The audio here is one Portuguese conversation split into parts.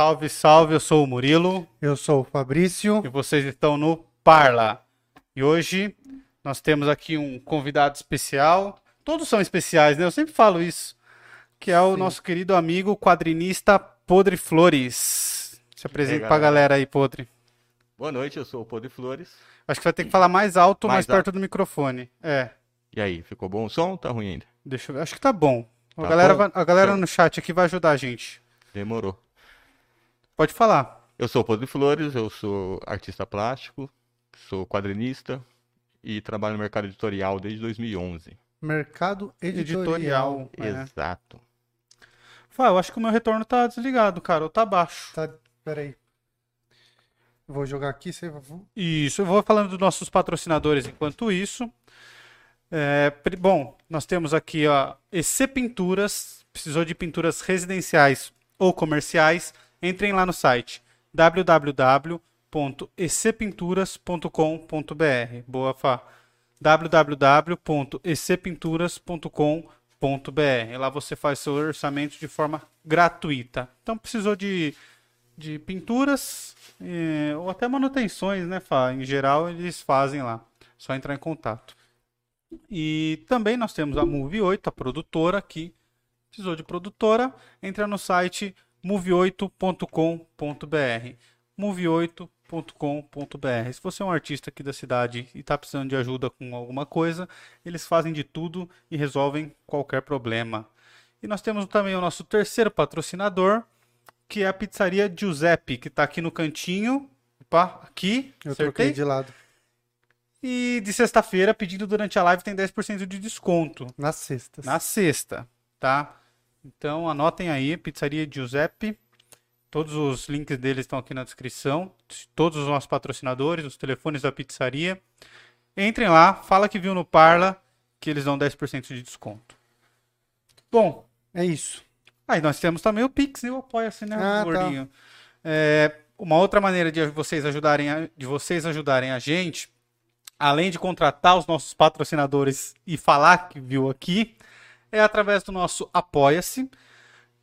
Salve, salve, eu sou o Murilo Eu sou o Fabrício. e vocês estão no Parla. E hoje nós temos aqui um convidado especial. Todos são especiais, né? Eu sempre falo isso. Que é o Sim. nosso querido amigo quadrinista Podre Flores. Se apresenta E aí, pra galera? aí, Podre. Boa noite, eu sou o Pô de Flores. Acho que vai ter que falar mais alto, mais, Mais perto do microfone. É, E aí, ficou bom o som? Tá ruim ainda? deixa eu ver. Acho que tá bom. A Tá galera, bom? vai- a galera no chat aqui vai ajudar a gente. Demorou. Pode falar. Eu sou o de Flores, eu sou artista plástico, sou quadrinista e trabalho no mercado editorial desde 2011. Mercado Editorial. Editorial. É. Exato. Fá, eu acho que o meu retorno tá desligado, cara. Ou tá baixo. Tá, peraí. Vou jogar aqui, você Isso, eu vou falando dos nossos patrocinadores enquanto isso. É, bom, nós temos aqui a EC Pinturas. Precisou de pinturas residenciais ou comerciais? Entrem lá no site www.ecpinturas.com.br. Boa, Fá. www.ecpinturas.com.br. Lá você faz seu orçamento de forma gratuita. Então, precisou de, de pinturas eh, ou até manutenções, né, Fá? Em geral, eles fazem lá. Só entrar em contato. E também nós temos a Move 8, a produtora aqui. Precisou de produtora? Entra no site move8.com.br. move8.com.br. Se você é um artista aqui da cidade e está precisando de ajuda com alguma coisa, eles fazem de tudo e resolvem qualquer problema. E nós temos também o nosso terceiro patrocinador, que é a pizzaria Giuseppe, que está aqui no cantinho. Opa, aqui. eu acertei? troquei de lado. E de sexta-feira, pedindo durante a live, tem 10% de desconto. Nas sextas. Na sexta, tá? Então anotem aí, Pizzaria Giuseppe. Todos os links deles estão aqui na descrição. Todos os nossos patrocinadores, os telefones da pizzaria. Entrem lá, fala que viu no Parla, que eles dão 10% de desconto. Bom, É isso. Aí nós temos também o Pix e o Apoia-se, né, Ah, tá. gordinho? É, uma outra maneira de vocês ajudarem a, de vocês ajudarem a gente, além de contratar os nossos patrocinadores e falar que viu aqui, é através do nosso Apoia-se.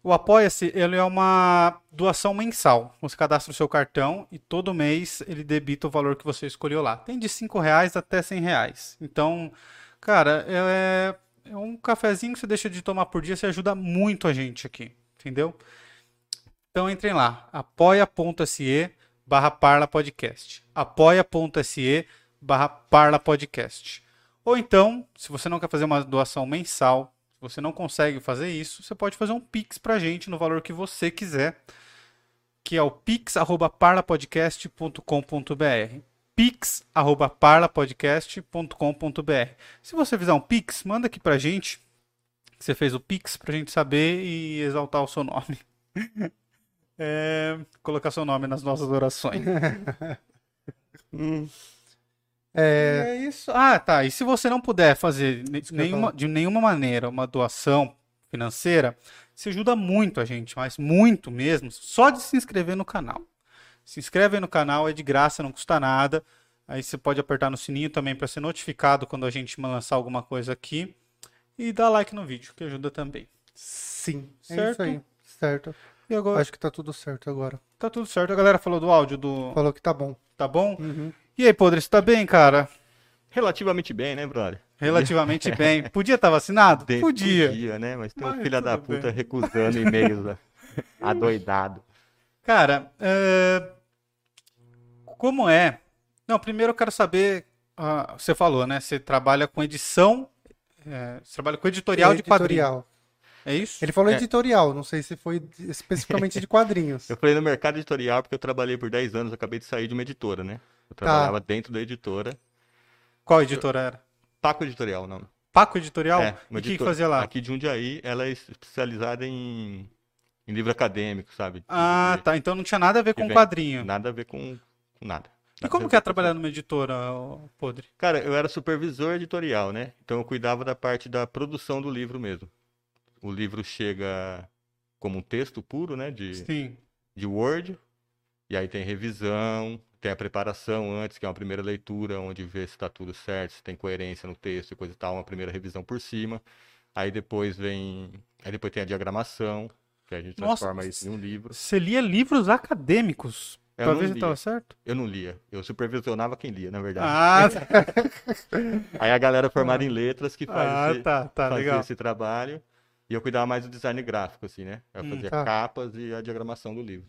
O Apoia-se, ele é uma doação mensal. Você cadastra o seu cartão e todo mês ele debita o valor que você escolheu lá. Tem de 5 reais até 100 reais. Então, cara, é, é um cafezinho que você deixa de tomar por dia, você ajuda muito a gente aqui, entendeu? Então entrem lá, apoia.se barra Parla Podcast. apoia.se barra Parla Podcast. Ou então, se você não quer fazer uma doação mensal, se você não consegue fazer isso, você pode fazer um Pix pra gente no valor que você quiser, que é o pix.parlapodcast.com.br pix.parlapodcast.com.br Se você fizer um Pix, manda aqui pra gente que você fez o Pix pra gente saber e exaltar o seu nome. É, colocar seu nome nas nossas orações. Hum. É, É isso. Ah, tá. E se você não puder fazer nenhuma, de nenhuma maneira uma doação financeira, você ajuda muito a gente, mas muito mesmo, só de se inscrever no canal. Se inscreve no canal, é de graça, não custa nada. Aí você pode apertar no sininho também para ser notificado quando a gente lançar alguma coisa aqui. E dá like no vídeo, que ajuda também. sim. É Certo? isso aí. Certo. E agora Acho que tá tudo certo agora. tá tudo certo. A galera falou do áudio do. Falou que tá bom. Tá bom? Uhum. E aí, Podre, você tá bem, cara? Relativamente bem, né, brother? Relativamente bem. Podia estar vacinado? De- Podia. né? Mas tem um Mas filho da tudo bem. puta recusando e-mails a- adoidado. Cara, é, como é? Não, primeiro eu quero saber. ah, você falou, né? Você trabalha com edição. é, você trabalha com editorial de quadrinhos. editorial. É isso? Ele falou É. editorial, não sei se foi especificamente de quadrinhos. Eu falei no mercado editorial porque eu trabalhei por 10 anos, acabei de sair de uma editora, né? Eu Tá. trabalhava dentro da editora. Qual editora era? Paco Editorial, o nome. Paco Editorial? É, o que, que fazia lá? Aqui de Jundiaí, ela é especializada em, em livro acadêmico, sabe? Ah, De- tá. Então não tinha nada a ver que com vem- quadrinho. Nada a ver com, com nada. E Nada como que é trabalhar numa editora, Podre? Cara, eu era supervisor editorial, né? Então eu cuidava da parte da produção do livro mesmo. O livro chega como um texto puro, né? De, Sim. de Word. E aí tem revisão, tem a preparação antes, que é uma primeira leitura, onde vê se está tudo certo, se tem coerência no texto e coisa e tal, uma primeira revisão por cima. Aí depois vem. Aí depois tem a diagramação. Que a gente Nossa, transforma isso em um livro. Você lia livros acadêmicos Eu pra não ver se lia. tava certo? Eu não lia. Eu supervisionava quem lia, na verdade. Ah, Aí a galera formada em letras que faz ah tá, tá, fazia legal. esse trabalho. E eu cuidava mais do design gráfico, assim, né? Eu Hum, fazia tá. capas e a diagramação do livro.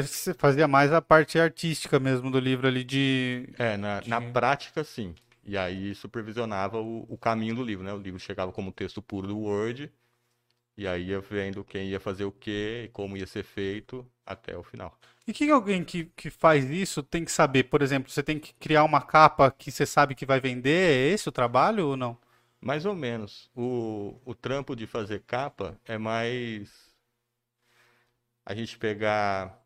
Você, fazia mais a parte artística mesmo do livro ali de. É, na, na De- prática, sim. E aí supervisionava o, o caminho do livro, né? O livro chegava como texto puro do Word, e aí ia vendo quem ia fazer o quê e como ia ser feito até o final. E o que que alguém que, que faz isso tem que saber? Por exemplo, você tem que criar uma capa que você sabe que vai vender? É esse o trabalho ou não? Mais ou menos. O, o trampo de fazer capa é mais a gente pegar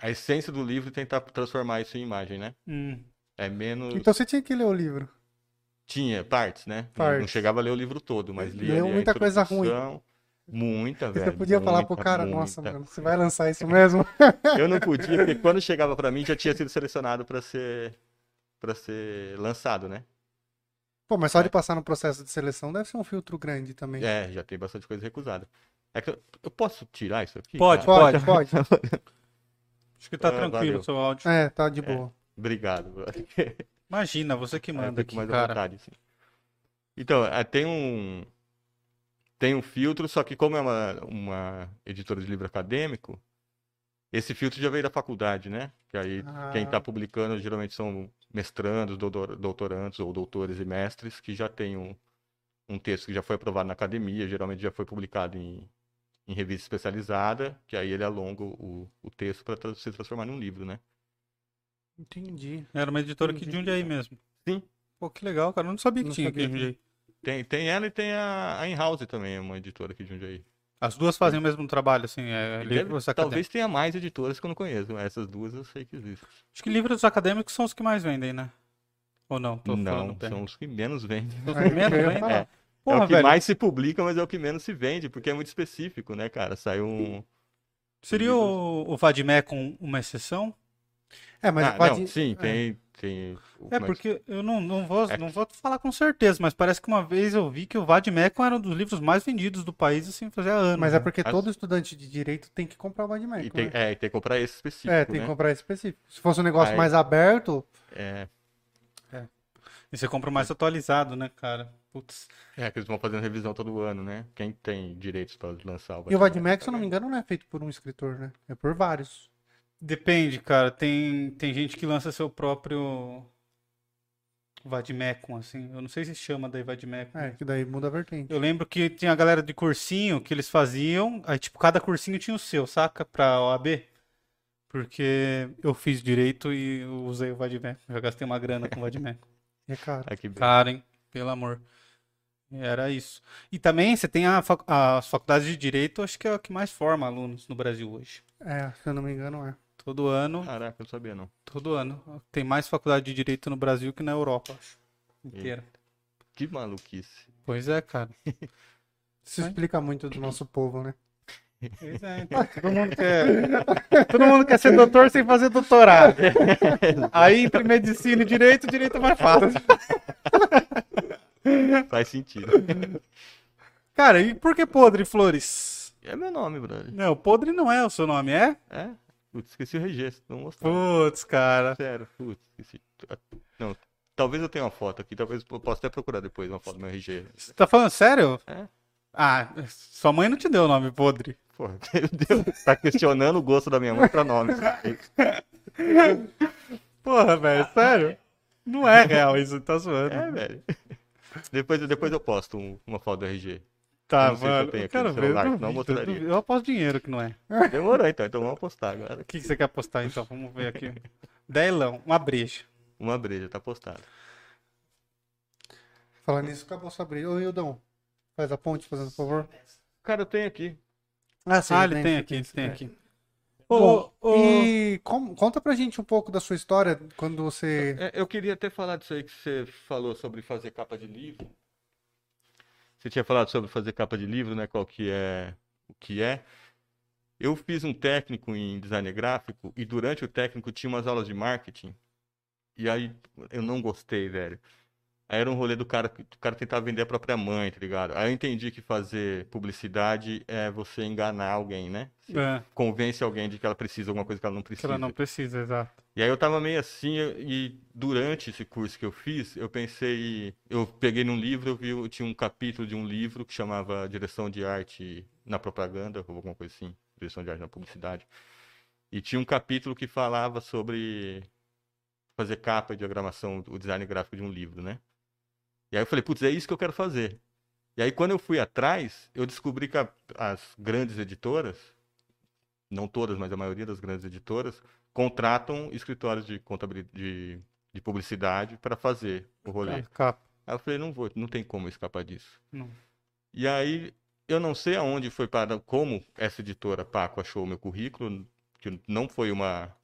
a essência do livro e tentar transformar isso em imagem, né? Hum. É menos. Então você tinha que ler o livro. Tinha partes, né? Não- Não Partes. chegava a ler o livro todo, mas lia Leu muita coisa ruim. Muita, velho. você podia falar pro muita, cara, muita. nossa, mano, você vai lançar isso mesmo? Eu não podia, porque quando chegava pra mim já tinha sido selecionado pra ser para ser lançado, né? Pô, mas só de passar no processo de seleção deve ser um filtro grande também. É, já tem bastante coisa recusada. É que eu, eu posso tirar isso aqui? Pode, cara? Pode, pode. Acho que tá Ah, tranquilo o seu áudio. É, tá de boa. Obrigado. brother. Imagina, você que É, manda aqui, mais à cara. vontade, sim. Então, é, tem um tem um filtro, só que como é uma, uma editora de livro acadêmico, esse filtro já veio da faculdade, né? Que aí quem Ah. está publicando geralmente são mestrandos, doutor- doutorandos ou doutores e mestres que já tem um, um texto que já foi aprovado na academia, geralmente já foi publicado em, em revista especializada, que aí ele alonga o, o texto para se transformar num livro, né? Entendi. Era uma editora aqui de. Jundiaí mesmo. Sim. Pô, que legal, cara. Eu não sabia que Não tinha aqui em sabia. Jundiaí. Tem, tem ela e tem a, a In-House também, é uma editora aqui de Jundiaí. As duas fazem o mesmo trabalho, assim, é, Deve- livros acadêmicos. talvez tenha mais editoras que eu não conheço, mas essas duas eu sei que existem. Acho que livros acadêmicos são os que mais vendem, né? Ou não? Tô não, bem. são os que menos vendem. Os É, que menos vendem? falar. É. é Porra, o que velho. mais se publica, mas é o que menos se vende, porque é muito específico, né, cara? Saiu um. Seria o, o Vadimecum uma exceção? É, mas Ah, pode... não, sim, é. tem. tem o- É, mas- porque eu não, não, vou, É não vou falar com certeza, mas parece que uma vez eu vi que o Vadimecum era um dos livros mais vendidos do país, assim, fazia anos. Mas é né? porque As- todo estudante de direito tem que comprar o Badmec, tem, né? é, e tem que comprar esse específico. É, tem né? que comprar esse específico. Se fosse um negócio Aí- mais aberto, É, E você compra o mais atualizado, né, cara? Putz. é que eles vão fazendo revisão todo ano, né? Quem tem direitos para lançar o e o Vadmec, se eu não me engano, não é feito por um escritor, né? É por vários. Depende, cara. Tem, tem gente que lança seu próprio Vadimecum, assim. Eu não sei se chama daí Vadimecum. É, que daí muda a vertente. Eu lembro que tinha a galera de cursinho que eles faziam, aí tipo, cada cursinho tinha o seu, saca? Pra OAB. Porque eu fiz direito e usei o Vadimecum. Já gastei uma grana com o Vadimecum. E é caro. Aqui, Cara, hein? Pelo amor. Era isso. E também você tem a fac- as faculdades de direito, acho que é o que mais forma alunos no Brasil hoje. É, se eu não me engano, é. Todo ano, Caraca, eu não sabia não. todo ano. Tem mais faculdade de direito no Brasil que na Europa, acho. Inteira. Que maluquice. Pois é, cara. Isso Ai. explica muito do nosso povo, né? Pois é, então, todo mundo quer. Todo mundo quer ser doutor sem fazer doutorado. Aí entre medicina e direito, direito é mais fácil. Faz sentido. Cara, e por que podre flores? É meu nome, brother. Não, podre não é o seu nome, é? É? Putz, esqueci o registro. Não mostrar. Putz, cara. Sério, putz, esqueci. Não, talvez eu tenha uma foto aqui, talvez eu possa até procurar depois uma foto do meu RG. Você tá falando sério? É. Ah, sua mãe não te deu o nome podre. Porra, meu Deus, tá questionando o gosto da minha mãe pra nome. Porra, velho, sério? Não é real isso, tá zoando. É, velho. Depois, depois eu posto um- uma foto do RG. Tá, eu não se eu mano. Eu aqui quero ver. celular, eu eu duvido, eu duvido. Eu aposto dinheiro que não é. Demorou então, então vamos apostar agora. O que, que você quer apostar então? Vamos ver aqui. Delão, uma breja. Uma breja, tá postado. Falando nisso, acabou sua briga. Ô, Hildão, faz a ponte, fazendo favor. Cara, eu tenho aqui. Ah, sim, ah, ele tem aqui, ele tem é. aqui. Bom, ô, e com- conta pra gente um pouco da sua história quando você. É, Eu queria até falar disso aí que você falou sobre fazer capa de livro. Você tinha falado sobre fazer capa de livro, né? Qual que é o que é. Eu fiz um técnico em design gráfico e durante o técnico tinha umas aulas de marketing. E aí eu não gostei, velho. Aí era um rolê do cara, que- do cara tentar vender a própria mãe, tá ligado? Aí eu entendi que fazer publicidade é você enganar alguém, né? Você É, convence alguém de que ela precisa de alguma coisa que ela não que precisa. ela não precisa, exato. E aí eu tava meio assim, e durante esse curso que eu fiz, eu pensei, eu peguei num livro, eu vi, eu tinha um capítulo de um livro que chamava Direção de Arte na Propaganda, ou alguma coisa assim, Direção de Arte na Publicidade. E tinha um capítulo que falava sobre fazer capa e diagramação, o design gráfico de um livro, né? E aí eu falei, putz, é isso que eu quero fazer. E aí quando eu fui atrás, eu descobri que a- as grandes editoras, não todas, mas a maioria das grandes editoras, contratam escritórios de contabilidade, de, de publicidade para fazer o rolê. Capa. Aí eu falei, não vou, não tem como escapar disso. Não. E aí, eu não sei aonde foi para, como essa editora Paco achou o meu currículo, que não foi uma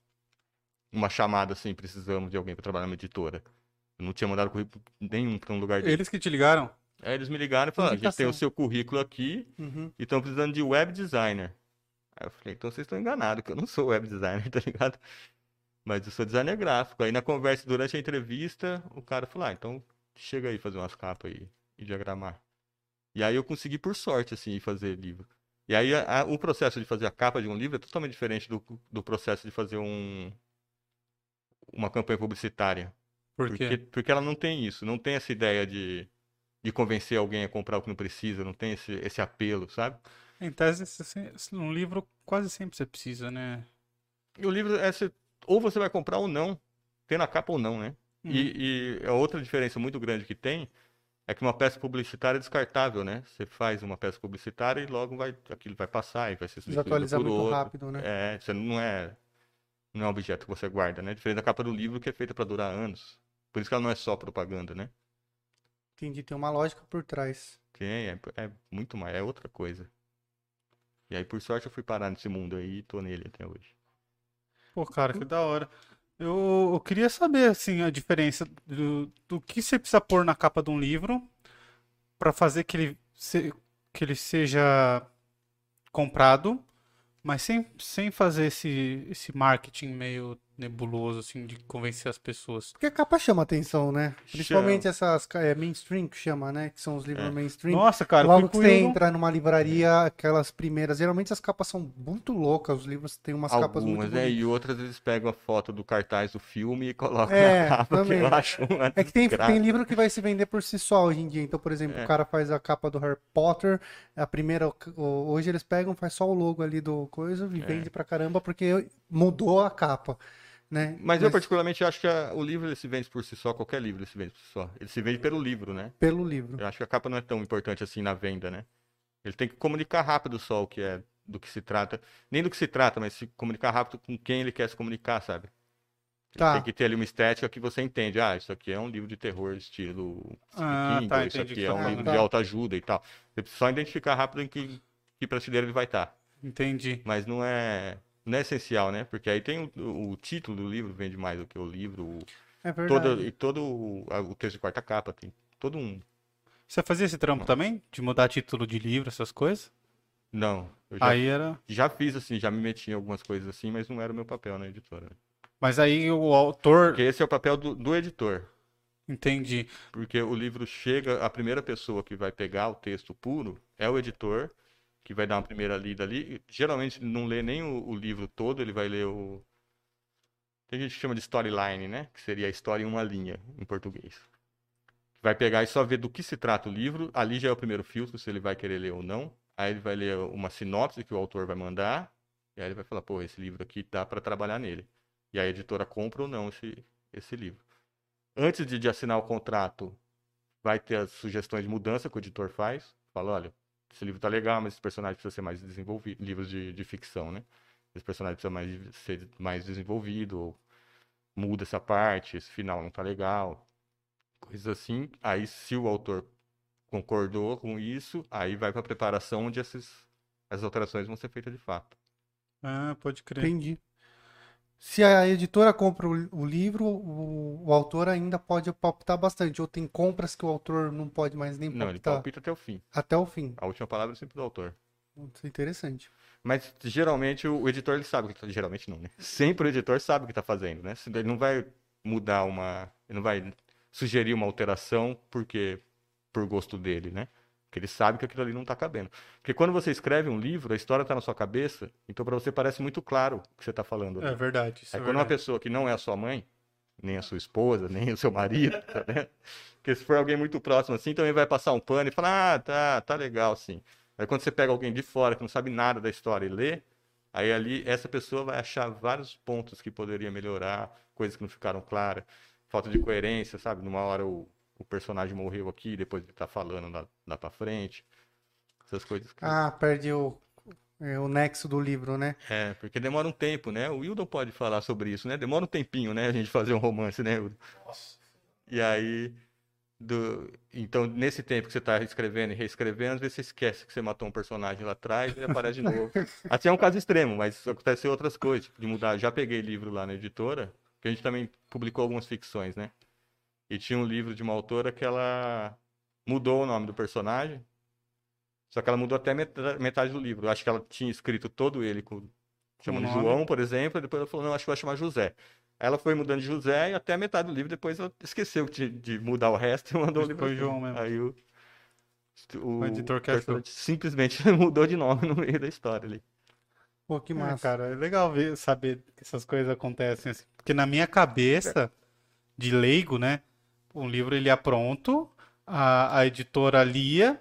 uma chamada assim, precisamos de alguém para trabalhar na editora. Eu não tinha mandado currículo nenhum para um lugar desse. Eles que te ligaram? Aí eles me ligaram e falaram, a gente tem o seu currículo aqui Uhum. e estão precisando de web designer. Aí eu falei, então vocês estão enganados, que eu não sou web designer, tá ligado? Mas eu sou designer gráfico. Aí na conversa, durante a entrevista, o cara falou, ah, então chega aí fazer umas capas aí e diagramar. E aí eu consegui, por sorte, assim, fazer livro. E aí a- a- o processo de fazer a capa de um livro é totalmente diferente do, do processo de fazer um, uma campanha publicitária. Por Porque, quê? porque ela não tem isso, não tem essa ideia de, de convencer alguém a comprar o que não precisa, não tem esse, esse apelo, sabe? Em tese, um livro quase sempre você precisa, né? E o livro é se- ou você vai comprar ou não, tem na capa ou não, né? Uhum. E, e a outra diferença muito grande que tem é que uma peça publicitária é descartável, né? Você faz uma peça publicitária e logo vai, aquilo vai passar e vai ser substituído Desatualizar por muito outro. rápido, né? É, você não é, não é um objeto que você guarda, né? Diferente da capa do livro que é feita para durar anos. Por isso que ela não é só propaganda, né? Entendi, tem uma lógica por trás. Tem, é, é muito mais, é outra coisa. E aí, por sorte, eu fui parar nesse mundo aí e tô nele até hoje. Pô, cara, que da hora. Eu, eu queria saber, assim, a diferença do, do que você precisa pôr na capa de um livro para fazer que ele, se- que ele seja comprado, mas sem, sem fazer esse, esse marketing meio nebuloso, assim, de convencer as pessoas. Porque a capa chama atenção, né? Principalmente essas ca- é, mainstream que chama, né? Que são os livros É. mainstream. Nossa, cara, Logo que você entra numa livraria, aquelas primeiras, geralmente as capas são muito loucas, os livros têm umas capas muito Algumas, né? bonitas. E outras eles pegam a foto do cartaz do filme e colocam É, na capa, que também. eu acho uma É que tem, tem livro que vai se vender por si só hoje em dia. Então, por exemplo, É. o cara faz a capa do Harry Potter, a primeira, hoje eles pegam, faz só o logo ali do coisa e É. vende pra caramba porque mudou a capa, né? Mas eu particularmente acho que a- o livro ele se vende por si só, qualquer livro ele se vende por si só. Ele se vende pelo livro, né? pelo livro. Eu acho que a capa não é tão importante assim na venda, né? Ele tem que comunicar rápido só o que é, do que se trata. Nem do que se trata, mas se comunicar rápido com quem ele quer se comunicar, sabe? Tá. Tem que ter ali uma estética que você entende. Ah, isso aqui é um livro de terror estilo Ah, Kindle, tá, isso aqui é um tá livro falando. de autoajuda e tal. Você precisa só identificar rápido em que, que prateleira ele vai estar. Entendi. Mas não é, não é essencial, né? Porque aí tem o, o título do livro vende mais do que o livro, o- É verdade. todo, e todo o, o texto de quarta capa, tem todo um. Você fazia esse trampo também? De mudar título de livro, essas coisas? Não, eu já, Aí era. já fiz assim, já me meti em algumas coisas assim, mas não era o meu papel na editora. Mas aí o autor. Porque esse é o papel do, do editor. Entendi. Porque o livro chega, a primeira pessoa que vai pegar o texto puro é o editor, que vai dar uma primeira lida ali. Geralmente não lê nem o, o livro todo, ele vai ler o. Tem gente que chama de storyline, né? Que seria a história em uma linha, em português. Vai pegar e só ver do que se trata o livro. Ali já é o primeiro filtro, se ele vai querer ler ou não. Aí ele vai ler uma sinopse que o autor vai mandar. E aí ele vai falar, pô, esse livro aqui dá para trabalhar nele. E a editora compra ou não esse, esse livro. Antes de, de assinar o contrato, vai ter as sugestões de mudança que o editor faz. Fala, olha, esse livro tá legal, mas esse personagem precisa ser mais desenvolvido. Livros de, de ficção, né? Esse personagem precisa mais, ser mais desenvolvido, ou muda essa parte, esse final não tá legal. Coisas assim. Aí, se o autor concordou com isso, aí vai pra preparação onde essas, as alterações vão ser feitas de fato. Ah, pode crer. Entendi. Se a editora compra o, livro, o, o autor ainda pode palpitar bastante. Ou tem compras que o autor não pode mais nem Não, ele palpitar palpita até o fim. até o fim. A última palavra é sempre do autor. Isso é interessante. Mas geralmente o, editor ele sabe o que tá, geralmente não, né? Sempre o editor sabe o que tá fazendo, né? Ele não vai mudar uma, ele não vai sugerir uma alteração porque por gosto dele, né? Porque ele sabe que aquilo ali não está cabendo. Porque quando você escreve um livro, a história está na sua cabeça, então para você parece muito claro o que você está falando. ali. É verdade. Aí é quando uma verdade. pessoa que não é a sua mãe, nem a sua esposa, nem o seu marido, tá vendo? Porque se for alguém muito próximo assim, também vai passar um pano e falar, ah, tá, tá legal, sim. Aí quando você pega alguém de fora que não sabe nada da história e lê, aí ali essa pessoa vai achar vários pontos que poderia melhorar, coisas que não ficaram claras, falta de coerência, sabe? Numa hora o, o personagem morreu aqui, depois ele tá falando lá, lá pra frente. Essas coisas que... Ah, perde o, é, o nexo do livro, né? É, porque demora um tempo, né? O Wildon pode falar sobre isso, né? Demora um tempinho, né? A gente fazer um romance, né, Wildon? E aí, do... então, nesse tempo que você tá escrevendo e reescrevendo, às vezes você esquece que você matou um personagem lá atrás e ele aparece de novo. Assim é um caso extremo, mas acontece outras coisas, tipo, de mudar. Já peguei livro lá na editora, que a gente também publicou algumas ficções, né? E tinha um livro de uma autora que ela mudou o nome do personagem, só que ela mudou até meta- metade do livro. Eu acho que ela tinha escrito todo ele com chamando nome. João, por exemplo, e depois ela falou, não, acho que vai chamar José. Aí ela foi mudando de José e até a metade do livro, depois ela esqueceu de, de mudar o resto e mandou o livro Foi. João mesmo. Aí o, o, O editor que personagem simplesmente mudou de nome no meio da história ali. Pô, que É, massa. cara, é legal ver, saber que essas coisas acontecem assim. Porque na minha cabeça, de leigo, né? Um livro ele ia pronto, a, a editora lia,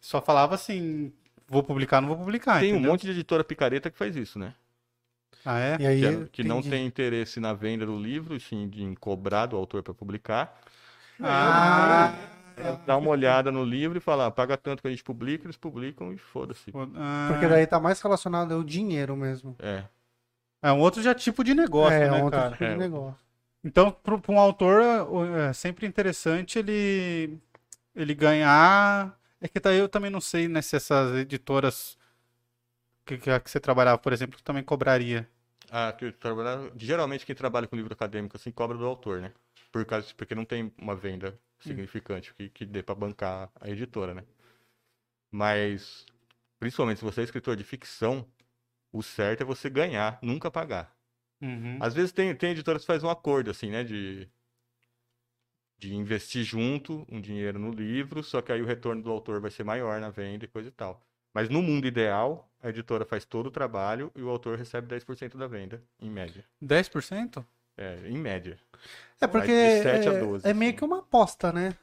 só falava assim, vou publicar, não vou publicar, Tem um entendeu? monte de editora picareta que faz isso, né? Ah, é? E aí, Que, é- que não tem interesse na venda do livro, sim, de em cobrar do autor para publicar. Ah, Dá uma olhada no livro e falar, paga tanto que a gente publica, eles publicam e foda-se. ah, Porque daí tá mais relacionado ao dinheiro mesmo. É. é um outro já tipo de negócio, é, né, um outro cara? tipo de É. negócio. Então, para um autor, é sempre interessante ele, ele ganhar. É que daí eu também não sei né, se essas editoras que, que, que você trabalhava, por exemplo, também cobraria. Ah, que eu trabalhava- geralmente quem trabalha com livro acadêmico assim cobra do autor, né? Por causa, porque não tem uma venda significante que, que dê para bancar a editora, né? Mas, principalmente se você é escritor de ficção, o certo é você ganhar, nunca pagar. Uhum. Às vezes tem, tem editoras que faz um acordo, assim, né? De, de investir junto um dinheiro no livro, só que aí o retorno do autor vai ser maior na venda e coisa e tal. Mas no mundo ideal, a editora faz todo o trabalho e o autor recebe 10% da venda, em média. 10%? É, em média. É Vai porque de sete a é, 12, é meio assim. que uma aposta, né?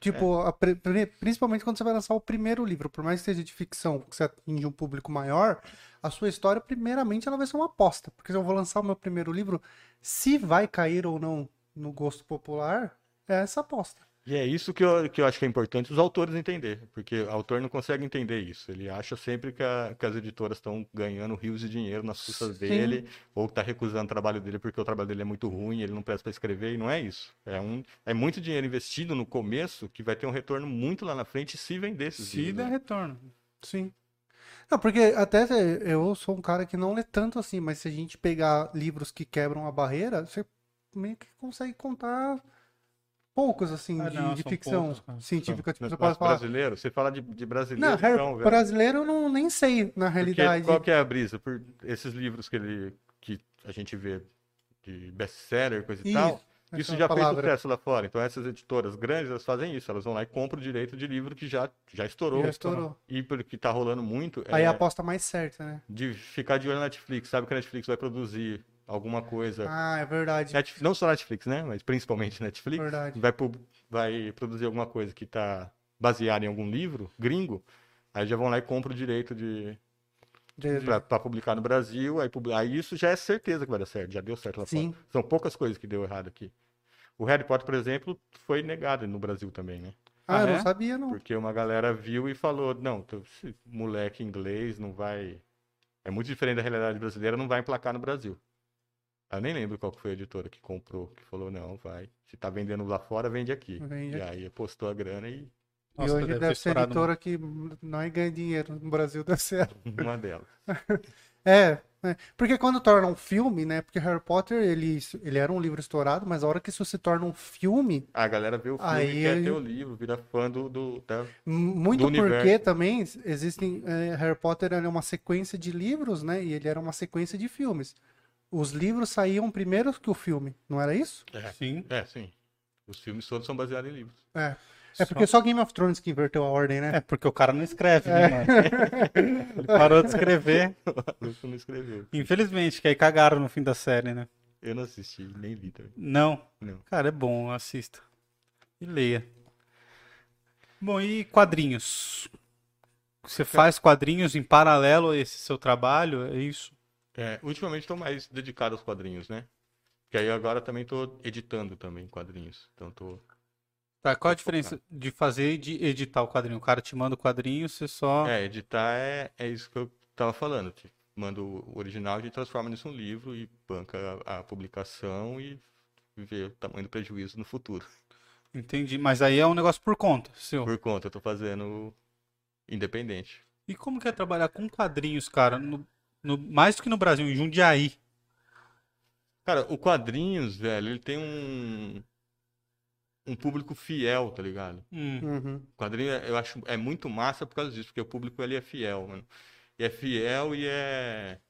Tipo, a pri- pri- principalmente quando você vai lançar o primeiro livro, por mais que seja de ficção, que você atinge um público maior, a sua história, primeiramente, ela vai ser uma aposta. Porque se eu vou lançar o meu primeiro livro, se vai cair ou não no gosto popular, é essa aposta. E é isso que eu, que eu acho que é importante os autores entender, porque o autor não consegue entender isso. Ele acha sempre que, a- que as editoras estão ganhando rios de dinheiro nas custas Sim. dele, ou que está recusando o trabalho dele porque o trabalho dele é muito ruim, ele não presta para escrever, e não é isso. É, um, é muito dinheiro investido no começo que vai ter um retorno muito lá na frente se vender esses Se livros, der né? retorno. Sim. Não, porque até eu sou um cara que não lê tanto assim, mas se a gente pegar livros que quebram a barreira, você meio que consegue contar poucos, assim, Ah, de, não, de ficção poucos, científica. Tipo, você pode falar. brasileiro, você fala de, de brasileiro, Não, Harry, então, velho. brasileiro eu não, nem sei, na Porque realidade. qual que é a brisa? Por esses livros que, ele, que a gente vê de best-seller, coisa e tal, essa isso já fez palavra. sucesso lá fora. Então essas editoras grandes, elas fazem isso. Elas vão lá e compram o direito de livro que já, já estourou. Já estourou. E porque tá rolando muito Aí é a aposta mais certa, né? de ficar de olho na Netflix. Sabe que a Netflix vai produzir alguma coisa. Ah, é verdade. Net- não só Netflix, né? Mas principalmente Netflix. Verdade. Vai, vai produzir alguma coisa que tá baseada em algum livro gringo. Aí já vão lá e compram o direito de, De- para publicar no Brasil, aí, aí isso já é certeza que vai dar certo, já deu certo lá Sim. fora. São poucas coisas que deu errado aqui. O Harry Potter, por exemplo, foi negado no Brasil também, né? Ah, Ah, eu é? não sabia, não. Porque uma galera viu e falou, não, esse moleque inglês não vai... É muito diferente da realidade brasileira, não vai emplacar no Brasil. Eu nem lembro qual que foi a editora que comprou, que falou, não, vai. Se tá vendendo lá fora, vende aqui. Vende E aí apostou a grana e Nossa, e hoje deve deve, ser editora que não é ganha dinheiro. No Brasil deve ser. uma delas. É, é. porque quando torna um filme, né? Porque Harry Potter, ele, ele era um livro estourado, mas a hora que isso se torna um filme, A galera vê o filme Aí e quer ele- ter o livro, vira fã do, do, da- muito Do porque universo. também existem. é, Harry Potter era uma sequência de livros, né? E ele era uma sequência de filmes. Os livros saíam primeiro que o filme, não era isso? Sim. É, sim. Os filmes todos são baseados em livros. É. É porque só Game of Thrones que inverteu a ordem, né? É porque o cara não escreve, né, mano? Ele parou de escrever. Não escreveu. Infelizmente, que aí cagaram no fim da série, né? Eu não assisti, nem li também. Não. Não. Cara, é bom, assista. E leia. Bom, e quadrinhos? Você faz quadrinhos em paralelo a esse seu trabalho? É isso? É, ultimamente estou mais dedicado aos quadrinhos, né? Que aí agora também estou editando também quadrinhos. Então tô. Tá, qual a diferença de fazer e de editar o quadrinho? O cara te manda o quadrinho, você só. É, editar é, é isso que eu tava falando. Te manda o original, a gente transforma nisso um livro e banca a, a publicação e vê o tamanho do prejuízo no futuro. Entendi. Mas aí é um negócio por conta, seu. Por conta, eu tô fazendo independente. E como que é trabalhar com quadrinhos, cara? No, no- mais do que no Brasil, em Jundiaí. Cara, o quadrinhos, velho, ele tem um um público fiel, tá ligado? Hum, Uhum. O quadrinho é- eu acho é muito massa por causa disso, porque o público ali é fiel, mano. E é fiel e é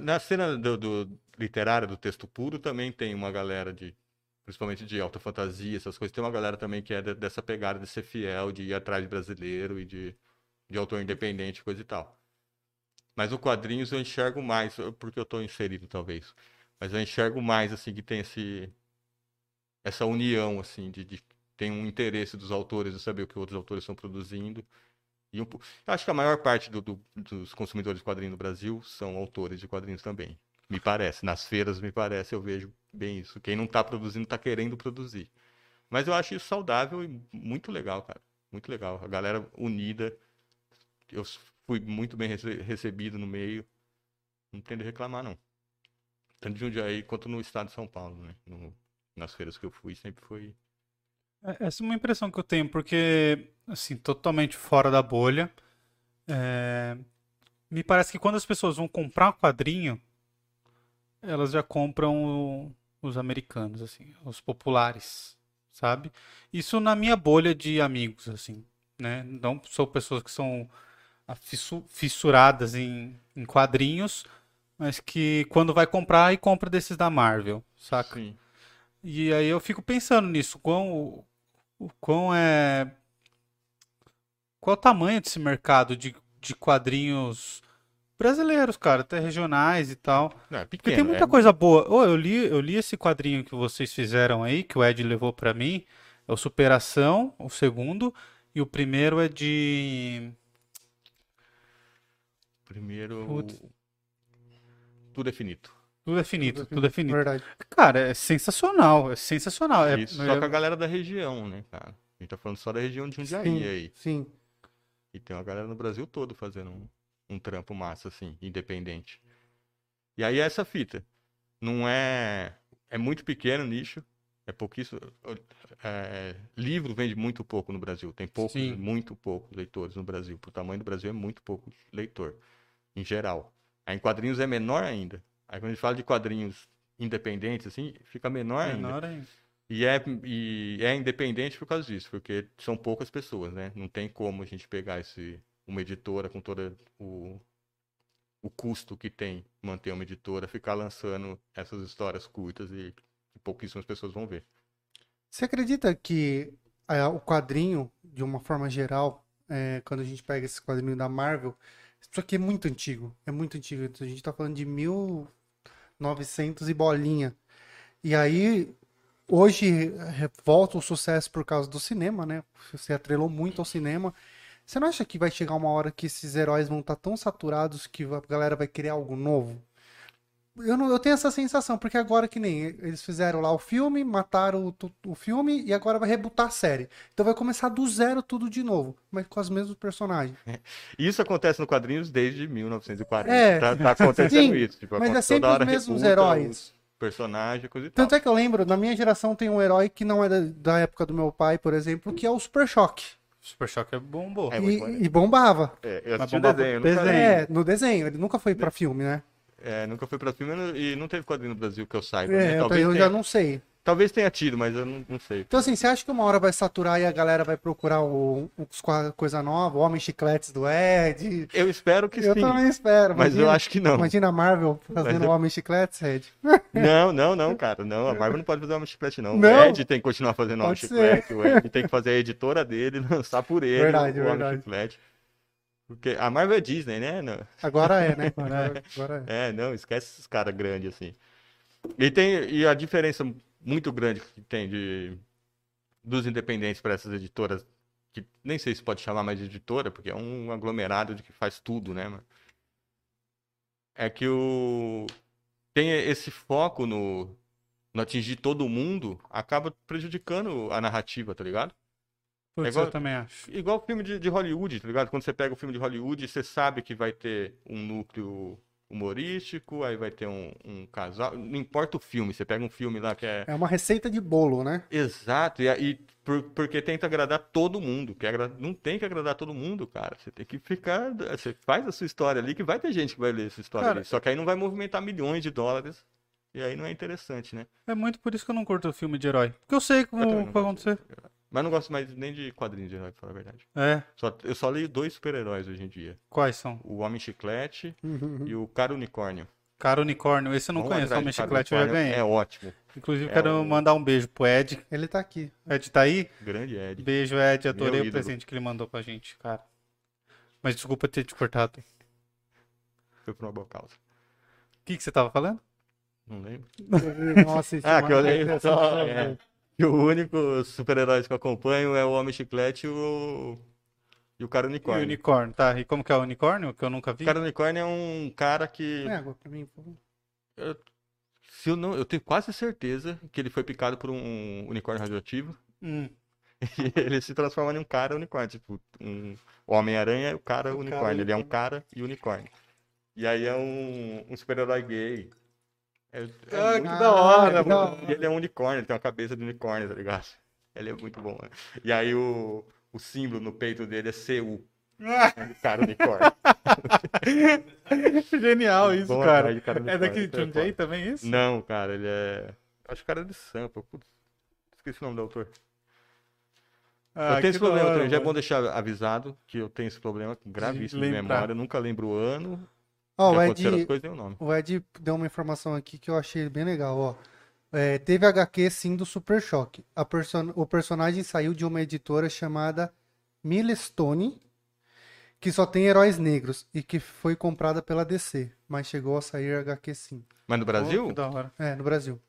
na cena do, do literária do texto puro também tem uma galera de principalmente de alta fantasia, essas coisas. Tem uma galera também que é de- dessa pegada de ser fiel, de ir atrás de brasileiro e de de autor independente, coisa e tal. Mas o quadrinhos eu enxergo mais, porque eu tô inserido talvez. Mas eu enxergo mais assim que tem esse essa união assim de, de tem um interesse dos autores de saber o que outros autores estão produzindo. E um acho que a maior parte do- do- dos consumidores de quadrinhos no Brasil são autores de quadrinhos também. Me parece. Nas feiras, me parece, eu vejo bem isso. Quem não está produzindo está querendo produzir. Mas eu acho isso saudável e muito legal, cara. Muito legal. A galera unida. Eu fui muito bem rece- recebido no meio. Não tem de reclamar, não. Tanto de Jundiaí quanto no estado de São Paulo, né? No- nas feiras que eu fui, sempre foi é- essa é uma impressão que eu tenho, porque, assim, totalmente fora da bolha. é, me parece que quando as pessoas vão comprar quadrinho, elas já compram os americanos, assim, os populares, sabe? Isso na minha bolha de amigos, assim, né? Não sou pessoas que são fissuradas em, em quadrinhos, mas que quando vai comprar, e compra desses da Marvel, saca? Sim. E aí eu fico pensando nisso, quão, quão é. Qual o tamanho desse mercado de, de quadrinhos brasileiros, cara, até regionais e tal. Não, é Porque pequeno. tem muita é- coisa boa. Ô, eu li, eu li esse quadrinho que vocês fizeram aí, que o Ed levou pra mim. É o Superação, o segundo, e o primeiro é de. Primeiro. Putz. Tudo é finito. Tudo é finito, tudo é finito. Verdade. Cara, é sensacional, é sensacional. É, Isso, só com a galera da região, né, cara? A gente tá falando só da região de Jundiaí Sim, aí. sim. E tem uma galera no Brasil todo fazendo um, um trampo massa, assim, independente. E aí é essa fita. Não é. É muito pequeno o nicho. É pouquíssimo. é, livro vende muito pouco no Brasil. Tem poucos, Sim. muito poucos leitores no Brasil. Pro tamanho do Brasil é muito pouco leitor, em geral. Aí em quadrinhos é menor ainda. Aí quando a gente fala de quadrinhos independentes, assim, fica menor ainda. menor ainda. E é, e é independente por causa disso, porque são poucas pessoas, né? Não tem como a gente pegar esse, uma editora com todo o, o custo que tem manter uma editora, ficar lançando essas histórias curtas e que pouquíssimas pessoas vão ver. Você acredita que é, o quadrinho, de uma forma geral, é, quando a gente pega esse quadrinho da Marvel, isso aqui é muito antigo. É muito antigo. A gente tá falando de 1900 e bolinha. E aí, hoje, volta o sucesso por causa do cinema, né? Você atrelou muito ao cinema. Você não acha que vai chegar uma hora que esses heróis vão estar tão saturados que a galera vai querer algo novo? Eu, não, eu tenho essa sensação, porque agora que nem eles fizeram lá o filme, mataram o, o filme e agora vai rebutar a série. Então vai começar do zero tudo de novo, mas com os mesmos personagens. E Isso acontece no quadrinhos desde 1940. É. Tá, tá acontecendo Sim, isso. Tipo, mas é sempre os mesmos heróis. os personagens, coisa e tal. Tanto é que eu lembro, na minha geração tem um herói que não é da, da época do meu pai, por exemplo, que é o Super Choque. Super Choque é bombou. É E, e bombava. É, eu assisti o bombava desenho, nunca- desenho. É, no desenho. Ele nunca foi pra filme, né? É, nunca foi pra filme e não teve quadrinho no Brasil que eu saiba, É, né? eu, Talvez eu tenha. já não sei. Talvez tenha tido, mas eu não, não sei. Então, assim, você acha que uma hora vai saturar e a galera vai procurar o, qua- coisa nova, o Homem Chicletes do Ed? Eu espero que Eu sim. também espero. Mas eu imagina- acho que não. Imagina a Marvel fazendo eu- o Homem Chicletes, Ed. Não, não, não, cara. Não, a Marvel não pode fazer uma chiclete, não. Não? O Ed tem que continuar fazendo ser. chiclete. O Ed tem que fazer a editora dele, lançar por ele Verdade, o Homem verdade. Chiclete. Porque a Marvel é Disney, né? Não. Agora é, né? Agora, agora é. É, não, esquece esses caras grandes assim. E tem e a diferença muito grande que tem de dos independentes para essas editoras, que nem sei se pode chamar mais de editora, porque é um aglomerado de que faz tudo, né, mano? É que o tem esse foco no no atingir todo mundo, acaba prejudicando a narrativa, tá ligado? Putz, É igual- eu também acho. Igual filme de, de Hollywood, tá ligado? Quando você pega o filme de Hollywood, você sabe que vai ter um núcleo humorístico, aí vai ter um, um casal. Não importa o filme, você pega um filme lá que é. É uma receita de bolo, né? Exato, e, e por- porque tenta agradar todo mundo. Que agra- Não tem que agradar todo mundo, cara. Você tem que ficar. Você faz a sua história ali, que vai ter gente que vai ler essa história Cara, ali. Só que aí não vai movimentar milhões de dólares. E aí não é interessante, né? É muito por isso que eu não curto filme de herói. Porque eu sei como vai gosto. acontecer. Mas não gosto mais nem de quadrinhos de herói, pra falar a verdade. É. Só, eu só leio dois super-heróis hoje em dia. Quais são? O Homem Chiclete e o Cara Unicórnio. Cara Unicórnio, esse eu não Vamos conheço. atrás Homem Chiclete eu já ganhei. É ótimo. Inclusive, é quero o- mandar um beijo pro Ed. Ele tá aqui. Ed tá aí? Grande Ed. Beijo, Ed. Adorei Meu o ídolo. presente que ele mandou pra gente, cara. Mas desculpa ter te cortado. O Foi por uma boa causa. que, que você tava falando? Não lembro. Nossa, esse Ah, que eu lembro essa- só. É. E o único super-herói que eu acompanho é o Homem Chiclete e o. E o Cara E o Unicórnio. unicórnio, tá? E como que é o unicórnio? Que eu nunca vi. O Cara Unicórnio é um cara que. É, água pra mim, por favor. Se eu, não, eu tenho quase certeza que ele foi picado por um unicórnio radioativo. Hum. E ele se transforma em um cara unicórnio. Tipo, um o Homem-Aranha é o cara cara unicórnio. Ele é um unicórnio. cara e unicórnio. E aí é um, um super-herói gay. É, é Ah, muito que da hora, hora. E ele é um unicórnio, ele tem uma cabeça de unicórnio, tá ligado? Ele é muito bom, né? E aí o, o símbolo no peito dele é CU. Cara unicórnio. Genial isso, cara. cara É daqui de Jundiaí também isso? Não, cara, ele é. Acho que o cara é de Sampa. Putz, esqueci o nome do autor. Ah, eu tenho esse problema hora, também. Já é mano. bom deixar avisado que eu tenho esse problema gravíssimo de, memória. Eu nunca lembro o ano. Ó, o Ed, coisas o Ed deu uma informação aqui que eu achei bem legal, ó. É, teve HQ sim do Super Choque. A person... O personagem saiu de uma editora chamada Milestone, que só tem heróis negros e que foi comprada pela DC, mas chegou a sair HQ sim. Mas no Brasil? que da hora. É, no Brasil.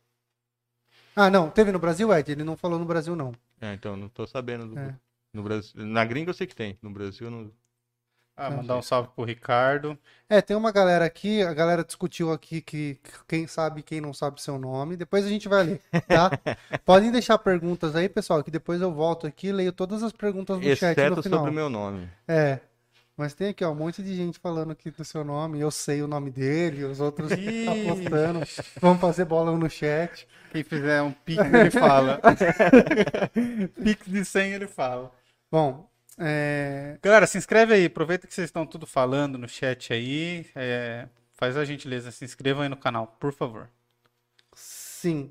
Ah, não, teve no Brasil, Ed? Ele não falou no Brasil, não. É, então, não tô sabendo. Do... É. No Brasil... Na gringa eu sei que tem. No Brasil eu não. Ah, mandar um salve pro Ricardo. É, tem uma galera aqui, a galera discutiu aqui que quem sabe e quem não sabe seu nome. Depois a gente vai ler, tá? Podem deixar perguntas aí, pessoal, que depois eu volto aqui e leio todas as perguntas no chat no Exceto final. sobre o meu nome. É. Mas tem aqui, ó, um monte de gente falando aqui do seu nome. Eu sei o nome dele, os outros Ih. apostando. Vamos fazer bola no chat. Quem fizer um pix, ele fala. pix de 100, ele fala. Bom, é... Galera, se inscreve aí. Aproveita que vocês estão tudo falando no chat aí. É, faz a gentileza, se inscrevam aí no canal, por favor. sim.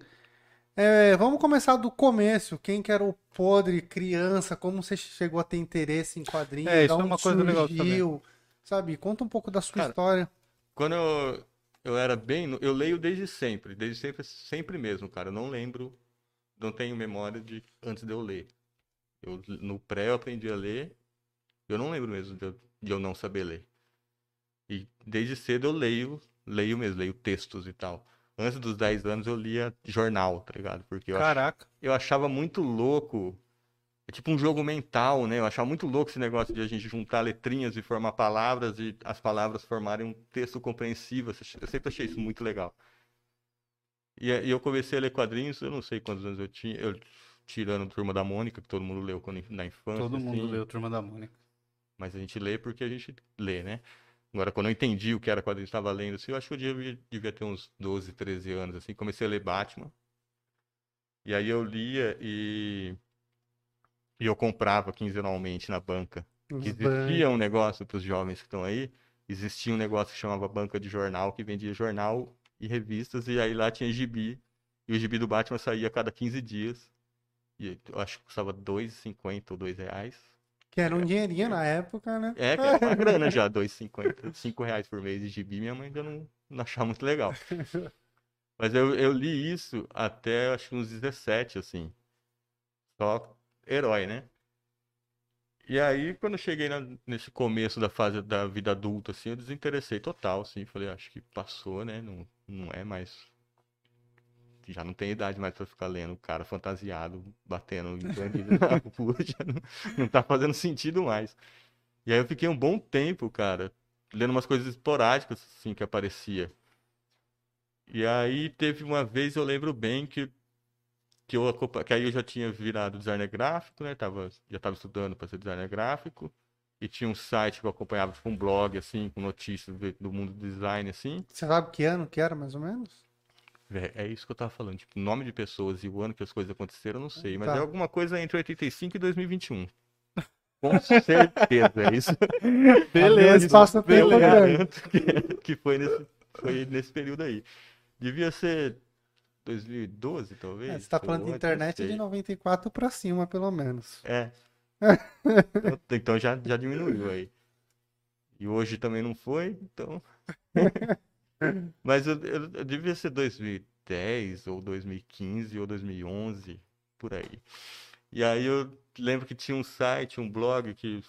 É, vamos começar do começo. Quem que era o podre, criança, como você chegou a ter interesse em quadrinhos, É, isso é uma coisa legal de surgiu, sabe? Conta um pouco da sua Cara, história. Quando eu, eu era bem. Eu leio desde sempre. Desde sempre, sempre mesmo, cara. Eu não lembro. Não tenho memória de antes de eu ler. Eu, no pré eu aprendi a ler. Eu não lembro mesmo de eu, de eu não saber ler. E desde cedo eu leio, leio mesmo, leio textos e tal. Antes dos 10 anos eu lia jornal, tá ligado? Porque eu, ach- Caraca. eu achava muito louco. É tipo um jogo mental, né? Eu achava muito louco esse negócio de a gente juntar letrinhas e formar palavras e as palavras formarem um texto compreensível. Eu sempre achei isso muito legal. E, e eu comecei a ler quadrinhos, eu não sei quantos anos eu tinha, eu tirando Turma da Mônica, que todo mundo leu quando, na infância. Todo mundo assim. leu Turma da Mônica. Mas a gente lê porque a gente lê, né? Agora, quando eu entendi o que era quadrinho, estava lendo, assim, eu acho que eu devia, devia ter uns 12, 13 anos, assim. Comecei a ler Batman. E aí eu lia e... E eu comprava quinzenalmente na banca. Os Que ban- existia um negócio para os jovens que estão aí. Existia um negócio que chamava banca de jornal, que vendia jornal e revistas. E aí lá tinha gibi E o gibi do Batman saía a cada 15 dias. Eu acho que custava 2,50 ou 2 reais. Que era um dinheirinho na época, né? É, que era uma grana já, 2,50. 5 reais por mês de gibi, minha mãe ainda não, não achava muito legal. Mas eu, eu li isso até acho que uns 17, assim. Só herói, né? E aí, quando eu cheguei na- nesse começo da fase da vida adulta, assim, eu desinteressei total, assim. Falei, acho que passou, né? Não, não é mais. Já não tem idade mais pra ficar lendo o cara fantasiado, batendo em bandido rua, já não, não tá fazendo sentido mais. E aí eu fiquei um bom tempo, cara, lendo umas coisas esporádicas, assim, que aparecia. E aí teve uma vez, eu lembro bem, que que eu que aí eu já tinha virado designer gráfico, né? Tava, já estava estudando para ser designer gráfico. E tinha um site que eu acompanhava, tipo um blog, assim, com notícias do do mundo do design, assim. Você sabe que ano que era, mais ou menos? É, é isso que eu tava falando. Tipo, nome de pessoas e o ano que as coisas aconteceram, eu não sei. Mas Tá. é alguma coisa entre 85 e 2021. Com certeza, é isso. Beleza, Eu grande. garanto que, que foi, nesse, foi nesse período aí. Devia ser 2012, talvez. É, você tá falando de antes, internet de sei. 94 pra cima, pelo menos. É. Então, então já, já diminuiu aí. E hoje também não foi, então. Mas eu, eu- eu devia ser 2010 ou 2015 ou 2011, por aí. E aí eu lembro que tinha um site, um blog que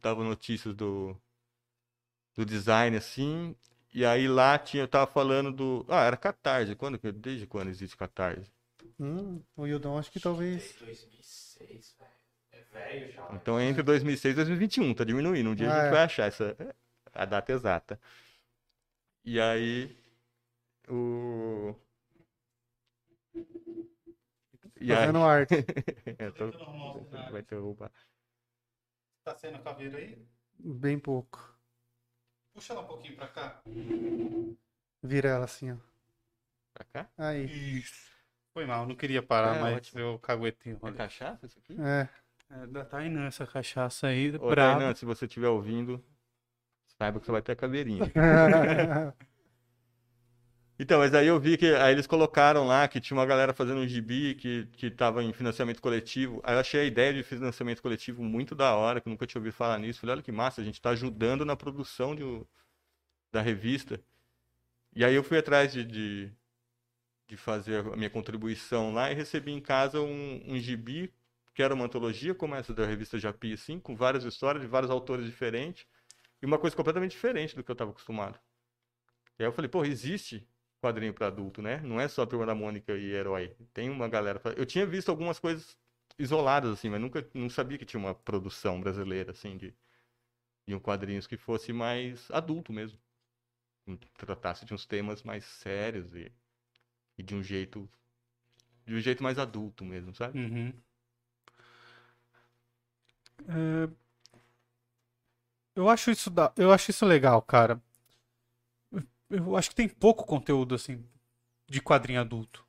dava notícias do, do design assim. E aí lá tinha, eu tava falando do. Ah, era Catarse. Quando, desde quando existe Catarse? Hum, o Hildon, acho que talvez. 2006, velho. É velho já. Então é entre 2006 e 2021, tá diminuindo. Um dia a Ah, gente é. vai achar essa a data exata. E aí o e aí Fazendo arte. Eu tô- o cenário. vai derrubar. Tá sendo caveira aí? Bem pouco. Puxa ela um pouquinho pra cá. Vira ela assim, ó. Pra cá? Aí. Isso. Foi mal, não queria parar, É, mas ótimo. eu caguetinho. É cachaça isso aqui? É. É da Tainan essa cachaça aí, Ô. Tainan, se você estiver ouvindo, saiba que você vai ter a caveirinha. Então, mas aí eu vi que aí eles colocaram lá que tinha uma galera fazendo um gibi que, que tava em financiamento coletivo. Aí eu achei a ideia de financiamento coletivo muito da hora, que eu nunca tinha ouvido falar nisso. Falei, olha que massa, a gente tá ajudando na produção de, da revista. E aí eu fui atrás de, de, de fazer a minha contribuição lá e recebi em casa um, um gibi, que era uma antologia, como essa da revista Japi, assim, com várias histórias de vários autores diferentes. E uma coisa completamente diferente do que eu estava acostumado. E aí eu falei, pô, existe quadrinho para adulto, né? Não é só Turma da Mônica e Herói. Tem uma galera. Eu tinha visto algumas coisas isoladas, assim, mas nunca não sabia que tinha uma produção brasileira, assim, de, de um quadrinhos que fosse mais adulto mesmo. Tratasse de uns temas mais sérios e, e de um jeito. De um jeito mais adulto mesmo, sabe? Uhum. É, Eu acho isso da... eu acho isso legal, cara. Eu- Eu acho que tem pouco conteúdo assim de quadrinho adulto.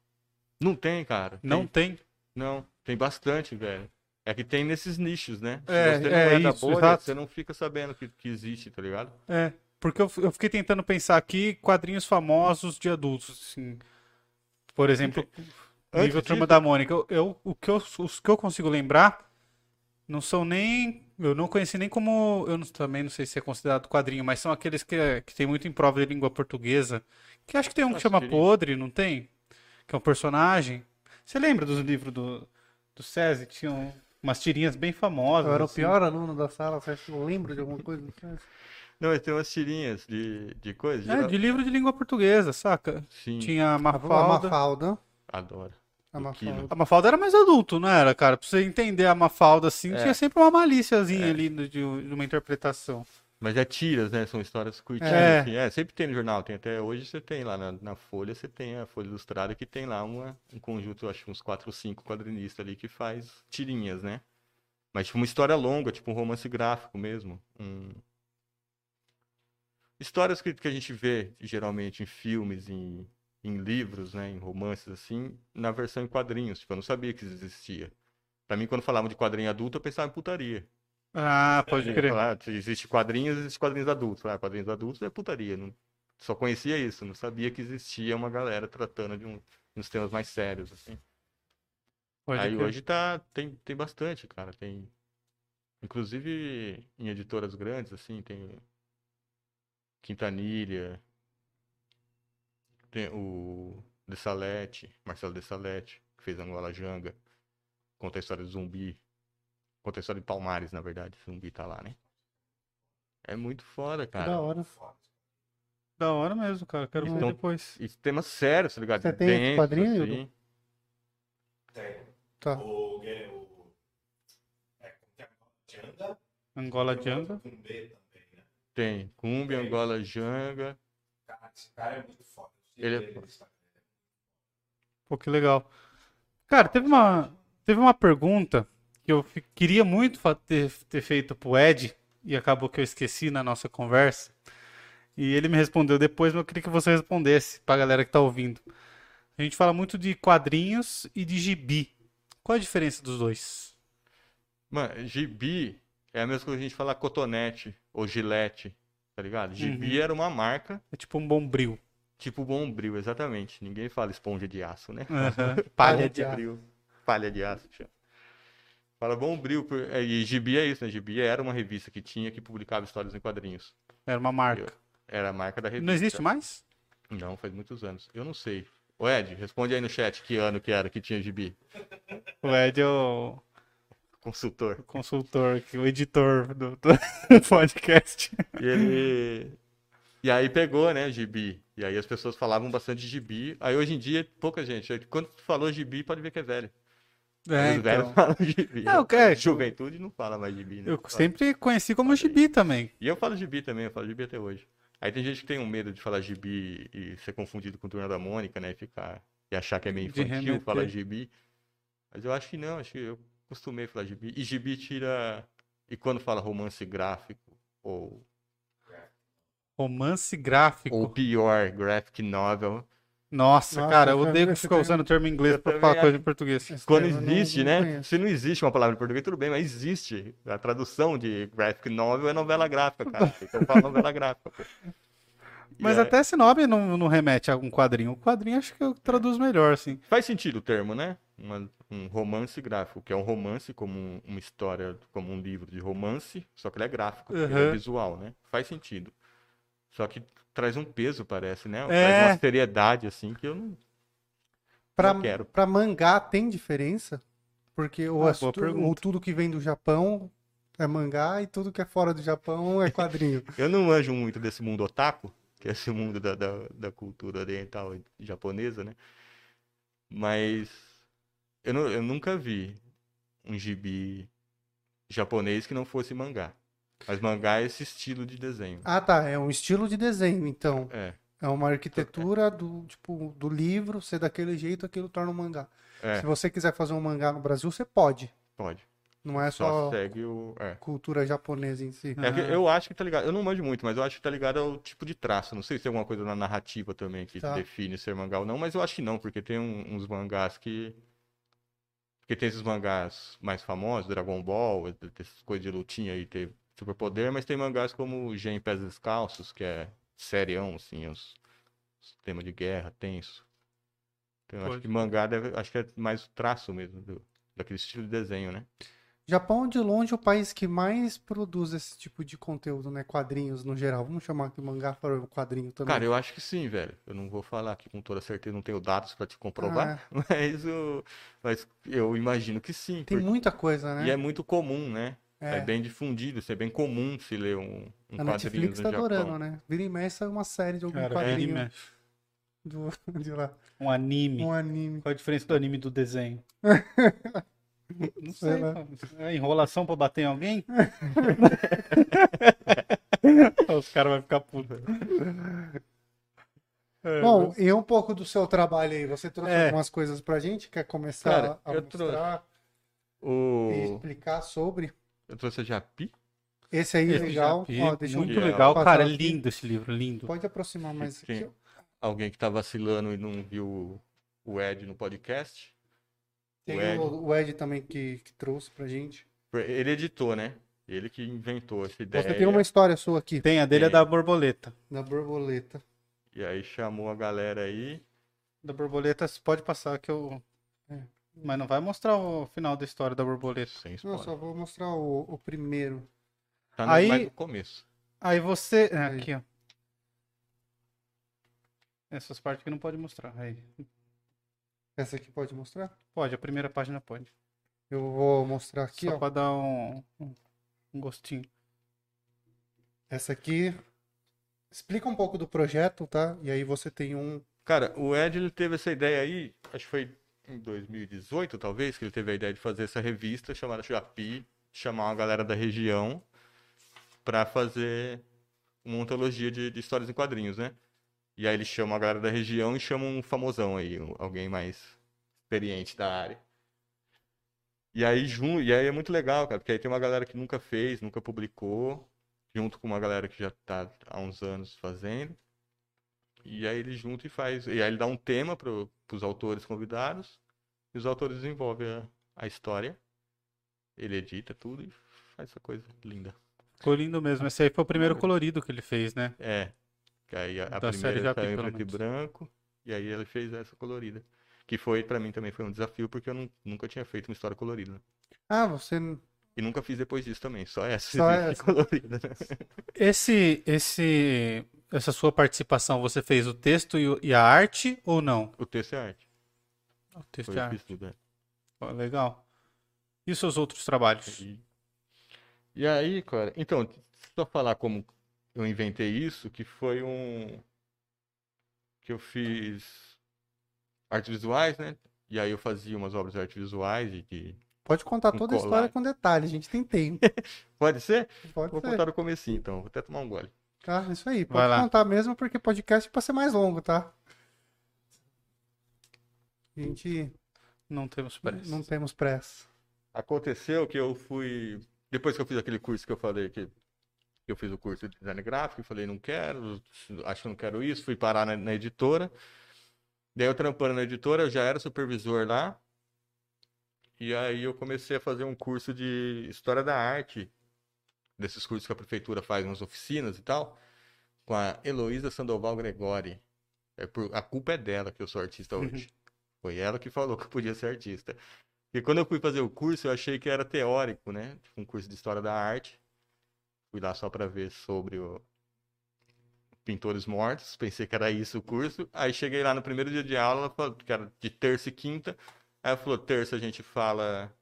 Não tem, cara. Não Tem-. Não, tem bastante, velho. É que tem nesses nichos, né? Se É, você não é é, da isso, bolha, exato. você não fica sabendo que, que existe, tá ligado? É, porque eu, eu fiquei tentando pensar aqui quadrinhos famosos de adultos, assim. Por exemplo, Antes nível Turma da Mônica. Eu, eu- o que eu, os que eu consigo lembrar não são nem. Eu não conheci nem como. Eu não- também não sei se é considerado quadrinho, mas são aqueles que, que tem muito em prova de língua portuguesa. Que acho que tem um que chama Podre, não tem? Que é um personagem. Você lembra dos livros do, do SESI? Que tinham umas tirinhas bem famosas. Eu era o assim. pior aluno da sala, você acha que eu lembro de alguma coisa? Não, mas tem umas tirinhas de, de coisa. É, geral- de livro de língua portuguesa, saca? Sim, Tinha a A Mafalda. Mafalda. adoro. A Mafalda. A Mafalda era mais adulto, não era, cara? Pra você entender a Mafalda assim, É. tinha sempre uma malíciazinha É. ali de, de uma interpretação. Mas é tiras, né? São histórias curtinhas. É. assim. É, sempre tem no jornal. Tem até hoje você tem lá na, na Folha, você tem a Folha Ilustrada que tem lá uma, um conjunto, eu acho uns quatro ou cinco quadrinistas ali que faz tirinhas, né? Mas tipo uma história longa, tipo um romance gráfico mesmo. Um... Histórias que, que a gente vê geralmente em filmes, em, em livros, né? Em romances assim, na versão em quadrinhos. Tipo, eu não sabia que isso existia. Pra mim, quando falavam de quadrinho adulto, eu pensava em putaria. Ah, pode crer. Falar, existe quadrinhos, existe quadrinhos adultos. Ah, quadrinhos adultos é putaria. Não... Só conhecia isso, não sabia que existia uma galera tratando de um, nos temas mais sérios, assim. Pode Aí crer. hoje tá, tem, tem bastante, cara. Tem. Inclusive em editoras grandes, assim, tem Quintanilha, tem o De Salete, Marcelo De Salete, que fez Angola Janga, conta a história do zumbi. Conta a história de Palmares, na verdade. Zumbi tá lá, né? É muito foda, cara. Da hora. Da hora mesmo, cara. Quero ver Então- depois. E temas sérios, tá ligado? Você tem esse Densos, quadrinho, assim. Tem. Tá. O, o, é? Janga. Angola Tem um Janga. também, né? Tem. Cumbia, Tem. Angola Janga. Cara, esse cara é muito foda. Ele é. Pô, que legal. Cara, teve uma, teve uma pergunta que eu queria muito ter, ter feito pro Ed e acabou que eu esqueci na nossa conversa. E ele me respondeu depois, mas eu queria que você respondesse pra galera que tá ouvindo. A gente fala muito de quadrinhos e de gibi. Qual a diferença dos dois? Mano, gibi é a mesma coisa que a gente falar cotonete ou gilete, tá ligado? Gibi Uhum. era uma marca, É tipo um bombril. Tipo Bombril, exatamente. Ninguém fala esponja de aço, né? Aham. Palha de aço. abril. Palha de aço, chama. Fala Bombril. é, E gibi é isso, né? Gibi era uma revista que tinha que publicava histórias em quadrinhos. Era uma marca. Era a marca da revista. Não existe mais? Não, faz muitos anos. Eu não sei. Ô Ed, responde aí no chat que ano que era que tinha gibi. O Ed é o Consultor. consultor, aqui, o editor do, do podcast. E ele. E aí pegou, né, gibi. E aí as pessoas falavam bastante de gibi. Aí hoje em dia, pouca gente. Quando tu falou gibi, pode ver que é velho. É, Os velhos então. falam gibi. O que é? Juventude não fala mais gibi, né? Eu sempre conheci como gibi também. E eu falo gibi também, eu falo gibi até hoje. Aí tem gente que tem um medo de falar gibi e ser confundido com Turma da Mônica, né? E ficar. E achar que é meio infantil falar gibi. Mas eu acho que não, acho que eu costumei falar gibi. E gibi tira. E quando fala romance gráfico, ou, Romance gráfico. ou pior, graphic novel. Nossa, Nossa, cara, eu odeio ficar usando o termo em inglês também falar coisa em português. Quando não- existe, não né? conheço. Se não existe uma palavra em português, tudo bem, mas existe. A tradução de graphic novel é novela gráfica, cara. Então fala novela gráfica. pô. Mas é- até esse nome não, não remete a algum quadrinho. O quadrinho acho que eu traduzo melhor, assim. Faz sentido o termo, né? Uma- um romance gráfico, que é um romance como um- uma história, como um livro de romance, só que ele é gráfico, porque ele é Uhum. visual, né? Faz sentido. Só que traz um peso, parece, né? É. Traz uma seriedade, assim, que eu não, Pra, não quero. pra mangá tem diferença? Porque ou, Ah, tu- ou tudo que vem do Japão é mangá e tudo que é fora do Japão é quadrinho. Eu não manjo muito desse mundo otaku, que é esse mundo da, da, da cultura oriental japonesa, né? Mas eu, nu- eu nunca vi um gibi japonês que não fosse mangá. Mas mangá é esse estilo de desenho. ah, tá. É um estilo de desenho, então. É, É uma arquitetura do, tipo, do livro ser daquele jeito, aquilo torna um mangá. é, Se você quiser fazer um mangá no Brasil, você pode. pode. Não é Só só segue o. É. cultura japonesa em si. É que eu acho que tá ligado. Eu não manjo muito, mas eu acho que tá ligado ao tipo de traço. Não sei se tem alguma coisa na narrativa também que Tá. define ser mangá ou não, mas eu acho que não, porque tem um- uns mangás que. Porque tem esses mangás mais famosos, Dragon Ball, essas coisas de lutinha aí, ter superpoder, mas tem mangás como Gen Pés Descalços, que é serião, assim, os, os temas de guerra, tenso. Então eu acho que mangá deve, acho que é mais o traço mesmo, do, daquele estilo de desenho, né? Japão é de longe o país que mais produz esse tipo de conteúdo, né? Quadrinhos no geral. Vamos chamar aqui mangá para quadrinho também. Cara, eu acho que sim, velho. Eu não vou falar aqui com toda certeza, não tenho dados pra te comprovar, mas, eu, mas eu imagino que sim. Tem porque- muita coisa, né? E é muito comum, né? É. É. bem difundido, isso é bem comum se ler um, um A Netflix tá Japão. adorando, né? Vira e mexe sai uma série de algum Cara, quadrinho anime. do, de lá. Um anime. Um anime. Qual a diferença do anime e do desenho? Não Sei sei, lá. É enrolação pra bater em alguém? Os caras vão ficar putos. É, Bom, e um pouco do seu trabalho aí. Você trouxe É. algumas coisas pra gente? Quer começar Cara, a eu mostrar e O... explicar sobre? Eu trouxe a Japi. Esse aí, esse legal. Japi, Ó, deixa eu muito eu legal, passar cara. É aqui. lindo esse livro, lindo. Pode aproximar mais aqui. Alguém que tá vacilando e não viu o Ed no podcast. Tem o Ed. o, Ed também que, que trouxe pra gente. Ele editou, né? Ele que inventou essa ideia. Você tem uma história sua aqui, Tem, a dele é Tem. da borboleta. da borboleta. E aí chamou a galera aí. Da borboleta você pode passar que eu. Mas não vai mostrar o final da história da borboleta. Sem Não, spoiler. só vou mostrar o, o primeiro. Tá no, Aí- mais no começo. Aí você. é, Aí. Aqui, ó. Essas partes que não pode mostrar. Aí. Essa aqui pode mostrar? Pode, a primeira página pode. Eu vou mostrar aqui, Só ó. pra dar um, um, um gostinho. Essa aqui explica um pouco do projeto, tá? E aí você tem um. Cara, o Ed ele teve essa ideia aí, acho que foi em 2018, talvez, que ele teve a ideia de fazer essa revista chamada Japi, chamar uma galera da região pra fazer uma antologia de, de histórias em quadrinhos, né? E aí ele chama a galera da região e chama um famosão aí, alguém mais experiente da área. E aí, jun... e aí é muito legal, cara, porque aí tem uma galera que nunca fez, nunca publicou, junto com uma galera que já tá há uns anos fazendo. E aí ele junta e faz. E aí ele dá um tema para os autores convidados. E os autores desenvolvem a, a história. Ele edita tudo e faz essa coisa linda. Ficou lindo mesmo. Esse aí foi o primeiro colorido que ele fez, né? É. Que aí a, a Da série primeira saiu em preto e branco. E aí ele fez essa colorida. Que foi, para mim, também foi um desafio, porque eu não- nunca tinha feito uma história colorida. Ah, você. E nunca fiz depois disso também. Só essa Só essa. colorida, né? Esse, esse, essa sua participação, você fez o texto e, e a arte ou não? O texto é arte. O texto Foi e a que arte. tudo, é. Ó, Legal. E os seus outros trabalhos? E, e aí, cara, então, só falar como eu inventei isso, que foi um. que eu fiz artes visuais, né? E aí eu fazia umas obras de artes visuais e de. Pode contar Um toda a colar. história com detalhe, a gente tem tempo. Pode ser? Pode Vou ser. contar no comecinho, então. Vou até tomar um gole. Tá, isso aí. Vai Pode lá. contar mesmo, porque podcast é pra ser mais longo, tá? A gente Não temos pressa. não temos pressa. Aconteceu que eu fui. Depois que eu fiz aquele curso que eu falei que eu fiz o curso de design gráfico, eu falei, não quero, acho que não quero isso, fui parar na, na editora. Daí eu trampando na editora, eu já era supervisor lá. E aí eu comecei a fazer um curso de História da Arte, desses cursos que a prefeitura faz nas oficinas e tal, com a Heloísa Sandoval Gregori. É por- a culpa é dela que eu sou artista hoje. Foi ela que falou que eu podia ser artista. Porque quando eu fui fazer o curso, eu achei que era teórico, né? Um curso de História da Arte. Fui lá só para ver sobre o pintores mortos. Pensei que era isso o curso. Aí cheguei lá no primeiro dia de aula, que era de terça e quinta. Aí ela falou, terça a gente fala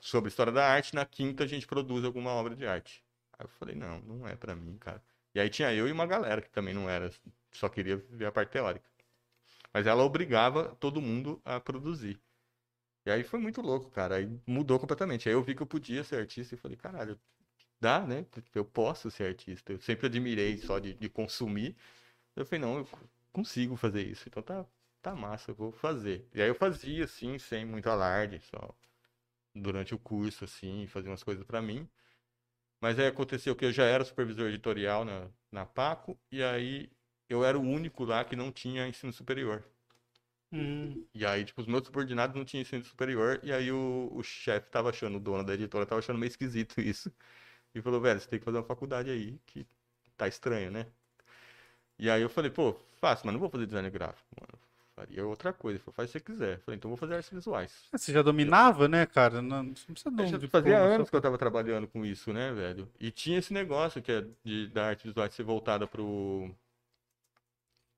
sobre História da Arte, na quinta a gente produz alguma obra de arte. Aí eu falei, não, não é para mim, cara. E aí tinha eu e uma galera que também não era, só queria ver a parte teórica. Mas ela obrigava todo mundo a produzir. E aí foi muito louco, cara. Aí mudou completamente. Aí eu vi que eu podia ser artista e falei, caralho, dá, né? Eu posso ser artista. Eu sempre admirei só de, de consumir. Eu falei, não, eu consigo fazer isso. Então tá, tá massa, eu vou fazer. E aí eu fazia, assim, sem muito alarde, só durante o curso, assim, fazia umas coisas pra mim. Mas aí aconteceu que eu já era supervisor editorial na, na Paco, e aí eu era o único lá que não tinha ensino superior. Hum, E aí, tipo, os meus subordinados não tinham ensino superior, e aí o, o chefe tava achando, o dono da editora tava achando meio esquisito isso. E falou, velho, você tem que fazer uma faculdade aí, que tá estranho, né? E aí eu falei, pô, faço, mas não vou fazer design gráfico, mano. Faria outra coisa. Ele falou, faz o que você quiser. Eu falei, então vou fazer artes visuais. você já dominava, né, cara? Não, não precisa de Eu um já diploma, fazia só- anos que eu tava trabalhando com isso, né, velho? E tinha esse negócio que é de, da arte visual ser voltada pro,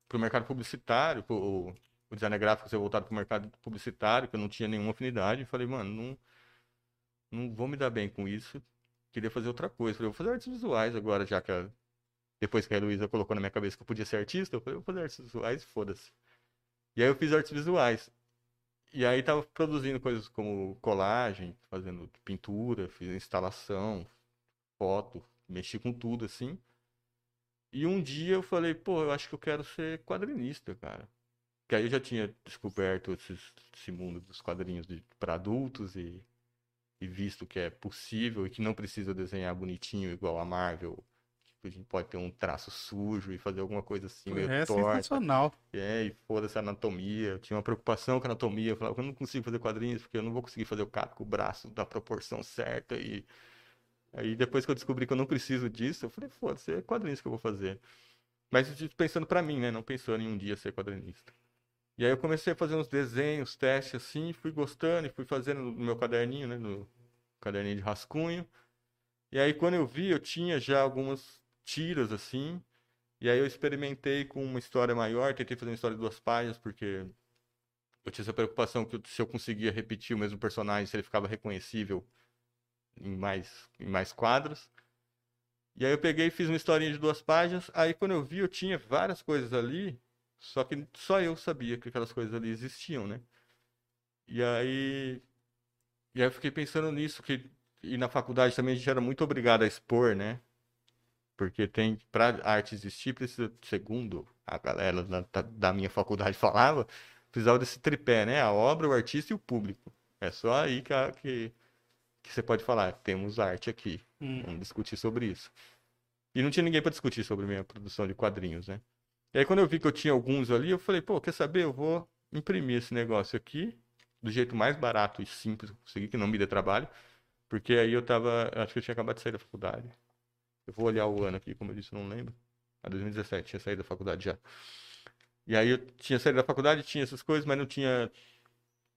pro mercado publicitário, pro, o design gráfico ser voltado pro mercado publicitário, que eu não tinha nenhuma afinidade. Falei, mano, não, não vou me dar bem com isso. Queria fazer outra coisa. Falei, vou fazer artes visuais agora, já que a- depois que a Heloísa colocou na minha cabeça que eu podia ser artista, eu falei, vou fazer artes visuais, foda-se. E aí eu fiz artes visuais. E aí tava produzindo coisas como colagem, fazendo pintura, fiz instalação, foto, mexi com tudo assim. E um dia eu falei, pô, eu acho que eu quero ser quadrinista, cara. Que aí eu já tinha descoberto esses- esse mundo dos quadrinhos para adultos e, e visto que é possível e que não precisa desenhar bonitinho igual a Marvel. A gente pode ter um traço sujo e fazer alguma coisa assim, meio É torta. sensacional. É, e foda-se a anatomia. Eu tinha uma preocupação com a anatomia. Eu falava, eu não consigo fazer quadrinhos porque eu não vou conseguir fazer o capo com o braço da proporção certa. E aí depois que eu descobri que eu não preciso disso, eu falei, foda-se, é quadrinhos que eu vou fazer. Mas pensando pra mim, né? Não pensando em um dia ser quadrinista. E aí eu comecei a fazer uns desenhos, testes assim, fui gostando e fui fazendo no meu caderninho, né? No caderninho de rascunho. E aí quando eu vi, eu tinha já algumas tiras assim. E aí eu experimentei com uma história maior, tentei fazer uma história de duas páginas, porque eu tinha essa preocupação que se eu conseguia repetir o mesmo personagem, se ele ficava reconhecível em mais, em mais quadros. E aí eu peguei e fiz uma historinha de duas páginas. Aí quando eu vi, eu tinha várias coisas ali, só que só eu sabia que aquelas coisas ali existiam, né? E aí, e aí eu fiquei pensando nisso, que e na faculdade também a gente era muito obrigado a expor, né? Porque tem, para arte existir, precisa, segundo a galera da, da- minha faculdade falava, precisava desse tripé, né? A obra, o artista e o público. É só aí que, a- que, que você pode falar, temos arte aqui. Hum. Vamos discutir sobre isso. E não tinha ninguém para discutir sobre minha produção de quadrinhos, né? E aí quando eu vi que eu tinha alguns ali, eu falei, pô, quer saber? Eu vou imprimir esse negócio aqui do jeito mais barato e simples que eu consegui, que não me dê trabalho, porque aí eu tava, acho que eu tinha acabado de sair da faculdade. Eu vou olhar o ano aqui, como eu disse, eu não lembro. Ah, 2017, tinha saído da faculdade já. E aí eu tinha saído da faculdade, tinha essas coisas, mas não tinha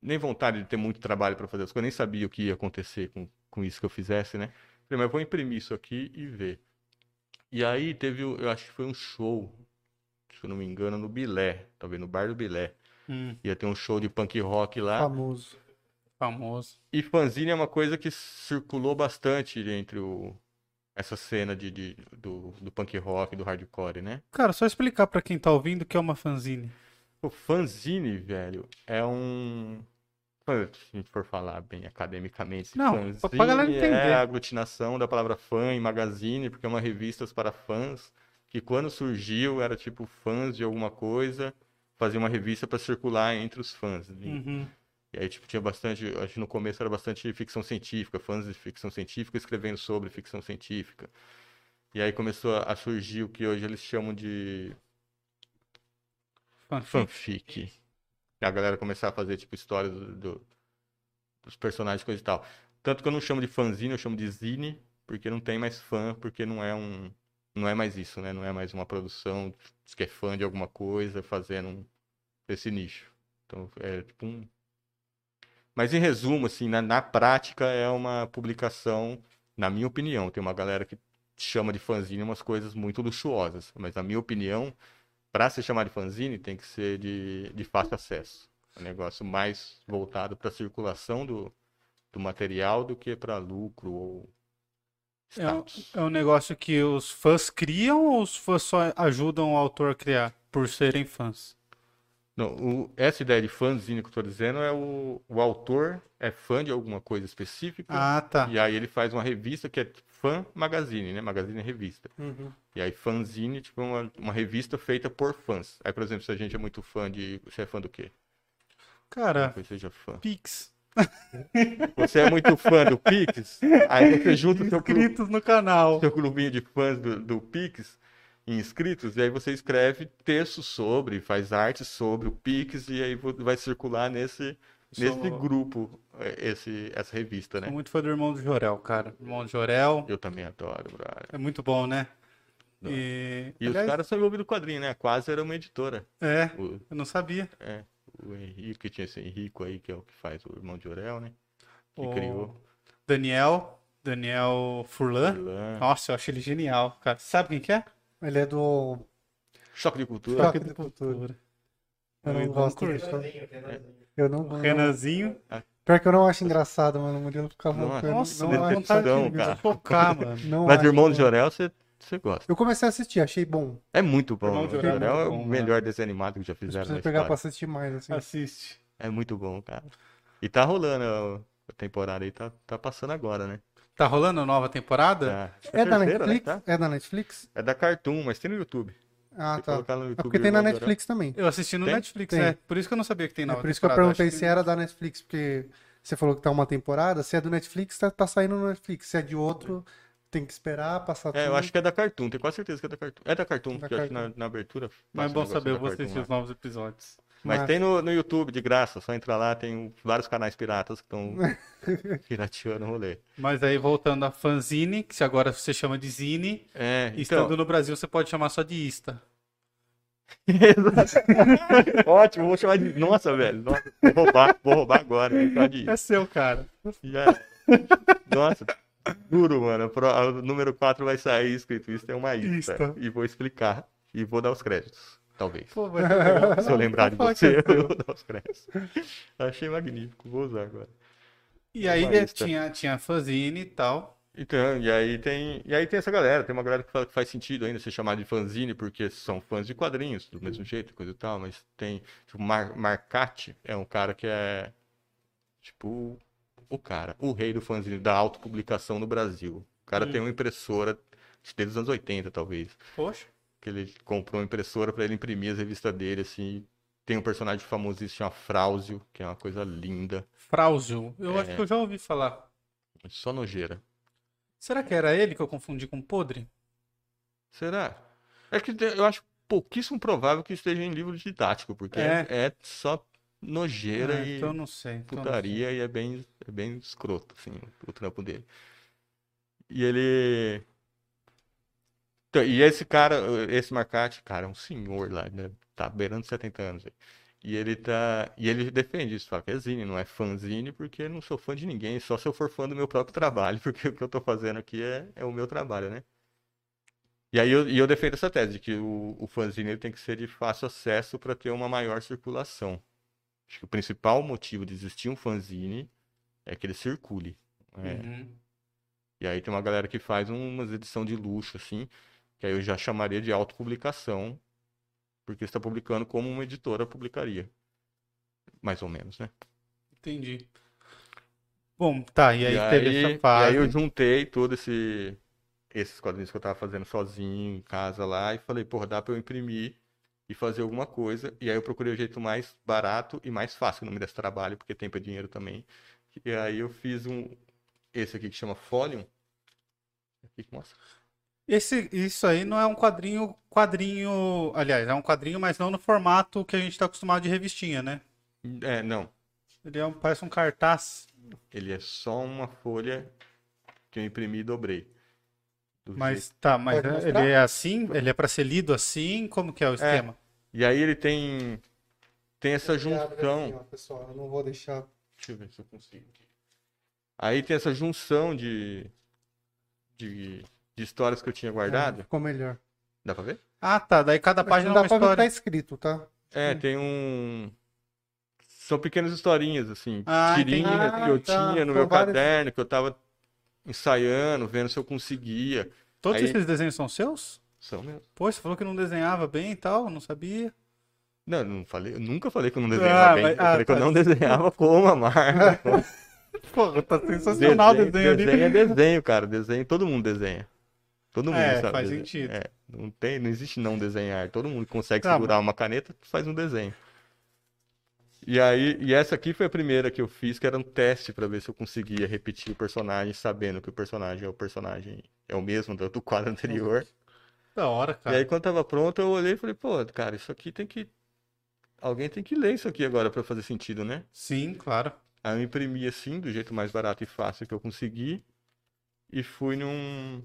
nem vontade de ter muito trabalho para fazer as coisas, nem sabia o que ia acontecer com, com isso que eu fizesse, né? Falei, mas eu vou imprimir isso aqui e ver. E aí teve, eu acho que foi um show, se eu não me engano, no Bilé, talvez no bar do Bilé. Hum, Ia ter um show de punk rock lá. Famoso. famoso. E fanzine é uma coisa que circulou bastante entre o, essa cena de, de- do, do punk rock, do hardcore, né? Cara, só explicar pra quem tá ouvindo o que é uma fanzine. O fanzine, velho, é um. Se a gente for falar bem academicamente, Não, fanzine pra- pra galera entender. é a aglutinação da palavra fã em magazine, porque é uma revista para fãs, que quando surgiu era tipo fãs de alguma coisa, fazia uma revista para circular entre os fãs. Uhum. E aí, tipo, tinha bastante, acho que no começo era bastante ficção científica, fãs de ficção científica escrevendo sobre ficção científica. E aí começou a surgir o que hoje eles chamam de Fanfic. fanfic. E a galera começar a fazer, tipo, histórias do- do- dos personagens, coisa e tal. Tanto que eu não chamo de fanzine, eu chamo de zine, porque não tem mais fã, porque não é um. Não é mais isso, né? Não é mais uma produção que é fã de alguma coisa fazendo um- esse nicho. Então é tipo um. Mas em resumo, assim, na, na prática é uma publicação, na minha opinião, tem uma galera que chama de fanzine umas coisas muito luxuosas, mas na minha opinião, para se chamar de fanzine, tem que ser de, de fácil acesso. Um negócio mais voltado para a circulação do, do material do que para lucro ou É um, status. é um negócio que os fãs criam ou os fãs só ajudam o autor a criar, por serem fãs? Não, o- essa ideia de fanzine que eu estou dizendo é o, o autor é fã de alguma coisa específica Ah, tá. e aí ele faz uma revista que é fã magazine, né? Magazine é revista. Uhum. E aí fanzine, tipo, é uma, uma revista feita por fãs. Aí, por exemplo, se a gente é muito fã de... Você é fã do quê? Cara, Talvez seja fã. Pix. Você é muito fã do Pix, aí você junta o seu, Inscritos no canal. seu grupinho de fãs do, do Pix inscritos, e aí você escreve textos sobre, faz arte sobre o Pix, e aí vai circular nesse, nesse Sou- grupo é, esse, essa revista, Sou né? muito fã do Irmão do Jorel, cara. Irmão do Jorel Eu também adoro, brother. é muito bom, né? Não. E, E os aliás, caras são envolvidos no quadrinho, né? Quase era uma editora. é, O, eu não sabia. é, o Henrique, tinha esse Henrico aí, que é o que faz o irmão de Orel, né? Que O criou. Daniel, Daniel Furlan. Furlan. Nossa, eu acho ele genial, cara. Sabe quem que é? Ele é do. Choque de cultura. Choque de cultura. Eu não Eu gosto não disso. Renanzinho. Eu não, não- Renanzinho. Pior que eu não acho engraçado, mano. O Murilo fica Nossa, louco. eu Nossa, não, não acho vontade cara. focar, mano. Não Mas acho Irmão de bom. Jorel, você, você gosta. Eu comecei a assistir, achei bom. É muito bom. Irmão de Jorel é é muito o bom, melhor desenho animado que já fizeram na preciso pegar pra história. assistir mais, assim. Assiste. É muito bom, cara. E tá rolando a, a temporada aí, tá, tá passando agora, né? Tá rolando a nova temporada? Tá. É a da terceira, né, Netflix? tá? É da Netflix? É da Cartoon, mas tem no YouTube. Ah, tá. colocar no É YouTube, porque tem na. Netflix também. Eu assisti no Tem? Netflix, Tem. é. Por isso que eu não sabia que tem É nova por isso que eu temporada. perguntei se era da Netflix, porque você falou que tá uma temporada. Se é do Netflix, tá, tá saindo no Netflix. Se é de outro, tem que esperar passar É, eu tudo. acho que é da Cartoon, tenho quase certeza que é da Cartoon. É da Cartoon, Da porque eu acho que na, Cartoon. na abertura. Mas é bom saber, eu vou Cartoon assistir lá. os novos episódios. Mas tem no, no YouTube de graça, só entrar lá, tem vários canais piratas que estão pirateando o rolê. Mas aí, voltando a fanzine, que agora você chama de zine, É, então, estando no Brasil você pode chamar só de Ista. Ótimo, vou chamar de. Nossa, velho. Nossa, vou roubar, vou roubar agora. É seu, cara. Já é. Nossa, duro, mano. O número 4 vai sair escrito isso, é uma lista. Lista. E vou explicar. E vou dar os créditos, talvez. Pô, legal. Se eu lembrar de você, é eu vou dar os créditos. Achei magnífico, vou usar agora. E aí tinha, tinha fanzine e tal. Então, e aí tem, e aí tem essa galera, tem uma galera que fala que faz sentido ainda ser chamado de fanzine, porque são fãs de quadrinhos, do mesmo jeito, coisa e tal, mas tem, tipo, Mar Marcati é um cara que é, tipo, o cara, o rei do fanzine, da autopublicação no Brasil. O cara Hum. tem uma impressora, desde os anos 80, talvez, Poxa. Que ele comprou uma impressora pra ele imprimir as revistas dele, assim, tem um personagem famosíssimo, chama Frauzio, que é uma coisa linda, Frauzio. Eu acho É. que eu já ouvi falar. só nojeira. Será que era ele que eu confundi com podre? Será? É que eu acho pouquíssimo provável que esteja em livro didático, porque é, É. é só nojeira Ah, e então não sei. então eu não sei. putaria e é bem, é bem escroto, assim, o trampo dele. E ele. Então, e esse cara, esse Marcati, cara, é um senhor lá, né? Tá beirando 70 anos. aí. E ele tá. E ele defende isso, fala que é zine, não é fanzine, porque eu não sou fã de ninguém, só se eu for fã do meu próprio trabalho, porque o que eu tô fazendo aqui é, é o meu trabalho, né? E aí eu, e eu defendo essa tese, de que o, o fanzine tem que ser de fácil acesso para ter uma maior circulação. Acho que o principal motivo de existir um fanzine é que ele circule. né? Uhum. E aí tem uma galera que faz umas edição de luxo, assim, que aí eu já chamaria de autopublicação, porque está publicando como uma editora publicaria. Mais ou menos, né? Entendi. Bom, tá. E aí E teve aí, essa e fase. aí eu juntei todo esse esses quadrinhos que eu tava fazendo sozinho em casa lá e falei, porra, dá pra eu imprimir e fazer alguma coisa. E aí eu procurei o jeito mais barato e mais fácil que não me desse trabalho, porque tempo é dinheiro também. E aí eu fiz um esse aqui que chama Folium. Aqui, mostra. Esse, isso aí não é um quadrinho, quadrinho, aliás, é um quadrinho, mas não no formato que a gente tá acostumado de revistinha, né? É, não. Ele é um, parece um cartaz, Ele é só uma folha que eu imprimi e dobrei. Do mas jeito- tá, mas Pode é- mostrar? ele é assim, ele é pra ser lido assim, como que é o esquema? E aí ele tem tem essa junção. assim, ó, pessoal, eu não vou deixar. Deixa eu ver se eu consigo aqui. Aí tem essa junção de, de, de histórias que eu tinha guardado. Ficou melhor. Dá pra ver? Ah, tá, daí cada Mas página é dá uma pra ver o que tá história. escrito, tá? É, tem um. São pequenas historinhas, assim. Ah, tirinhas entendi. que eu Ah, tá. tinha no São meu várias- caderno, que eu tava ensaiando, vendo se eu conseguia. Todos Aí- esses desenhos são seus? São mesmo. Pô, você falou que não desenhava bem e tal, não sabia. Não, eu não falei, eu nunca falei que eu não desenhava Ah, bem. mas- eu ah, falei que eu tá. não desenhava como a marca. Pô, tá sensacional o desenho ali. desenho é desenho, cara. Desenho, todo mundo desenha. Todo mundo É, sabe faz desenhar. sentido. É, não tem, não existe não desenhar. Todo mundo consegue Tá, segurar uma caneta, faz um desenho. E aí, e essa aqui foi a primeira que eu fiz, que era um teste pra ver se eu conseguia repetir o personagem, sabendo que o personagem é o personagem é o mesmo do, do quadro anterior. Da hora, E cara. aí quando tava pronto, eu olhei e falei, pô, cara, isso aqui tem que alguém tem que ler isso aqui agora pra fazer sentido, né? Sim, claro. Aí eu imprimi assim, do jeito mais barato e fácil que eu consegui. E fui num.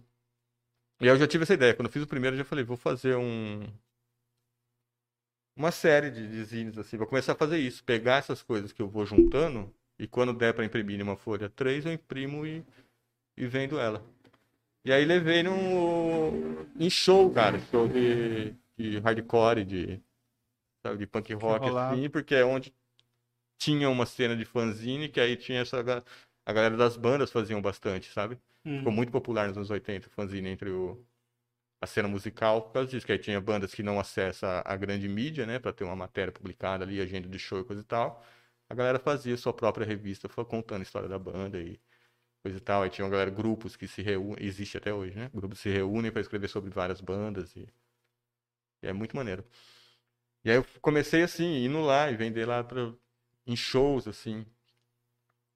E aí eu já tive essa ideia. Quando eu fiz o primeiro, eu já falei, vou fazer um. Uma série de, de zines, assim. Vou começar a fazer isso. Pegar essas coisas que eu vou juntando. E quando der pra imprimir em uma folha 3, eu imprimo e, e vendo ela. E aí levei no. Em show, cara. Show de, de hardcore, de. Sabe, de punk rock, assim, porque é onde tinha uma cena de fanzine, que aí tinha essa. A galera das bandas faziam bastante, sabe? Hum. Ficou muito popular nos anos 80, o fanzine entre o, a cena musical, por causa disso, que aí tinha bandas que não acessam a, a grande mídia, né, pra ter uma matéria publicada ali, agenda de show e coisa e tal. A galera fazia sua própria revista, foi contando a história da banda e coisa e tal. Aí tinha uma galera, grupos que se reúnem, existe até hoje, né? Grupos se reúnem pra escrever sobre várias bandas e, e é muito maneiro. E aí eu comecei assim, indo lá e vender lá pra, em shows, assim.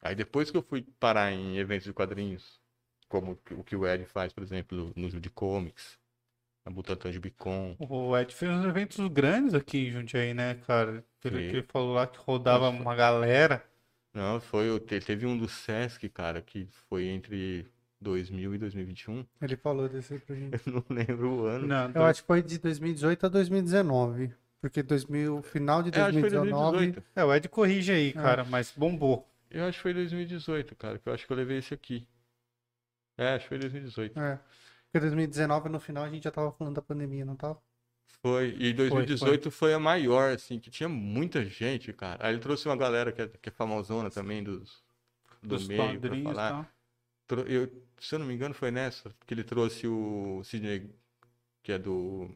Aí depois que eu fui parar em eventos de quadrinhos, como o que o Ed faz, por exemplo, no Judy Comics, na Butantan de Bicon. O Ed fez uns eventos grandes aqui em Jundiaí, né, cara? Fez. que ele falou lá que rodava uma galera. Não, foi, teve um do Sesc, cara, que foi entre 2000 e 2021. Ele falou desse aí pra gente. Eu não lembro o ano. Não, Eu acho que foi de 2018 a 2019. Porque 2000, final de É, acho que foi 2019. 2018. É, o Ed corrige aí, cara, mas bombou. Eu acho que foi 2018, cara, que eu acho que eu levei esse aqui. É, acho que foi 2018. É. Porque 2019, no final, a gente já tava falando da pandemia, não tava? Foi, e 2018 foi, a maior, assim, que tinha muita gente, cara. Aí ele trouxe uma galera que é, que é famosona também dos, do Dos meio pra falar. Tro- Eu, se eu não me engano, foi nessa que ele trouxe o Sidney, que é do.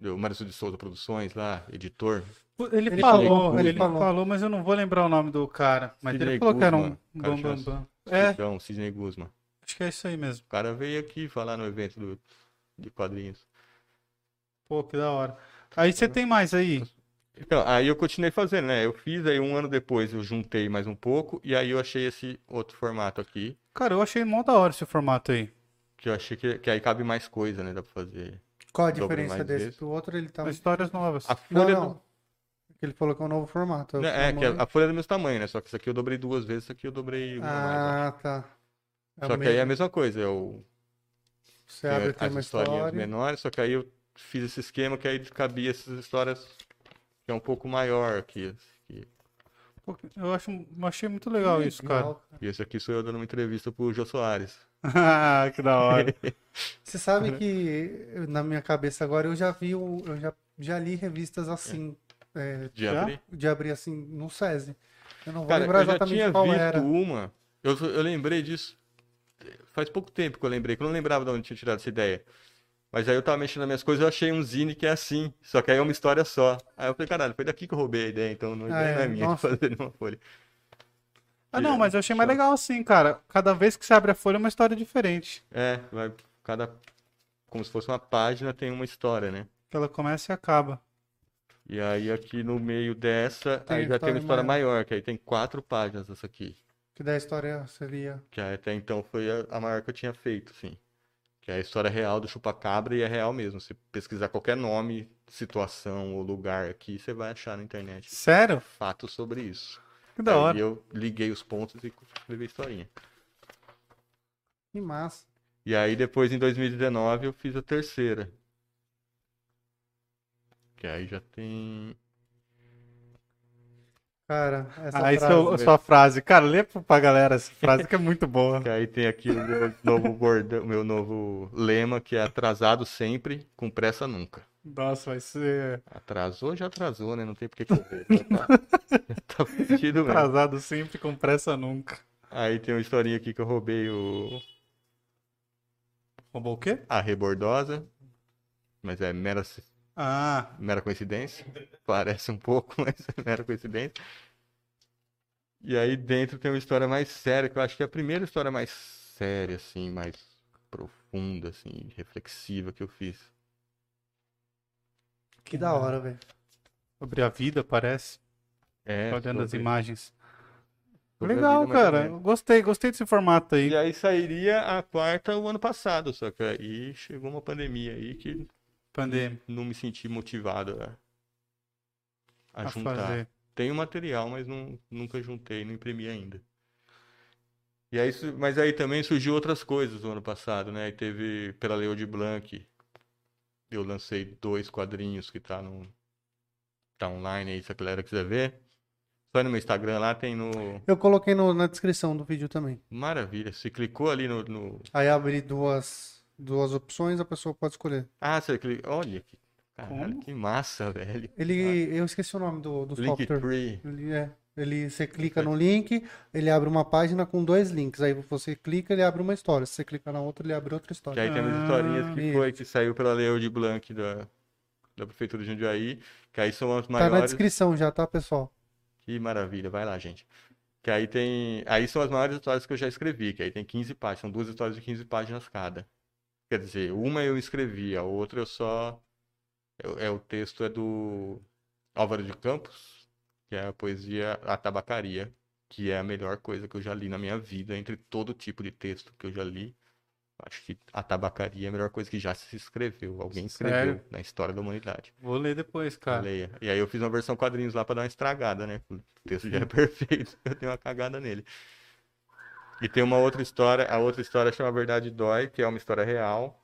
Do Márcio de Souza Produções lá, editor. Ele, Ele falou, ele, falou. mas eu não vou lembrar o nome do cara. Mas Sidney ele falou que era um Guzman, o bam, bam, bam. É, Então, Sidney Guzman. acho que é isso aí mesmo. O cara veio aqui falar no evento do, de quadrinhos. Pô, que da hora. Aí você tem mais aí? Então, aí eu continuei fazendo, né? Eu fiz, aí um ano depois eu juntei mais um pouco, e aí eu achei esse outro formato aqui, Cara, eu achei mó da hora esse formato aí. que eu achei que, que aí cabe mais coisa, né? Dá pra fazer. Qual a diferença desse vezes. pro outro? Ele tá. Histórias novas. A Não, folha não. Ele falou que é um novo formato. do... o É, que tamanho- a, a folha é do mesmo tamanho, né? Só que isso aqui eu dobrei duas vezes, isso aqui eu dobrei uma mais. Ah, tá. É o Só que aí é a mesmo. mesma coisa, eu Você abre aqui as uma historinhas história. menores, só que aí eu fiz esse esquema que aí cabia essas histórias que é um pouco maior aqui. que- Pô, Eu acho, eu achei muito legal isso, cara. Legal. E esse aqui sou eu dando uma entrevista pro Jô Soares. Ah, que da hora. Você sabe que na minha cabeça agora eu já vi, o- eu já, já li revistas assim, é, De Já? abrir. de abrir assim no SESI. Eu não vou Cara, lembrar eu já exatamente tinha qual visto era. uma. Eu, eu lembrei disso. Faz pouco tempo que eu lembrei, que eu não lembrava de onde tinha tirado essa ideia. Mas aí eu tava mexendo nas minhas coisas, eu achei um zine que é assim. Só que aí é uma história só. Aí eu falei, caralho, foi daqui que eu roubei a ideia, então não, Ah, ideia não é? é minha Nossa. de fazer numa folha. Ah, não, mas eu achei mais legal assim, cara. Cada vez que você abre a folha é uma história diferente. É, vai. Cada. Como se fosse uma página, tem uma história, né? Que ela começa e acaba. E aí aqui no meio dessa, Tem aí já tem uma história história maior, que aí tem quatro páginas essa aqui. Que da história seria. Que até então foi a, a maior que eu tinha feito, assim. Que é a história real do chupacabra e é real mesmo. Se pesquisar qualquer nome, situação ou lugar aqui, você vai achar na internet Sério? fatos sobre isso. Que da Aí hora. eu liguei os pontos e escrevi a historinha. Que massa. E aí depois, em 2019, eu fiz a terceira. Que aí já tem... Cara, essa Aí frase. sua, sua frase. Cara, lê pra galera essa frase que é muito boa. Que aí tem aqui o meu novo bordão, meu novo lema, que é atrasado sempre, com pressa nunca. Nossa, vai ser Atrasou, já atrasou, né? Não tem por que correr. Tá, tá fudido mesmo. atrasado sempre, com pressa nunca. Aí tem uma historinha aqui que eu roubei o... Roubou o quê? a rebordosa, mas é mera, Ah, mera coincidência. Parece um pouco, mas é mera coincidência. E aí dentro tem uma história mais séria, que eu acho que é a primeira história mais séria, assim, mais profunda, assim, reflexiva que eu fiz. Que da hora, velho. sobre a vida, parece. É, olhando as imagens. Legal, vida, cara. Gostei, gostei desse formato aí. E aí sairia a quarta o ano passado, só que aí chegou uma pandemia aí que Pandemia. não me senti motivado a, a A juntar. fazer. Tenho material, mas não, nunca juntei, não imprimi ainda. E aí, mas aí também surgiu outras coisas no ano passado, né? Aí teve pela Leo de Blanc, eu lancei dois quadrinhos que tá no tá online aí, se a galera quiser ver. Só no meu Instagram lá tem no Eu coloquei no- na descrição do vídeo também. Maravilha, se clicou ali no, no... Aí abre duas, duas opções, a pessoa pode escolher. Ah, você clicou, olha que caralho, que massa, velho. Ele, eu esqueci o nome do, do software. Linktree. Ele, é, ele, você clica no link, ele abre uma página com dois links. Aí você clica, ele abre uma história. Se você clica na outra, ele abre outra Que história. aí tem umas Ah, historinhas que isso. foi, que saiu pela Leo de Blanc da, da Prefeitura de Jundiaí, que aí são as Tá na maiores. descrição já, tá, pessoal? Que maravilha, vai lá, gente. Que aí tem. Aí são as maiores histórias que eu já escrevi, que aí tem 15 páginas, são duas histórias de 15 páginas cada. Quer dizer, uma eu escrevi, a outra eu só. É, é- o texto é do Álvaro de Campos, que é a poesia A Tabacaria, que é a melhor coisa que eu já li na minha vida, entre todo tipo de texto que eu já li. Acho que A Tabacaria é a melhor coisa que já se escreveu. Alguém escreveu Sério? na história da humanidade. Vou ler depois, cara. Leia. E aí eu fiz uma versão quadrinhos lá pra dar uma estragada, né? O texto já é perfeito, eu tenho uma cagada nele. E tem uma outra história, a outra história chama Verdade Dói, que é uma história real,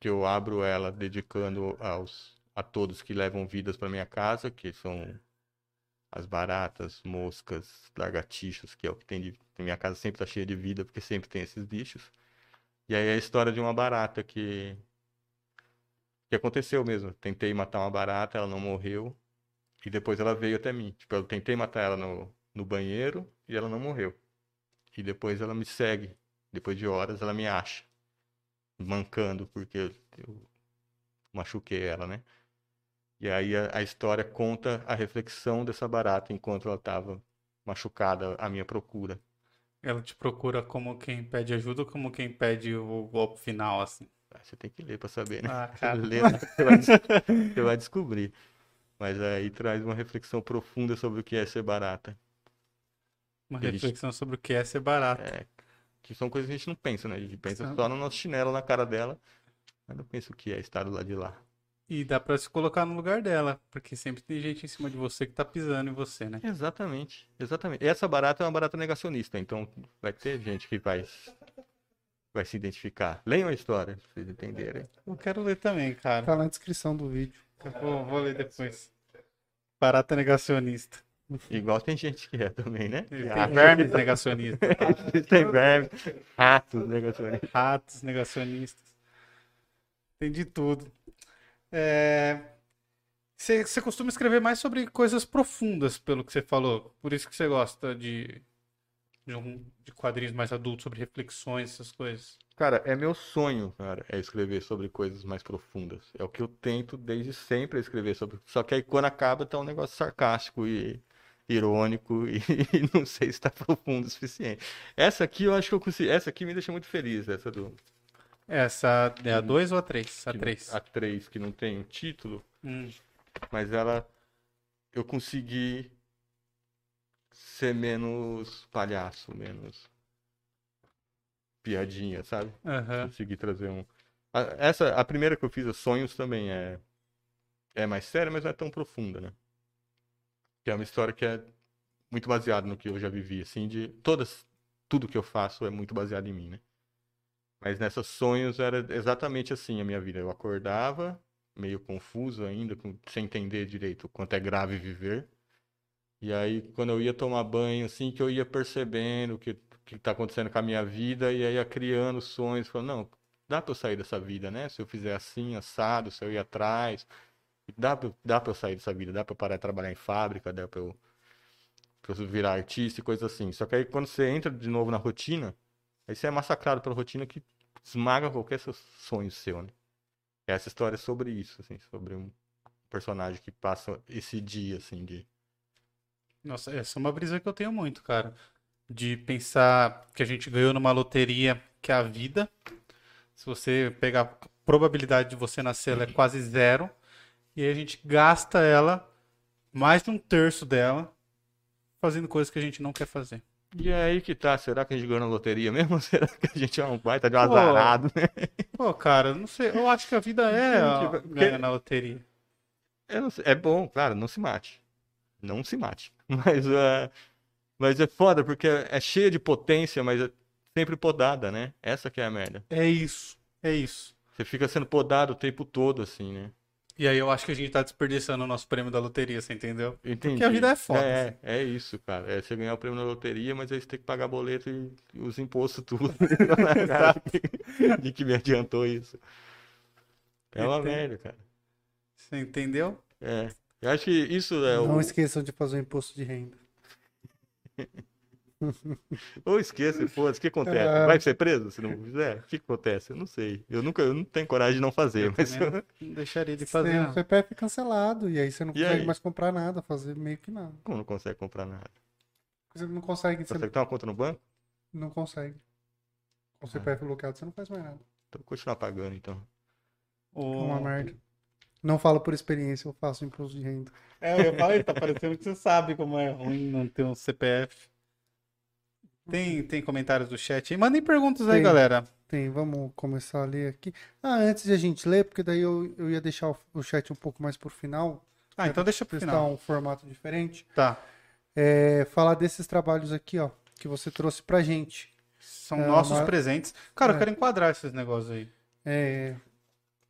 que eu abro ela dedicando aos a todos que levam vidas para minha casa, que são as baratas, moscas, lagartixas, que é o que tem de. Minha casa sempre tá cheia de vida, porque sempre tem esses bichos. E aí é a história de uma barata que. que aconteceu mesmo. Tentei matar uma barata, ela não morreu. E depois ela veio até mim. Tipo, eu tentei matar ela no, no banheiro e ela não morreu. E depois ela me segue. Depois de horas ela me acha. Mancando, porque eu, machuquei ela, né? E aí a, a história conta a reflexão dessa barata enquanto ela estava machucada à minha procura. Ela te procura como quem pede ajuda ou como quem pede o golpe final, assim? Ah, Você tem que ler para saber, né? Ah, cara. Lê lá, você vai, você vai descobrir. Mas aí traz uma reflexão profunda sobre o que é ser barata. Uma reflexão sobre o que é ser barato. É, que são coisas que a gente não pensa, né? A gente pensa Sim. só no nosso chinelo na cara dela, mas não pensa o que é estar do lado de lá. E dá pra se colocar no lugar dela, porque sempre tem gente em cima de você que tá pisando em você, né? Exatamente, exatamente. E essa barata é uma barata negacionista, então vai ter gente que vai, vai se identificar. Leiam a história, pra vocês entenderem. Eu quero ler também, cara. Tá na descrição do vídeo. Eu vou, vou ler depois. Barata negacionista. Igual tem gente que é também, né? Tem Ah, vermes negacionistas. tem vermes, ratos negacionistas. Ratos negacionistas. Tem de tudo. É, Você você costuma escrever mais sobre coisas profundas, pelo que você falou. Por isso que você gosta de, de, um- de quadrinhos mais adultos, sobre reflexões, essas coisas. Cara, é meu sonho, cara, é escrever sobre coisas mais profundas. É o que eu tento desde sempre escrever sobre. Só que aí quando acaba tá um negócio sarcástico e irônico e, não sei se tá profundo o suficiente. Essa aqui eu acho que eu consigo. Essa aqui me deixa muito feliz, essa do Essa é a 2 ou a 3? A que- 3. a 3 que não tem um título, Hum, mas ela eu consegui ser menos palhaço, menos piadinha, sabe? aham. Consegui trazer um. A- Essa, a primeira que eu fiz, os Sonhos, também é é mais séria, mas não é tão profunda, né? Que é uma história que é muito baseada no que eu já vivi, assim, de todas, tudo que eu faço é muito baseado em mim, né? Mas nessas Sonhos era exatamente assim a minha vida. Eu acordava meio confuso ainda, sem entender direito o quanto é grave viver. E aí, quando eu ia tomar banho, assim, que eu ia percebendo o que, que tá acontecendo com a minha vida, e aí ia criando sonhos, falando, não, dá pra eu sair dessa vida, né? Se eu fizer assim, assado, se eu ir atrás, dá pra, dá pra eu sair dessa vida, dá pra eu parar de trabalhar em fábrica, dá pra eu, pra eu virar artista e coisas assim. Só que aí, quando você entra de novo na rotina, aí você é massacrado pela rotina que esmaga qualquer sonho seu, né? Essa história é sobre isso, assim, sobre um personagem que passa esse dia, assim, de Nossa, essa é uma brisa que eu tenho muito, cara. De pensar que a gente ganhou numa loteria que é a vida. Se você pegar a probabilidade de você nascer, ela é quase zero. E aí a gente gasta ela, mais de um terço dela, fazendo coisas que a gente não quer fazer. E é aí que tá, será que a gente ganhou na loteria mesmo? Ou será que a gente é um baita de um Pô, azarado, né? Pô, cara, não sei. Eu acho que a vida é ó, porque- ganhar na loteria. Eu não sei, É bom, claro, não se mate. Não se mate. Mas, é, mas é foda, porque é, é cheia de potência, mas é sempre podada, né? Essa que é a merda. É isso. É isso. Você fica sendo podado o tempo todo, assim, né? E aí eu acho que a gente tá desperdiçando o nosso prêmio da loteria, você entendeu? Entendi. Porque a vida é foda, É, é isso, cara. É você ganhar o prêmio na loteria, mas aí você tem que pagar boleto e, os impostos tudo. de que me adiantou isso. É uma Entendi. merda, cara. Você entendeu? É. Eu acho que isso é o. Não esqueçam de fazer o imposto de renda. Ou esqueça, foda-se, o que acontece? É. Vai ser preso se não fizer? O que acontece? Eu não sei. Eu nunca, eu não tenho coragem de não fazer, Eu mas não deixaria de fazer. Tem o. CPF cancelado, e aí você não E consegue aí? mais comprar nada, fazer meio que nada. como não consegue comprar nada? Você não consegue, você Consegue ter uma conta no banco? não consegue. Com o Ah. CPF bloqueado, você não faz mais nada. Então continuar pagando, então. É O- uma merda. Não falo por experiência, eu faço imposto de renda. É, eu falei, tá parecendo que você sabe como é ruim não ter um CPF. Tem, tem comentários do chat aí? Mandem perguntas aí, Tem. galera. Tem, vamos começar a ler aqui. Ah, antes de a gente ler, porque daí eu, eu ia deixar o, o chat um pouco mais pro final. Ah, então deixa pro final. um formato diferente. Tá. É, falar desses trabalhos aqui, ó. que você trouxe pra gente. São É, nossos uma- presentes. Cara, eu É. quero enquadrar esses negócios aí. É,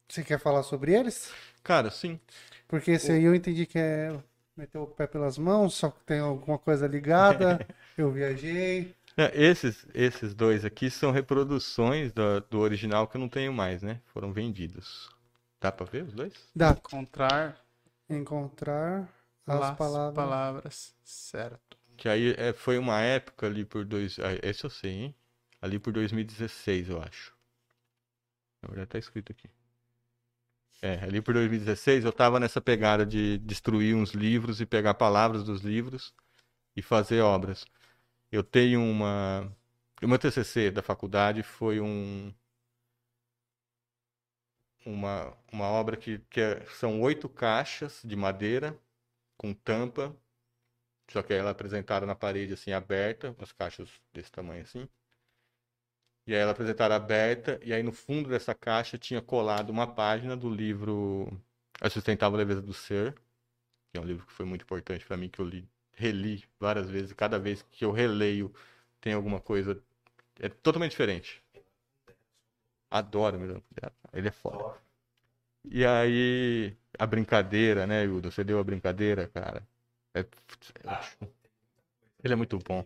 Você quer falar sobre eles? Cara, sim. Porque esse aí eu entendi que é meter o pé pelas mãos, só que tem alguma coisa ligada. eu viajei. Esses, esses dois aqui são reproduções do, do original que eu não tenho mais, né? Foram vendidos. Dá pra ver os dois? Dá. Encontrar Encontrar as palavras. palavras. Certo. Que aí é, foi uma época ali por dois. ah, Esse eu sei, hein? Ali por 2016, eu acho. Na verdade, tá escrito aqui. É, ali por 2016 eu tava nessa pegada de destruir uns livros e pegar palavras dos livros e fazer obras. Eu tenho uma. O meu TCC da faculdade foi um. Uma, uma obra que, que é- são oito caixas de madeira com tampa só que ela é apresentada na parede assim aberta, as caixas desse tamanho assim. E aí ela apresentada aberta, e aí no fundo dessa caixa tinha colado uma página do livro A Sustentável Leveza do Ser, que é um livro que foi muito importante para mim, que eu li, reli várias vezes, cada vez que eu releio tem alguma coisa é totalmente diferente. Adoro, meu. Ele é foda. E aí a brincadeira, né, Hildo? Você deu a brincadeira, cara. É- Ele é muito bom.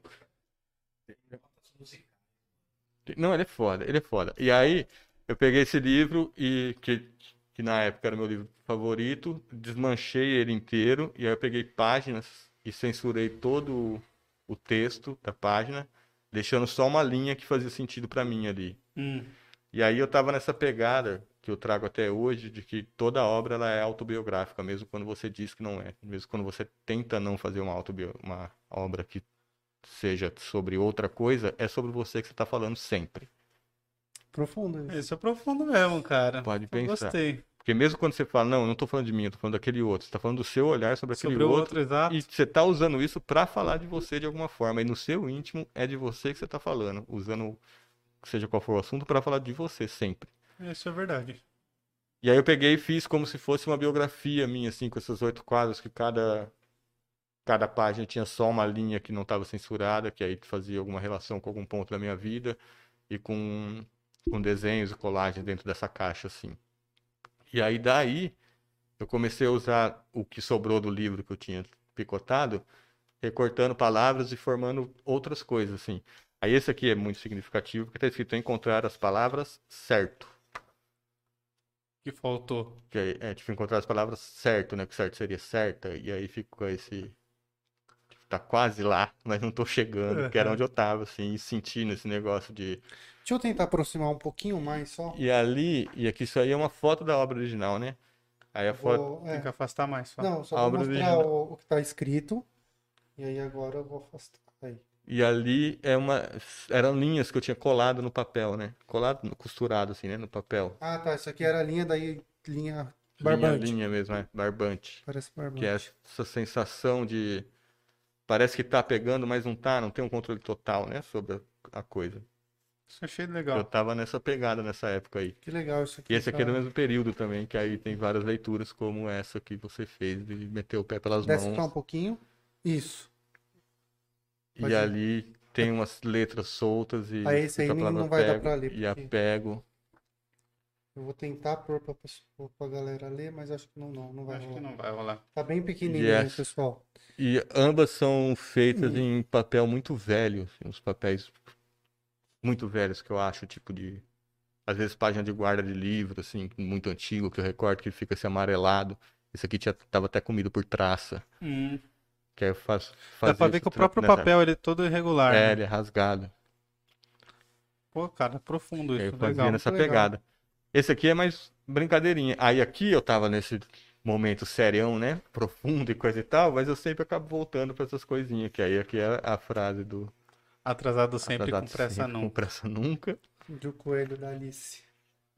Não, ele é foda, ele é foda. E aí, eu peguei esse livro e que, que na época era meu livro favorito, desmanchei ele inteiro e aí eu peguei páginas e censurei todo o- texto da página, deixando só uma linha que fazia sentido pra mim ali. Hum. E aí eu tava nessa pegada que eu trago até hoje de que toda obra ela é autobiográfica, mesmo quando você diz que não é, mesmo quando você tenta não fazer uma autobio... uma obra que seja sobre outra coisa, é sobre você que você está falando sempre. Profundo isso. Isso é profundo mesmo, cara. Pode Eu pensar. Gostei. Porque mesmo quando você fala, não, eu não tô falando de mim, eu tô falando daquele outro, você tá falando do seu olhar sobre aquele Sobre o outro, outro, exato. e você tá usando isso pra falar de você de alguma forma, e no seu íntimo é de você que você tá falando, usando seja qual for o assunto pra falar de você sempre. Isso é verdade. E aí eu peguei e fiz como se fosse uma biografia minha, assim, com esses oito quadros, que cada, cada página tinha só uma linha que não estava censurada, que aí fazia alguma relação com algum ponto da minha vida, e com, com desenhos e colagens dentro dessa caixa, assim. E aí daí eu comecei a usar o que sobrou do livro que eu tinha picotado, recortando palavras e formando outras coisas, assim. Aí esse aqui é muito significativo, porque está escrito encontrar as palavras certo. Que faltou. Que é, é, tipo, encontrar as palavras certo, né? Que certo seria certa. E aí fica esse. Tá quase lá, mas não tô chegando, que era onde eu tava, assim, sentindo esse negócio de. Deixa eu tentar aproximar um pouquinho mais só. E ali, e aqui isso aí é uma foto da obra original, né? Aí a foto. Vou- é, Tem que afastar mais. Só. Não, só A vou obra mostrar original. o, o que tá escrito. E aí agora eu vou afastar. Aí. E ali é uma. Eram linhas que eu tinha colado no papel, né? Colado, costurado, assim, né? No papel. Ah, tá. Isso aqui era a linha, daí linha Linha, barbante. linha mesmo, é. Barbante. Parece barbante. Que é essa sensação de. Parece que tá pegando, mas não tá, não tem um controle total, né? Sobre a a coisa. Isso achei Eu legal. tava nessa pegada nessa época aí. Que legal isso aqui. E esse aqui é do cara. mesmo período também, que aí tem várias leituras como essa que você fez de meter o pé pelas Desce só um mãos. pouquinho. Isso. E Pode ir. ali tem umas letras soltas e Ah, esse aí a não- vai dar pra ler, E porque- apego. Eu vou tentar pôr pra, pessoa- pra galera ler, mas acho que não, não, não vai Acho que rolar. não vai rolar. Tá bem pequenininho, Yes. pessoal. E ambas são feitas Uhum. em papel muito velho, assim, uns papéis muito velhos que eu acho, tipo de às vezes página de guarda de livro, assim, muito antigo, que eu recordo que fica assim amarelado. Esse aqui tinha, tava até comido por traça. Hum. Que aí eu faço, Dá pra ver que o próprio nessa- papel ele é todo irregular. É, né? ele é rasgado. Pô, cara, profundo isso. eu fazia Legal. nessa legal. pegada. Esse aqui é mais brincadeirinha. Aí aqui eu tava nesse momento serião, né? Profundo e coisa e tal, mas eu sempre acabo voltando pra essas coisinhas. Que aí aqui é a frase do Atrasado sempre atrasado com pressa sempre, não. Com pressa nunca. Do coelho da Alice.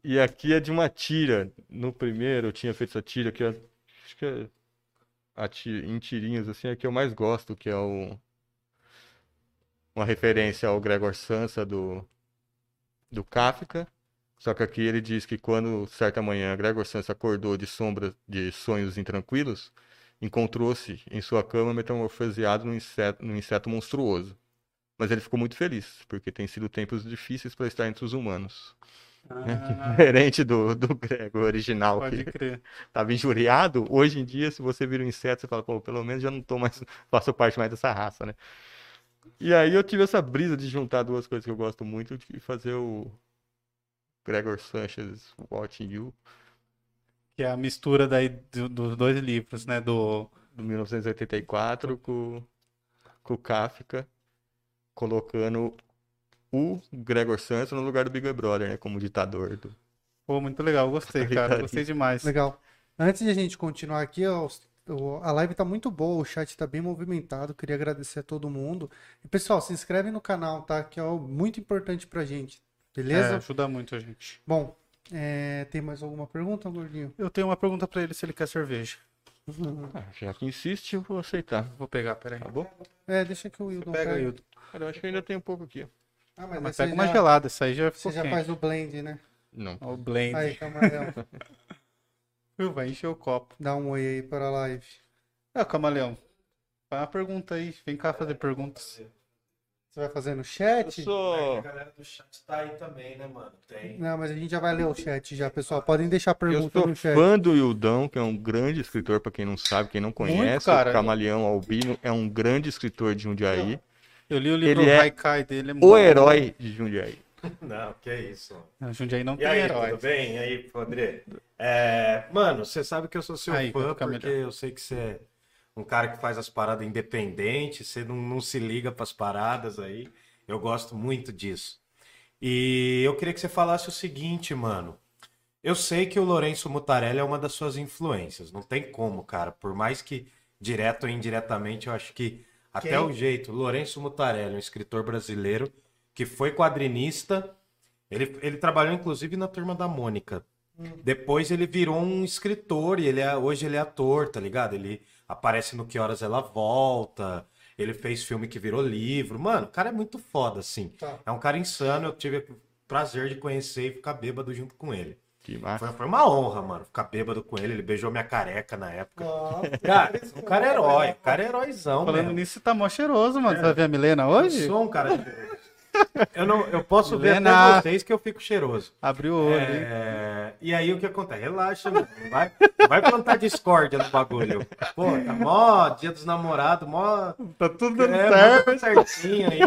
E aqui é de uma tira. No primeiro eu tinha feito essa tira que eu, acho que é a ti- em tirinhas assim é a que eu mais gosto, que é o uma referência ao Gregor Samsa do do Kafka. Só que aqui ele diz que quando certa manhã Gregor Samsa acordou de sombra de sonhos intranquilos, encontrou-se em sua cama metamorfoseado num inseto, num inseto monstruoso. Mas ele ficou muito feliz, porque tem sido tempos difíceis para estar entre os humanos. Ah, Diferente do, do Grego original, pode que crer. estava injuriado. Hoje em dia, se você vira um inseto, você fala, pô, pelo menos já não tô mais, faço parte mais dessa raça, né? E aí eu tive essa brisa de juntar duas coisas que eu gosto muito e fazer o Gregor Sanchez Watching You, Que é a mistura daí do- dos dois livros, né? Do. do 1984, com, com o Kafka, colocando o Gregor Santos no lugar do Big Brother, né? Como ditador. Do... Pô, muito legal, gostei, cara. Gostei demais. Legal. Antes de a gente continuar aqui, ó, a live tá muito boa, o chat tá bem movimentado. Queria agradecer a todo mundo. E pessoal, se inscreve no canal, tá? Que é muito importante pra gente. É, Beleza? ajuda muito a gente. Bom, é, tem mais alguma pergunta, gordinho? Eu tenho uma pergunta pra ele se ele quer cerveja. Ah, já que insiste, eu vou aceitar. Vou pegar, peraí. Tá bom? É, deixa que o Wildon Pega aí, pega. Hildo. Cara, eu acho que ainda tem um pouco aqui. Ah, mas, Mas aí pega você uma já, gelada, essa aí já ficou Você já quente. faz o blend, né? Não. O blend. Aí, Camaleão, Vai encher o copo. dá um oi aí para a live. É, Camaleão. Faz uma pergunta aí. Vem cá fazer perguntas. Você vai fazer no Eu chat? A sou. galera do chat tá aí também, né, mano? Tem. Não, mas a gente já vai ler o chat já, pessoal. Podem deixar Eu pergunta sou no chat. fã do Ildão, que é um grande escritor, pra quem não sabe, quem não conhece. cara. O Camaleão Albino é um grande escritor de Jundiaí. Eu li o livro Ele é Haikai dele. É O muito herói de Jundiaí. Não, que isso. bom. Jundiaí não E tem aí, herói. tudo bem? E aí, André? É, mano, você sabe que eu sou seu Aí, fã fica porque melhor. eu sei que você é um cara que faz as paradas independentes, você não, não se liga pras paradas aí. Eu gosto muito disso. E eu queria que você falasse o seguinte, mano. Eu sei que o Lourenço Mutarelli é uma das suas influências. Não tem como, cara. Por mais que direto ou indiretamente, eu acho que até Quem? o jeito. Lourenço Mutarelli, um escritor brasileiro que foi quadrinista. Ele, ele trabalhou inclusive na turma da Mônica. Depois ele virou um escritor e ele é, hoje ele é ator, tá ligado? Ele aparece no Que Horas Ela Volta. Ele fez filme que virou livro. Mano, o cara é muito foda, assim. Tá. É um cara insano. Eu tive o prazer de conhecer e ficar bêbado junto com ele. Que massa. Foi, foi uma honra, mano, ficar bêbado com ele. Ele beijou minha careca na época. Nossa, Cara, o cara é herói. O cara é heróizão, Falando mesmo. nisso, você tá mó cheiroso, mano. É. Você vai ver a Milena Eu hoje? sou um cara cheiroso. Eu, não, eu posso ver até vocês que eu fico cheiroso. Abriu o olho, hein? É, E aí o que acontece? Relaxa, mano. Vai, vai plantar discórdia no bagulho. Pô, tá mó dia dos namorados, mó. Tá tudo É, mó certinho aí.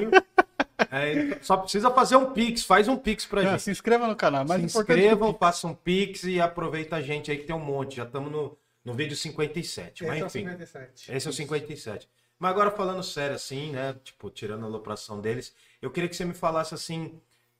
É, só precisa fazer um pix, faz um pix pra Ah, gente. Se inscreva no canal. Mais Se inscrevam, façam um pix e aproveita a gente aí que tem um monte. Já estamos no, no vídeo 57. esse Mas é o enfim. 57. Esse é o 57. Mas agora falando sério assim, né? Tipo, tirando a alopração deles, eu queria que você me falasse assim,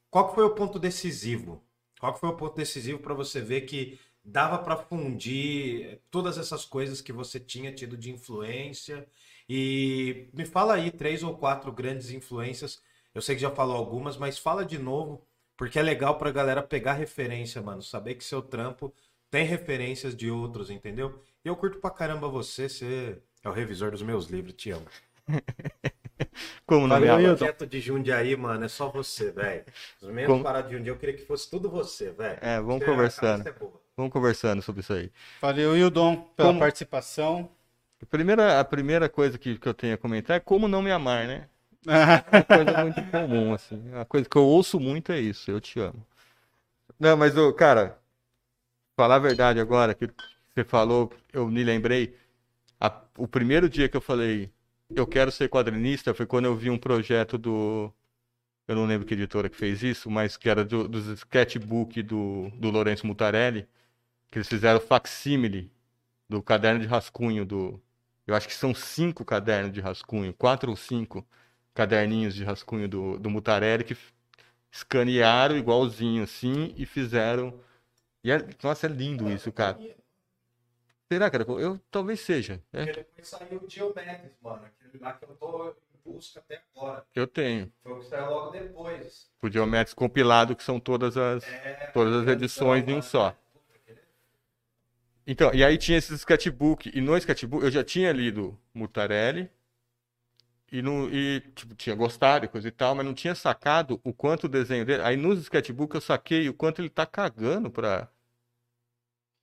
qual foi o ponto decisivo? Qual foi o ponto decisivo para você ver que dava para fundir todas essas coisas que você tinha tido de influência? E me fala aí três ou quatro grandes influências. Eu sei que já falou algumas, mas fala de novo, porque é legal pra galera pegar referência, mano, saber que seu trampo tem referências de outros, entendeu? E eu curto pra caramba você, você é o revisor dos meus livros, te amo. Como não me Valeu? Hilton. Quieto de Jundiaí, mano, é só você, velho. Os menos Como- paradas de Jundiaí, eu queria que fosse tudo você, velho. É, vamos a conversando. é. Vamos conversando sobre isso aí. Valeu, Hildon, pela Como- participação. A primeira, a primeira coisa que, que eu tenho a comentar é como não me amar, né? Uma coisa muito comum, assim. Uma coisa que eu ouço muito é isso, eu te amo. Não, mas, cara, falar a verdade agora, que você falou, eu me lembrei, a- o primeiro dia que eu falei, eu quero ser quadrinista, foi quando eu vi um projeto do, eu não lembro que editora que fez isso, mas que era do, dos sketchbook do, do Lourenço Mutarelli, que eles fizeram facsímile do caderno de rascunho do, eu acho que são cinco cadernos de rascunho, quatro ou cinco caderninhos de rascunho do, do Mutarelli que escanearam igualzinho assim e fizeram. E é- nossa, é lindo isso, cara. Será, cara? Eu talvez seja. É, Porque depois saiu o Geometrics, mano. Aquele lá que eu tô em busca até agora. eu tenho. Foi o que saiu logo depois. O Geometrics compilado, que são todas as, É, todas as edições em um só. Então, e aí tinha esse sketchbook, e no sketchbook eu já tinha lido Mutarelli, e, no, e tipo, tinha gostado e coisa e tal, mas não tinha sacado o quanto o desenho dele. Aí nos sketchbook eu saquei o quanto ele tá cagando pra,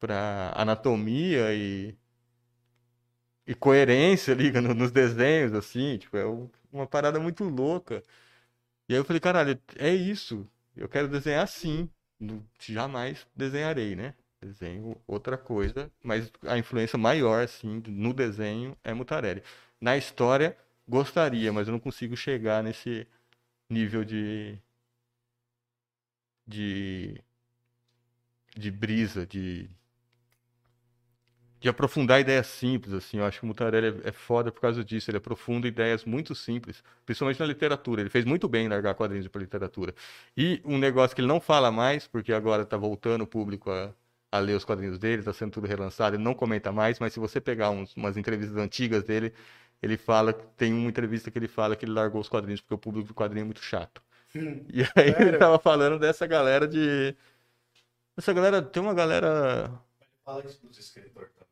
pra anatomia e, e coerência ali no- nos desenhos, assim, tipo, é uma parada muito louca. E aí eu falei, caralho, é isso. Eu quero desenhar assim. Jamais desenharei, né? Desenho outra coisa, mas a influência maior, assim, no desenho é Mutarelli. Na história, gostaria, mas eu não consigo chegar nesse nível de. de. de brisa, de. De aprofundar ideias simples, assim. Eu acho que o Mutarelli é, é foda por causa disso. Ele aprofunda ideias muito simples, principalmente na literatura. Ele fez muito bem em largar quadrinhos para literatura. E um negócio que ele não fala mais, porque agora tá voltando o público a, a ler os quadrinhos dele, tá sendo tudo relançado, ele não comenta mais, mas se você pegar uns- umas entrevistas antigas dele, ele fala, tem uma entrevista que ele fala que ele largou os quadrinhos porque o público do quadrinho é muito chato. E aí ele tava falando dessa galera de. Essa galera, tem uma galera. Fala isso dos escritores também.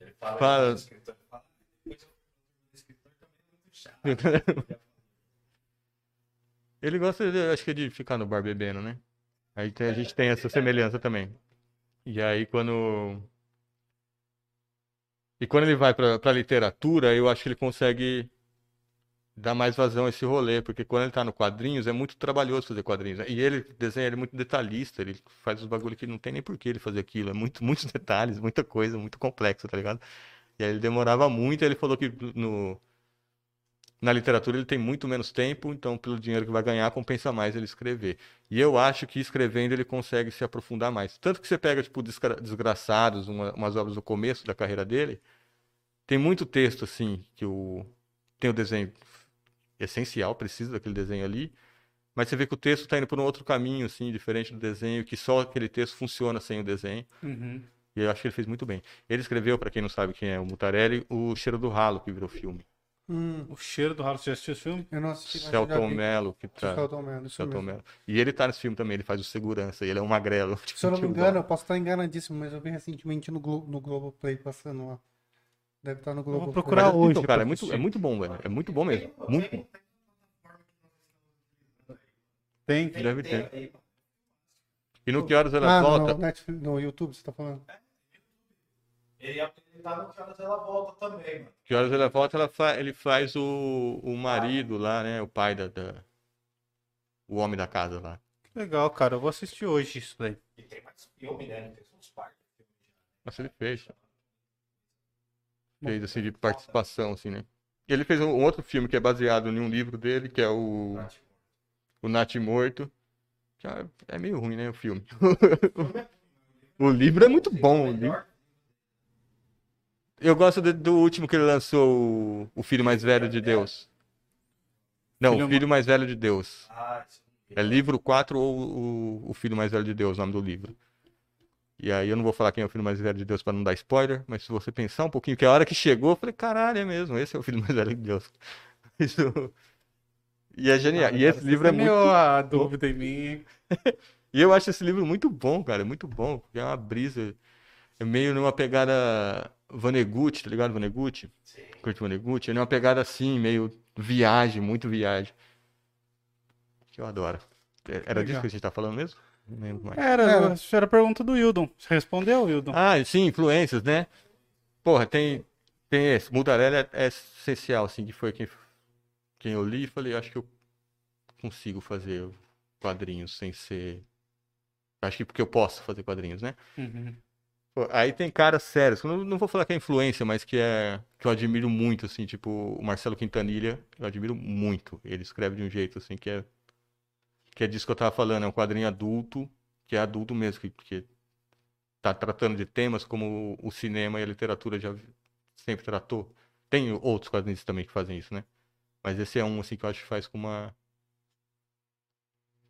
Ele fala, Fala. isso dos escritores. Fala, depois do escritor também é muito chato. Ele gosta, de, acho que de ficar no bar bebendo, né? Aí tem- a gente tem essa semelhança também. E aí quando. E quando ele vai pra, pra literatura, eu acho que ele consegue dar mais vazão a esse rolê, porque quando ele tá no quadrinhos, é muito trabalhoso fazer quadrinhos. né? E ele desenha, ele é muito detalhista, ele faz os bagulho que não tem nem por que ele fazer aquilo. É muito, muitos detalhes, muita coisa, muito complexo, tá ligado? E aí ele demorava muito, ele falou que no, na literatura ele tem muito menos tempo, então pelo dinheiro que vai ganhar, compensa mais ele escrever. E eu acho que escrevendo ele consegue se aprofundar mais. Tanto que você pega, tipo, Desgra- Desgraçados, uma- umas obras do começo da carreira dele, tem muito texto, assim, que o... tem o desenho essencial, precisa daquele desenho ali, mas você vê que o texto está indo por um outro caminho, assim, diferente do desenho, que só aquele texto funciona sem o desenho. Uhum. E eu acho que ele fez muito bem. Ele escreveu, para quem não sabe quem é o Mutarelli, o Cheiro do Ralo, que virou filme. Hum, O cheiro do ralo, você já assistiu esse filme? eu não assisti, mas Celton. Mello, que tá... Celton Mello, isso Celton. Mello. E ele tá nesse filme também, ele faz o segurança, e ele é um magrelo. tipo, Se eu não me tiozão. engano, eu posso estar enganadíssimo, mas eu vi recentemente no, Glo no Globoplay passando lá. Deve estar no Globoplay. procurar Mas, hoje então, cara, é muito, assistir. é muito bom, velho. É muito bom mesmo. Muito bom. Tem. Deve ter. E no Que Horas Ela Ah, Volta, no, Netflix, no YouTube você tá falando? Ele, ele tá no que horas ela volta também, mano. Que Horas Ela Volta, ela fa- ele faz o, o marido lá, né? O pai da, da- O homem da casa lá. Legal, cara. Eu vou assistir hoje isso daí. E tem mais filme, né? Tem uns parques. Nossa, ele fez. Fez, assim, de participação, assim, né? E ele fez um outro filme que é baseado em um livro dele, que é o... O Nath Morto. É- é meio ruim, né? O filme. o livro é muito bom. O livro... Eu gosto de- do último que ele lançou, o, Filho Mais Velho de Deus. Não, Filho o Filho Mais Velho de Deus. É livro 4 ou o, o Filho Mais Velho de Deus, o nome do livro. E aí eu não vou falar quem é o Filho Mais Velho de Deus para não dar spoiler, mas se você pensar um pouquinho, que a hora que chegou, eu falei, caralho, é mesmo, esse é o Filho Mais Velho de Deus. Isso... E é genial. E esse livro é muito a dúvida em mim. e eu acho esse livro muito bom, cara, muito bom, porque é uma brisa, é meio numa pegada Vanegut, tá ligado? Vanegut? Sim. Kurt Vonnegut, é uma pegada assim, meio viagem, muito viagem. Que eu adoro. É- Era disso que a gente tá falando mesmo? Lembro mais. Era, Era. isso era a pergunta do Wildon. Você respondeu, Wildon? Ah, sim, influências, né? Porra, tem, tem esse. Mutarelli é, é essencial, assim, que foi quem, quem eu li e falei, acho que eu consigo fazer quadrinhos sem ser. Acho que porque eu posso fazer quadrinhos, né? Uhum. Pô, Aí tem caras sérios, não, não vou falar que é influência, mas que é que eu admiro muito, assim, tipo o Marcelo Quintanilha, eu admiro muito. Ele escreve de um jeito assim que é que é disso que eu tava falando, é um quadrinho adulto, que é adulto mesmo, que, que tá tratando de temas como o cinema e a literatura já sempre tratou. Tem outros quadrinhos também que fazem isso, né? Mas esse é um assim que eu acho que faz com uma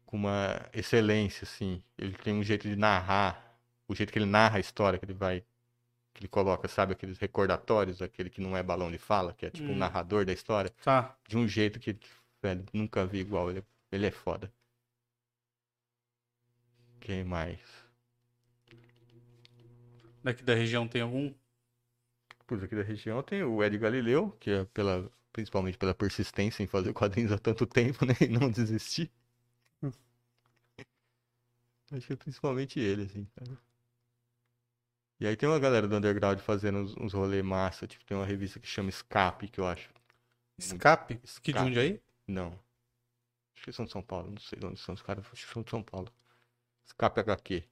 com uma excelência, assim. Ele tem um jeito de narrar, o jeito que ele narra a história, que ele vai, que ele coloca, sabe, aqueles recordatórios, aquele que não é balão de fala, que é tipo o Hum. narrador da história, Tá. de um jeito que, velho, nunca vi igual. Ele, ele é foda. Quem mais? Daqui da região tem algum? Putz, aqui da região tem o Ed Galileu, que é pela, principalmente pela persistência em fazer quadrinhos há tanto tempo, né? E não desistir. Hum. Acho que é principalmente ele, assim, cara. E aí tem uma galera do underground fazendo uns, uns rolê massa, tipo, tem uma revista que chama Escape, que eu acho Escape? Que de Escape. onde aí? Não. Acho que são de São Paulo. Não sei de onde são os caras. Acho que são de São Paulo. Escape HQ.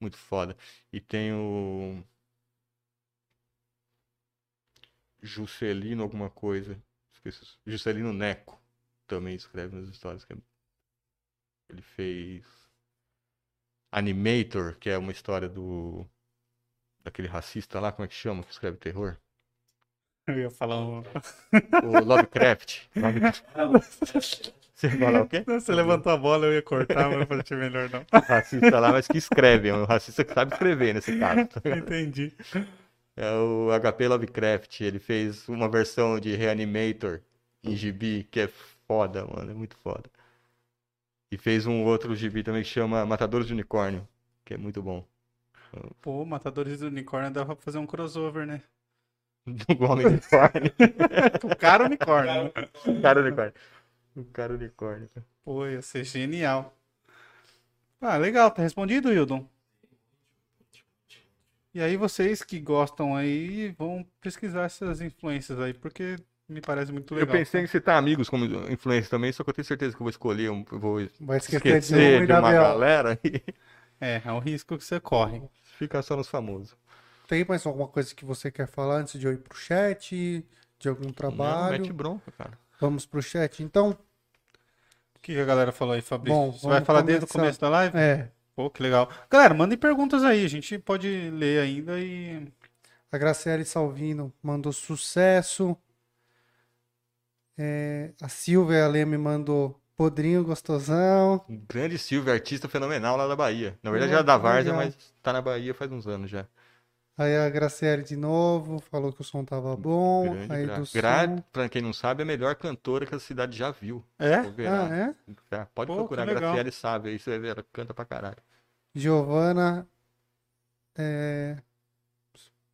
Muito foda. E tem o. Juscelino alguma coisa. Esqueci. Juscelino Neco. Também escreve nas histórias. que é- Ele fez. Animator, que é uma história do. Daquele racista lá, como é que chama? Que escreve terror? Eu ia falar um. O Lovecraft. Lovecraft. Você falar o quê? Você levantou a bola, eu ia cortar, mas eu falei, "Achei melhor não. racista lá, mas que escreve. É um racista que sabe escrever nesse caso. Entendi. É o HP Lovecraft. Ele fez uma versão de Reanimator em gibi que é foda, mano. É muito foda. E fez um outro gibi também que chama Matadores de Unicórnio, que é muito bom. Pô, Matadores do Unicórnio dava pra fazer um crossover, né? Do Homem Unicórnio. O cara unicórnio. né? O cara unicórnio. O cara unicórnio. Pô, ia ser genial. Ah, legal, tá respondido, Hildon? E aí vocês que gostam aí vão pesquisar essas influências aí, porque me parece muito Eu legal. pensei em citar amigos como influência também, só que eu tenho certeza que eu vou escolher, um, eu vou Vai esquecer, de esquecer de da uma galera e É, é um risco que você corre. ficar só nos famosos. Tem mais alguma coisa que você quer falar antes de eu ir pro chat? De algum Não, trabalho? mete bronca, cara. Vamos pro chat, então? O que que a galera falou aí, Fabrício? Bom, você vai falar desde o começar. começo da live? É. Pô, que legal. Galera, mandem perguntas aí, a gente pode ler ainda e. A Graciele Salvino mandou sucesso. É, a Silvia Leme mandou podrinho gostosão. Grande Silvio, artista fenomenal lá da Bahia. Na verdade, era da Várzea, mas tá na Bahia faz uns anos já. Aí a Graciele de novo falou que o som tava bom. Grande Aí Gra. do Gra, som. pra quem não sabe, é a melhor cantora que a cidade já viu. É? Ah, é? Já, Pode Pô, procurar, legal. Graciele sabe, aí você vai ver, ela canta pra caralho. Giovana. É...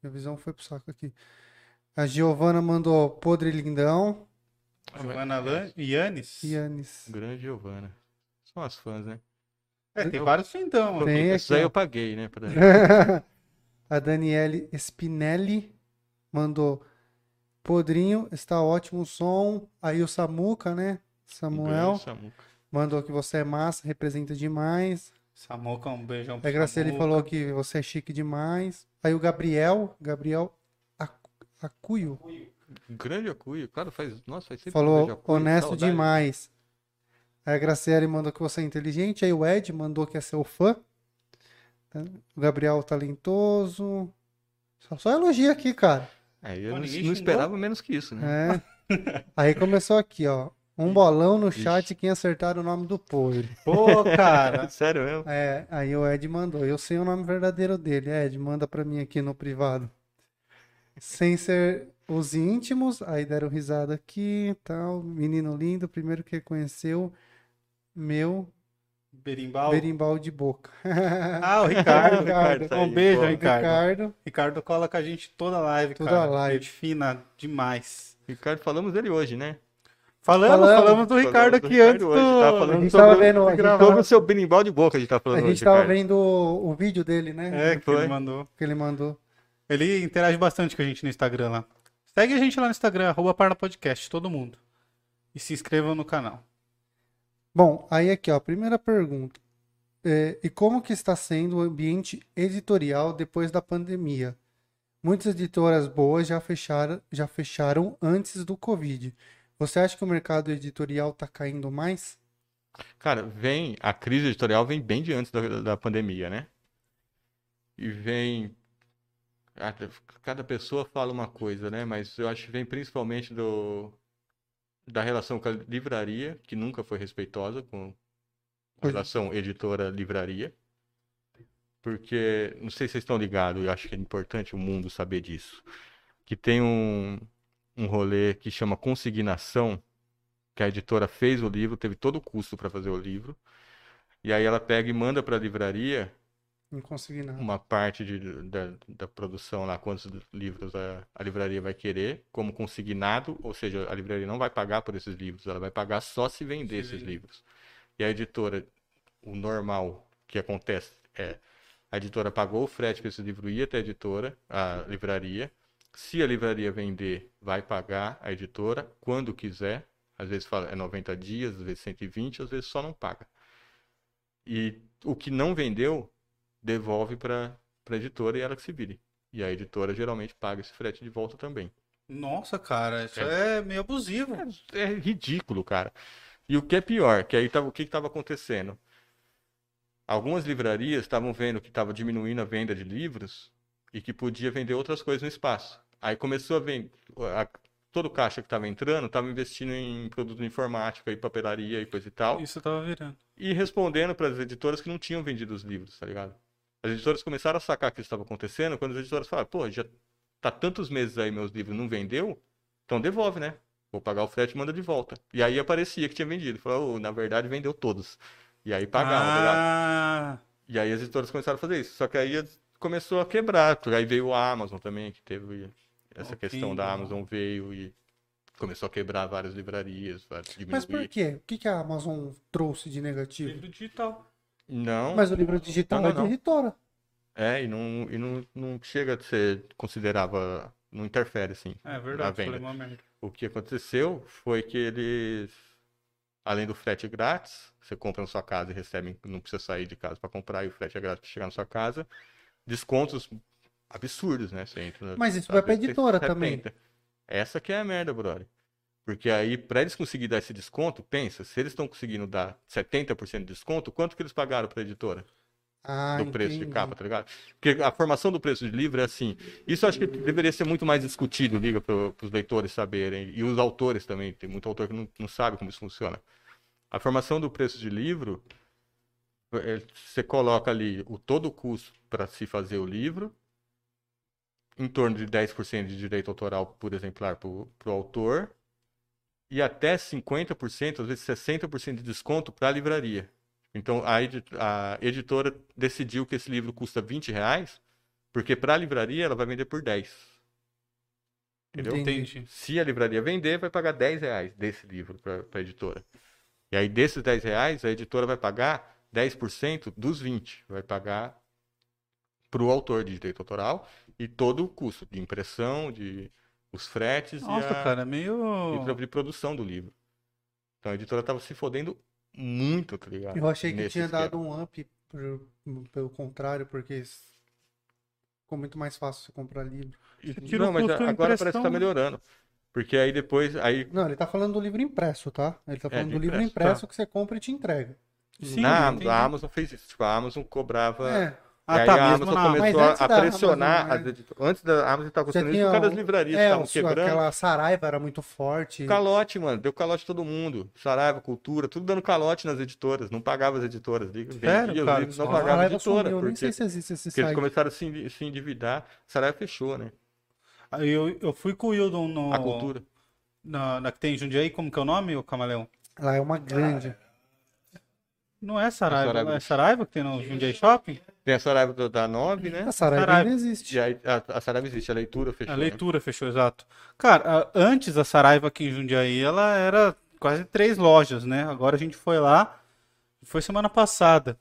Minha visão foi pro saco aqui. A Giovana mandou podre lindão. Lan e Yannis? Yannis. Grande Giovana. São as fãs, né? É, tem vários. Tem Isso aí eu paguei, né? pra- A Daniele Spinelli mandou podrinho, está ótimo o som. Aí o Samuca, né? Samuel Samuca. mandou que você é massa, representa demais. Samuca, um beijão pro A Graciele Samuca. falou que você é chique demais. Aí o Gabriel, Gabriel Acu- Acuio, Grande Acuio. Cara, faz. Nossa, faz sempre falou honesto saudade. demais. Aí a Graciele mandou que você é inteligente. Aí o Ed mandou que é seu fã. Tá? O Gabriel talentoso. Só, só elogio aqui, cara. Aí eu Pô, não, não esperava menos que isso, né? É. Aí começou aqui, ó. Um bolão no chat quem acertar o nome do podre. Pô, cara. Sério mesmo? É, aí o Ed mandou. Eu sei o nome verdadeiro dele. Ed, manda pra mim aqui no privado. Sem ser os íntimos, aí deram risada aqui, tal. Menino lindo, primeiro que reconheceu meu Berimbau. berimbau de boca. Ah, o Ricardo. Ricardo. Um beijo, Pô, Ricardo. Ricardo, Ricardo cola com a gente toda live, Toda cara. live. Gente fina demais. Ricardo, falamos dele hoje, né? Falamos, Falamos. falamos do Ricardo Falamos do aqui Ricardo antes hoje, do... falando A gente sobre tava o- vendo, a gente. Sobre o seu berimbau de boca a gente tá a falando gente hoje, tava Ricardo. vendo o, o vídeo dele, né? É, que Foi. ele mandou. Que ele mandou. Ele interage bastante com a gente no Instagram lá. Segue a gente lá no Instagram, arroba Parla Podcast, todo mundo. E se inscrevam no canal. Bom, aí aqui, ó, primeira pergunta. É, e como que está sendo o ambiente editorial depois da pandemia? Muitas editoras boas já fecharam, já fecharam antes do Covid. Você acha que o mercado editorial está caindo mais? Cara, vem, a crise editorial vem bem de antes da, da pandemia, né? E vem. Cada pessoa fala uma coisa, né? Mas eu acho que vem principalmente do, da relação com a livraria, que nunca foi respeitosa com a Pois- relação editora-livraria. Porque, não sei se vocês estão ligados, eu acho que é importante o mundo saber disso. Que tem um, um rolê que chama consignação, que a editora fez o livro, teve todo o custo para fazer o livro, e aí ela pega e manda para a livraria Não consegui nada. uma parte de- da, da produção lá, quantos livros a, a livraria vai querer, como consignado, ou seja, a livraria não vai pagar por esses livros, ela vai pagar só se vender Se esses livros. E a editora, o normal que acontece é, a editora pagou o frete para esse livro ir até a editora, a livraria, Se a livraria vender, vai pagar a editora quando quiser. Às vezes fala, é 90 dias, às vezes 120, às vezes só não paga. E o que não vendeu, devolve para a editora e ela que se vire. E a editora geralmente paga esse frete de volta também. Nossa, cara, isso é, meio abusivo. É, é ridículo, cara. E o que é pior, que aí tava, o que estava acontecendo? Algumas livrarias estavam vendo que estava diminuindo a venda de livros e que podia vender outras coisas no espaço. Aí começou a vender. A, todo o caixa que estava entrando estava investindo em produto de informática e papelaria e coisa e tal. Isso estava virando. E respondendo para as editoras que não tinham vendido os livros, tá ligado? As editoras começaram a sacar que isso estava acontecendo quando as editoras falaram, pô, já tá tantos meses aí meus livros não vendeu, então devolve, né? Vou pagar o frete e manda de volta. E aí aparecia que tinha vendido. Falou, oh, na verdade vendeu todos. E aí pagava, tá ah. E aí as editoras começaram a fazer isso. Só que aí começou a quebrar. Aí veio a Amazon também, que teve essa questão da Amazon veio e começou a quebrar várias livrarias. Mas por quê? O que, que a Amazon trouxe de negativo? Livro digital. Não. Mas o livro digital não, não, é de editora. É, e não, e não, não chega a ser considerava. Não interfere, assim. É verdade, na venda. O que aconteceu foi que eles além do frete grátis, você compra na sua casa e recebe, não precisa sair de casa para comprar e o frete é grátis para chegar na sua casa. Descontos absurdos, né? Você entra, Mas isso vai para editora também. Essa que é a merda, brother. Porque aí, para eles conseguirem dar esse desconto, pensa, se eles estão conseguindo dar 70% de desconto, quanto que eles pagaram para a editora? Ah, do preço entendi. de capa, tá ligado? Porque a formação do preço de livro é assim. Isso acho que deveria ser muito mais discutido, liga, para os leitores saberem. E os autores também. Tem muito autor que não, não sabe como isso funciona. A formação do preço de livro, é, você coloca ali o todo o custo para se fazer o livro, em torno de 10% de direito autoral por exemplar para o autor, e até 50%, às vezes 60% de desconto para a livraria. Então a, a, editora decidiu que esse livro custa 20 reais, porque para a livraria ela vai vender por 10. Entendeu? Entendi. Se a livraria vender, vai pagar 10 reais desse livro para a editora. E aí, desses 10 reais, a editora vai pagar 10% dos 20. Vai pagar para o autor de direito autoral e todo o custo de impressão, de os fretes Nossa, e a, cara, meio... de, de produção do livro. Então a editora estava se fodendo muito, tá ligado? Eu achei que tinha esquema. dado um up por, pelo contrário, porque ficou muito mais fácil você comprar livro. Não, mas agora parece que tá melhorando. Porque aí depois. Aí... Não, ele tá falando do livro impresso, tá? Ele tá é, falando é, do livro impresso tá. que você compra e te entrega. Sim, Na, a Amazon fez isso. Tipo, a Amazon cobrava. É. Ah, e tá, a Amazon começou a pressionar. Amazon, mas... Antes da Amazon estar construindo isso, por causa das livrarias é, estavam quebrando. Aquela Saraiva era muito forte. Calote, mano. Deu calote todo mundo. Saraiva, Cultura, tudo dando calote nas editoras. Não pagava as editoras. Sério, cara? Livros, não pagava a editora. Sumiu, porque, nem sei se existe esse porque eles começaram a se, se endividar. Saraiva fechou, né? Eu, eu fui com o Wildon no... A Cultura na, na que tem em Jundiaí, como que é o nome, o Camaleão? Lá é uma grande. Não é Saraiva, Saraiva. é Saraiva que tem no Jundiaí Shopping? Tem a Saraiva do, da 9, né? A Saraiva, Saraiva. ainda existe. E a, a, a, Saraiva existe, a leitura fechou. A leitura né? fechou, exato. Cara, a, antes a Saraiva aqui em Jundiaí, ela era quase três lojas, né? Agora a gente foi lá, foi semana passada.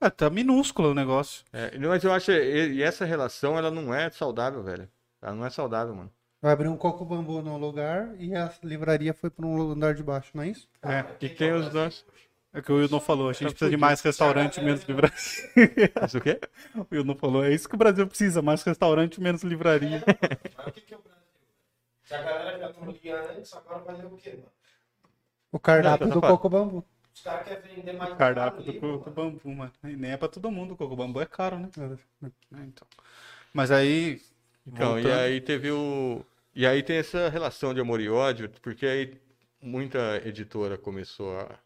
É, tá minúsculo o negócio. É, mas eu acho, e essa relação, ela não é saudável, velho. Ela não é saudável, mano. Vai abrir um coco bambu no lugar e a livraria foi para um andar de baixo, não é isso? É, e tem os dois. É que o Will não falou, a gente tá precisa de mais restaurante e menos livraria. Isso o quê? O Will não falou, é isso que o Brasil precisa, mais restaurante e menos livraria. Mas o que, que é o Brasil? Se a galera já não lia antes, agora vai ler o quê, mano? O cardápio do coco bambu. Os caras querem vender mais o cardápio do coco bambu, mano. E nem é pra todo mundo, o coco bambu é caro, né? É, então. Mas aí. Então, voltando... e aí teve o e aí tem essa relação de amor e ódio, porque aí muita editora começou a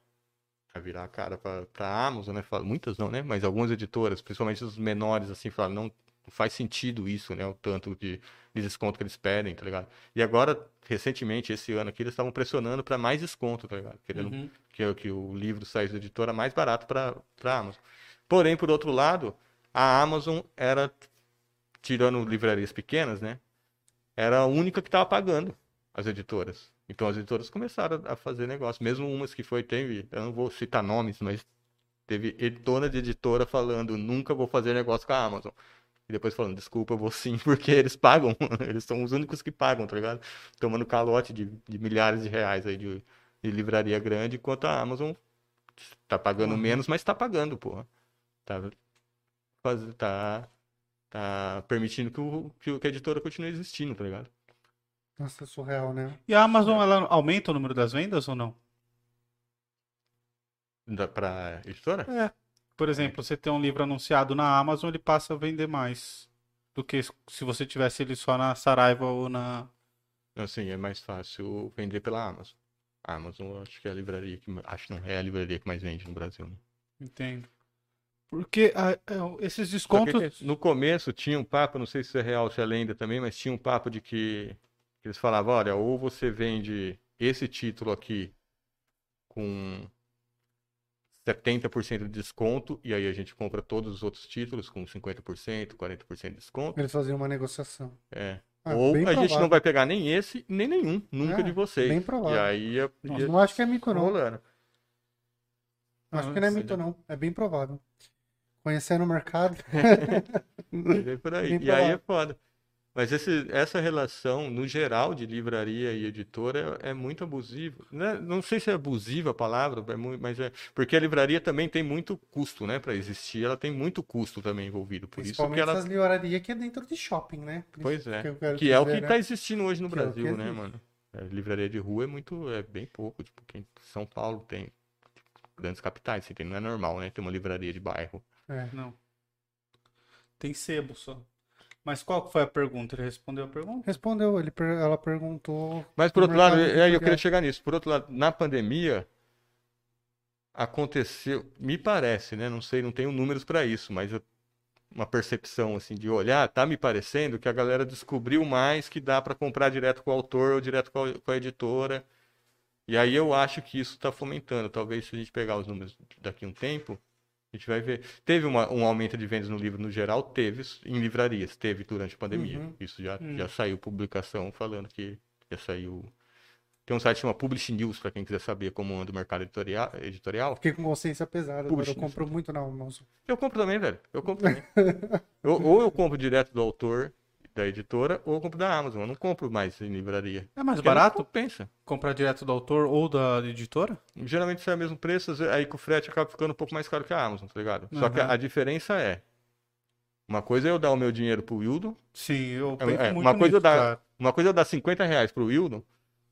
virar a cara para a Amazon, né? Muitas não, né? Mas algumas editoras, principalmente os menores, assim, falaram, não, faz sentido isso, né? O tanto de, de, desconto que eles pedem, tá ligado? E agora, recentemente, esse ano aqui, eles estavam pressionando para mais desconto, tá ligado? Querendo uhum. que, que o livro saísse da editora mais barato para a Amazon. Porém, por outro lado, a Amazon era, tirando livrarias pequenas, né? era a única que estava pagando as editoras. Então as editoras começaram a fazer negócio. Mesmo umas que foi, teve, eu não vou citar nomes, mas teve dona de editora falando, nunca vou fazer negócio com a Amazon. E depois falando, desculpa, eu vou sim, porque eles pagam. Eles são os únicos que pagam, tá ligado? Tomando calote de, de milhares de reais aí de, de livraria grande, enquanto a Amazon tá pagando Uhum. menos, mas tá pagando, porra. Tá, tá, tá permitindo que, o, que, o- que a editora continue existindo, tá ligado? Nossa, é surreal, né? E a Amazon, ela aumenta o número das vendas ou não? Da, pra editora? É. Por exemplo, você tem um livro anunciado na Amazon, ele passa a vender mais do que se você tivesse ele só na Saraiva ou na. Assim, é mais fácil vender pela Amazon. A Amazon, acho que é a livraria que. Acho que não é a livraria que mais vende no Brasil. Né? Entendo. Porque ah, é, esses descontos. no começo tinha um papo, não sei se é real ou se é lenda também, mas tinha um papo de que eles falavam, olha, ou você vende esse título aqui com 70% de desconto, e aí a gente compra todos os outros títulos com 50%, 40% de desconto. Eles faziam uma negociação. É. Ah, ou a gente não provável. vai pegar nem esse, nem nenhum, nunca É, de vocês. bem provável. E aí ia, Nossa, ia não acho que é mito, não. rolando. Acho Ah, que não é mito, não. É bem provável. Conhecendo o mercado. É por aí. Bem E aí é provável. foda. Mas esse, essa relação, no geral, de livraria e editora é, é muito abusiva. Né? Não sei se é abusiva a palavra, é muito, mas é. Porque a livraria também tem muito custo, né? Para existir, ela tem muito custo também envolvido. Por isso que ela. essas livrarias que é dentro de shopping, né? Por Pois é. quero Que é o que né? está existindo hoje no Que é que Brasil, né, existe. mano? É, livraria de rua é muito. É bem pouco. Tipo, quem, São Paulo tem. Grandes capitais, assim, não é normal, né? Ter uma livraria de bairro. É. Não. Tem sebo só. Mas qual foi a pergunta? Ele respondeu a pergunta? Respondeu, ele ela perguntou. Mas por outro lado, é, eu queria chegar nisso. Por outro lado, na pandemia aconteceu, me parece, né? Não sei, não tenho números para isso, mas eu- uma percepção assim de olhar, tá me parecendo que a galera descobriu mais que dá para comprar direto com o autor ou direto com a, com a editora. E aí eu acho que isso está fomentando. Talvez se a gente pegar os números daqui a um tempo, a gente vai ver. Teve uma- um aumento de vendas no livro no geral, teve em livrarias, teve durante a pandemia. Uhum. Isso já, Hum. já saiu publicação falando que já saiu. Tem um site que chama Publish News, para quem quiser saber como anda o mercado editorial. editorial. Fiquei com consciência pesada. Puxa, eu compro muito na Amazon. Eu compro também, velho. Eu compro também. ou, ou eu compro direto do autor, da editora, ou eu compro da Amazon. Eu não compro mais em livraria. É mais barato compensa. comprar direto do autor ou da editora? Geralmente sai o mesmo preço, aí com o frete acaba ficando um pouco mais caro que a Amazon, tá ligado? Só que a, Uhum. a diferença é. Uma coisa é eu dar o meu dinheiro pro Wildon, Sim, eu É, penso é, muito uma coisa nisso, dá- cara. uma coisa é eu dar 50 reais pro Wildon,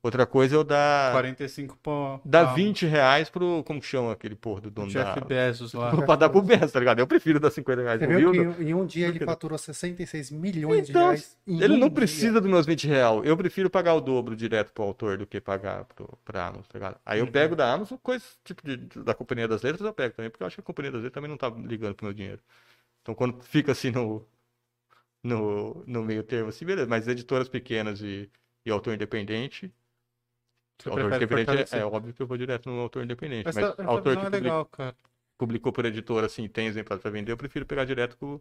outra coisa é eu dar, 45 pra, dar pra 20 reais pro. Como que chama aquele porra do dono Jeff da. Bezos lá. pra dar pro Bezos, tá ligado? Eu prefiro dar 50 reais Você pro viu em um dia ele faturou 66 milhões de Então, reais. em Ele um não dia. precisa dos meus 20 reais. Eu prefiro pagar o dobro direto pro autor do que pagar pro, pra Amazon, tá ligado? Aí eu Uhum. pego da Amazon, coisa tipo de- da Companhia das Letras, eu pego também, porque eu acho que a Companhia das Letras também não tá ligando pro meu dinheiro. Então quando fica assim no, no, no meio termo, assim, beleza. Mas editoras pequenas e, e autor independente. Você autor independente é, é óbvio que eu vou direto no autor independente. Essa, mas essa autor que é legal, cara. publicou por editora, assim, tem exemplar pra vender, eu prefiro pegar direto com,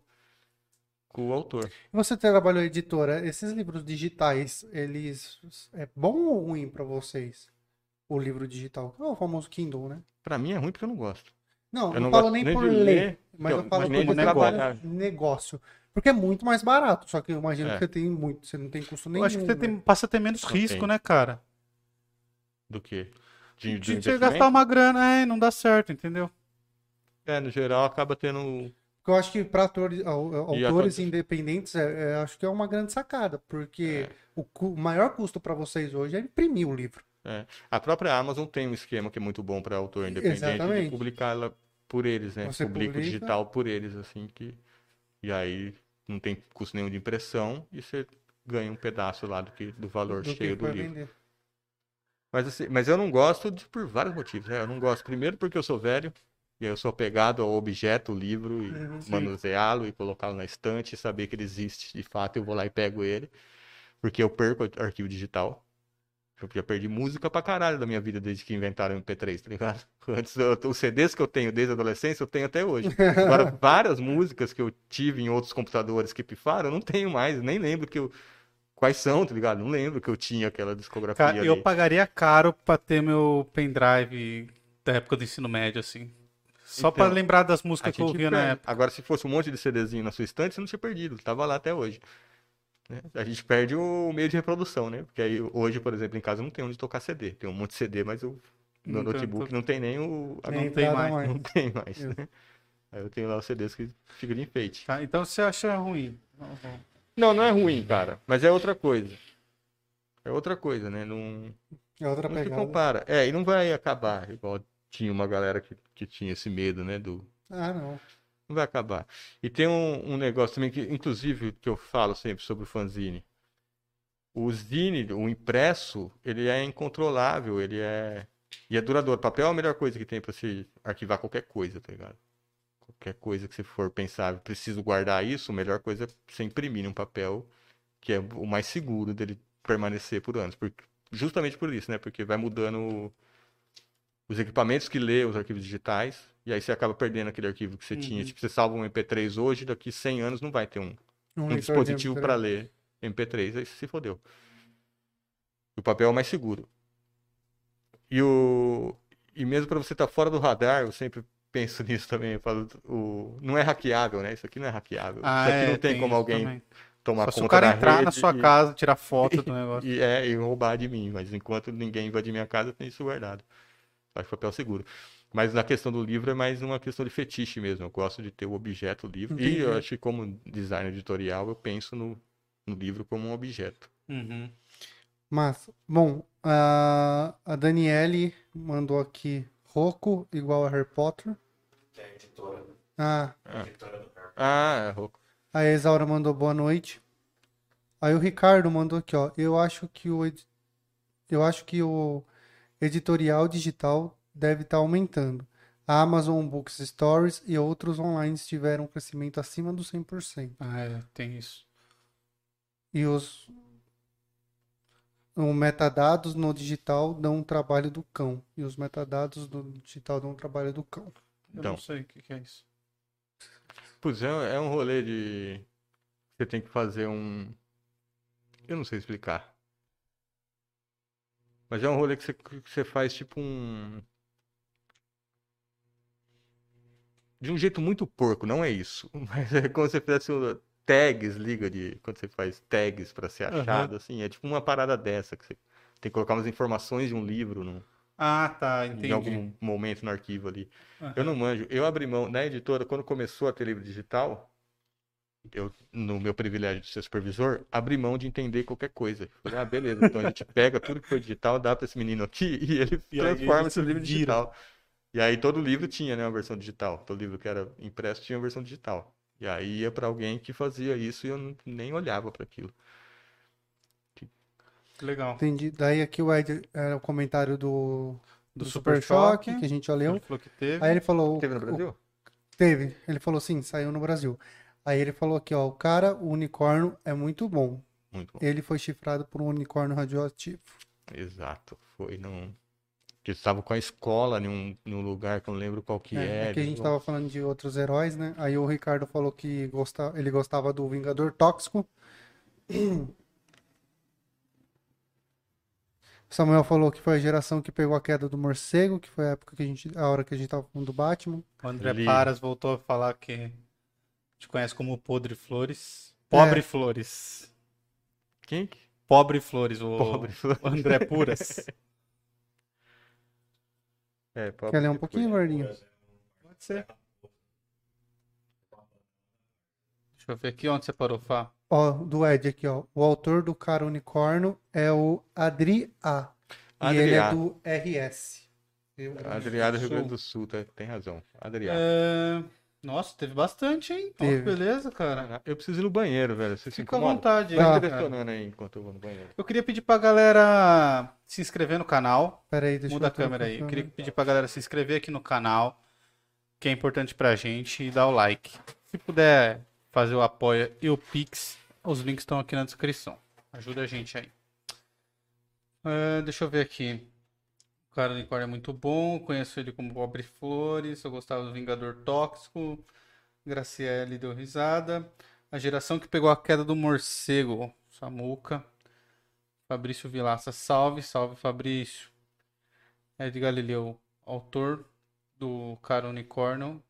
com o autor. Você trabalhou em editora, esses livros digitais, eles é bom ou ruim pra vocês? O livro digital, é o famoso Kindle, né? Pra mim é ruim porque eu não gosto. Não, Eu não, não falo gosto nem nem por de ler, ler, mas eu- eu falo mas por trabalhar negócio. Porque é muito mais barato, só que eu imagino É. que você tem muito, você não tem custo nenhum. Eu acho que você né? tem- passa a ter menos risco, né, cara? Do que? De, De, de gastar uma grana, é, não dá certo, entendeu? É, no geral acaba tendo. Eu acho que para autores, au- autores independentes, é, é, acho que é uma grande sacada, porque É. o, o maior custo para vocês hoje é imprimir o livro. A própria Amazon tem um esquema que é muito bom para autor independente de Exatamente. publicar ela por eles, né? Você Publica o publica. digital por eles, assim que. E aí não tem custo nenhum de impressão e você ganha um pedaço lá do, que, do valor do que cheio do livro. vender. Mas, assim, mas eu não gosto de- por vários motivos. né? Eu não gosto, primeiro, porque eu sou velho, e eu sou apegado ao objeto, o livro, e Uhum, manuseá-lo e colocá-lo na estante, e saber que ele existe de fato, eu vou lá e pego ele, porque eu perco o arquivo digital. Eu já perdi música pra caralho da minha vida desde que inventaram o MP3, tá ligado? Antes, eu- os CDs que eu tenho desde a adolescência, eu tenho até hoje. Agora, várias músicas que eu tive em outros computadores que pifaram, eu não tenho mais, nem lembro que eu. Quais são, tá ligado? Não lembro que eu tinha aquela discografia Cara, eu pagaria caro pra ter meu pendrive da época do ensino médio, assim. Só Então, pra lembrar das músicas que eu ouvia na perde. época. Agora, se fosse um monte de CDzinho na sua estante, você não tinha perdido. Tava lá até hoje. né? A gente perde o meio de reprodução, né? Porque aí hoje, por exemplo, em casa não tem onde tocar CD. Tem um monte de CD, mas o meu tem- notebook não tem nem o. Nem não tem entrada mais, Não tem mais, né? Aí eu tenho lá os CDs que ficam de enfeite. Tá, Então você acha ruim. Não, não é ruim, cara. Mas é outra coisa. É outra coisa, né? Não, É outra não se pegada. compara. É, e não vai acabar. Igual tinha uma galera que, que tinha esse medo, né? Do, Ah, não. Não vai acabar. E tem um, um negócio também que, inclusive, que eu falo sempre sobre o fanzine. O zine, o impresso, ele é incontrolável, ele é. E é duradouro. Papel é a melhor coisa que tem para se arquivar qualquer coisa, tá ligado? Qualquer coisa que você for pensar, preciso guardar isso, a melhor coisa é você imprimir num papel, que é o mais seguro dele permanecer por anos. Por- justamente por isso, né? Porque vai mudando os equipamentos que lê os arquivos digitais, e aí você acaba perdendo aquele arquivo que você tinha. Uhum. Tipo, você salva um MP3 hoje, daqui 100 anos não vai ter um, um de dispositivo MP3. para ler MP3, aí se fodeu. O papel é o mais seguro. E o e mesmo para você estar fora do radar, eu sempre penso nisso também, eu falo, o não é hackeável, né? Isso aqui não é hackeável. Ah, Isso aqui é, não tem, como isso alguém também. tomar Só se conta o cara entrar na sua e- casa, tirar foto do negócio. e, é, e roubar de mim, mas enquanto ninguém invadir minha casa, tenho isso guardado. Acho papel seguro. Mas na questão do livro é mais uma questão de fetiche mesmo. Eu gosto de ter o objeto livro. E eu Entendi. acho que como designer editorial, eu penso no, no livro como um objeto. Uhum. Mas, bom, a, a Daniele mandou aqui Roco igual a Harry Potter. É editora. Ah, Editora do Harry. Ah, é Rocco. a Exaura mandou boa noite. Aí o Ricardo mandou aqui, ó. Eu acho que o, ed- eu acho que o editorial digital deve estar aumentando. A Amazon Books Stories e outros online tiveram um crescimento acima dos 100%. Ah, é, tem isso. E os o metadados no digital dão um trabalho do cão. E os metadados do digital dão um trabalho do cão. Eu Então. não sei o que, que é isso. Pois é, é um rolê de. Você tem que fazer um. Eu não sei explicar. Mas é um rolê que você, que você faz tipo um. De um jeito muito porco, não é isso. Mas é como se você fizesse um- tags, liga de. Quando você faz tags pra ser achado, assim. É tipo uma parada dessa, que você tem que colocar umas informações de um livro num, Ah, tá, em entendi. algum momento no arquivo ali. Aham. Eu não manjo. Eu abri mão na editora, quando começou a ter livro digital, eu, no meu privilégio de ser supervisor, abri mão de entender qualquer coisa. Falei, ah, beleza, então a gente pega tudo que foi digital, dá para esse menino aqui e ele E transforma esse livro digital. E aí todo livro tinha, né, uma versão digital. Todo livro que era impresso tinha uma versão digital. E aí ia para alguém que fazia isso e eu nem olhava para aquilo. Legal. Entendi. Daí aqui o Ed era o comentário do, Do do Super Super Choque, Choque, que a gente já Ele leu. falou que teve. Aí ele falou. Teve no o- Brasil? Teve. Ele falou sim, saiu no Brasil. Aí ele falou aqui, ó, o cara, o unicórnio é muito bom. Muito bom. Ele foi chifrado por um unicórnio radioativo. Exato. Foi num. Que estava com a escola em um, em um lugar que eu não lembro qual que É, é. é que a gente de- tava falando de outros heróis, né? Aí o Ricardo falou que gosta, ele gostava do Vingador Tóxico. Samuel falou que foi a geração que pegou a queda do morcego, que foi a época que a gente, a hora que a gente tava falando do Batman. O André Li. Paras voltou a falar que te conhece como Podre Flores. Pobre É. Flores. Quem? que- Pobre Flores, o, Pobre. o André Puras. É, pobre Que ele é um pouquinho gordinho. Pode ser. Deixa eu ver aqui onde você parou, Fá. Ó, do Ed aqui, ó. O autor do Cara Unicórnio é o Adri A. E ele é Adriá. do RS. Rio Grande do Adriá do Rio. Grande do Sul, tá- tem razão. Adriá. É, Nossa, teve bastante, hein? Teve. beleza, cara. Eu preciso ir no banheiro, velho. Você Fica à vontade. Vai Ah, selecionando aí enquanto eu vou no banheiro. Eu queria pedir pra galera se inscrever no canal. Pera aí, deixa Muda eu a câmera aí. Eu queria pedir pra galera se inscrever aqui no canal, que é importante pra gente, e dar o like. Se puder fazer o apoio e o Pix, os links estão aqui na descrição. Ajuda a gente aí. É, deixa eu ver aqui. O cara unicórnio é muito bom. Conheço ele como Pobre Flores. Eu gostava do Vingador Tóxico. Graciele deu risada. A geração que pegou a queda do morcego. Samuca. Fabrício Vilaça, salve, salve Fabrício. Ed Galileu, autor do cara unicórnio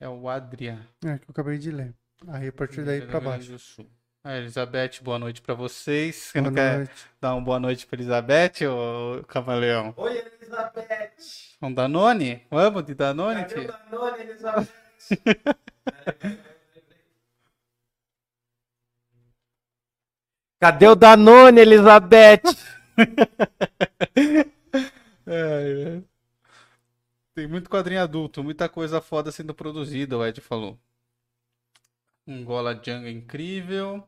é o Adrian. É, que eu acabei de ler. Aí a partir daí Grande baixo. do Sul. Ah, Elizabeth, boa noite pra vocês. Você Boa não quer noite. dar uma boa noite pra Elizabeth, ô Camaleão? Oi, Elizabeth! Um Danone? Vamos de Danone, Cadê o tio? Danone, Elizabeth? Cadê o Danone, Elizabeth? Ai, velho. Tem muito quadrinho adulto, muita coisa foda sendo produzida, o Ed falou. Um Gola Django incrível.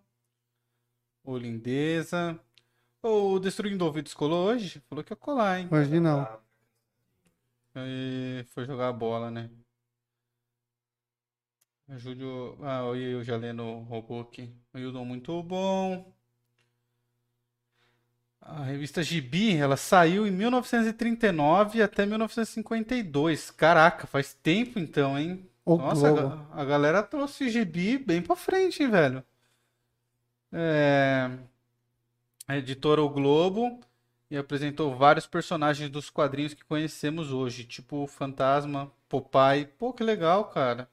O Lindeza. O Destruindo Ouvidos colou hoje? Falou que ia colar, hein? Hoje não. E foi jogar a bola, né? Ajude o. Ah, eu já lendo o robô aqui. O Hildon muito bom. A revista Gibi, ela saiu em 1939 até 1952. Caraca, faz tempo então, hein? O Nossa, a, Globo. ga- a galera trouxe Gibi bem pra frente, hein, velho? É... A editora O Globo e apresentou vários personagens dos quadrinhos que conhecemos hoje, tipo o Fantasma, Popeye. Pô, que legal, cara.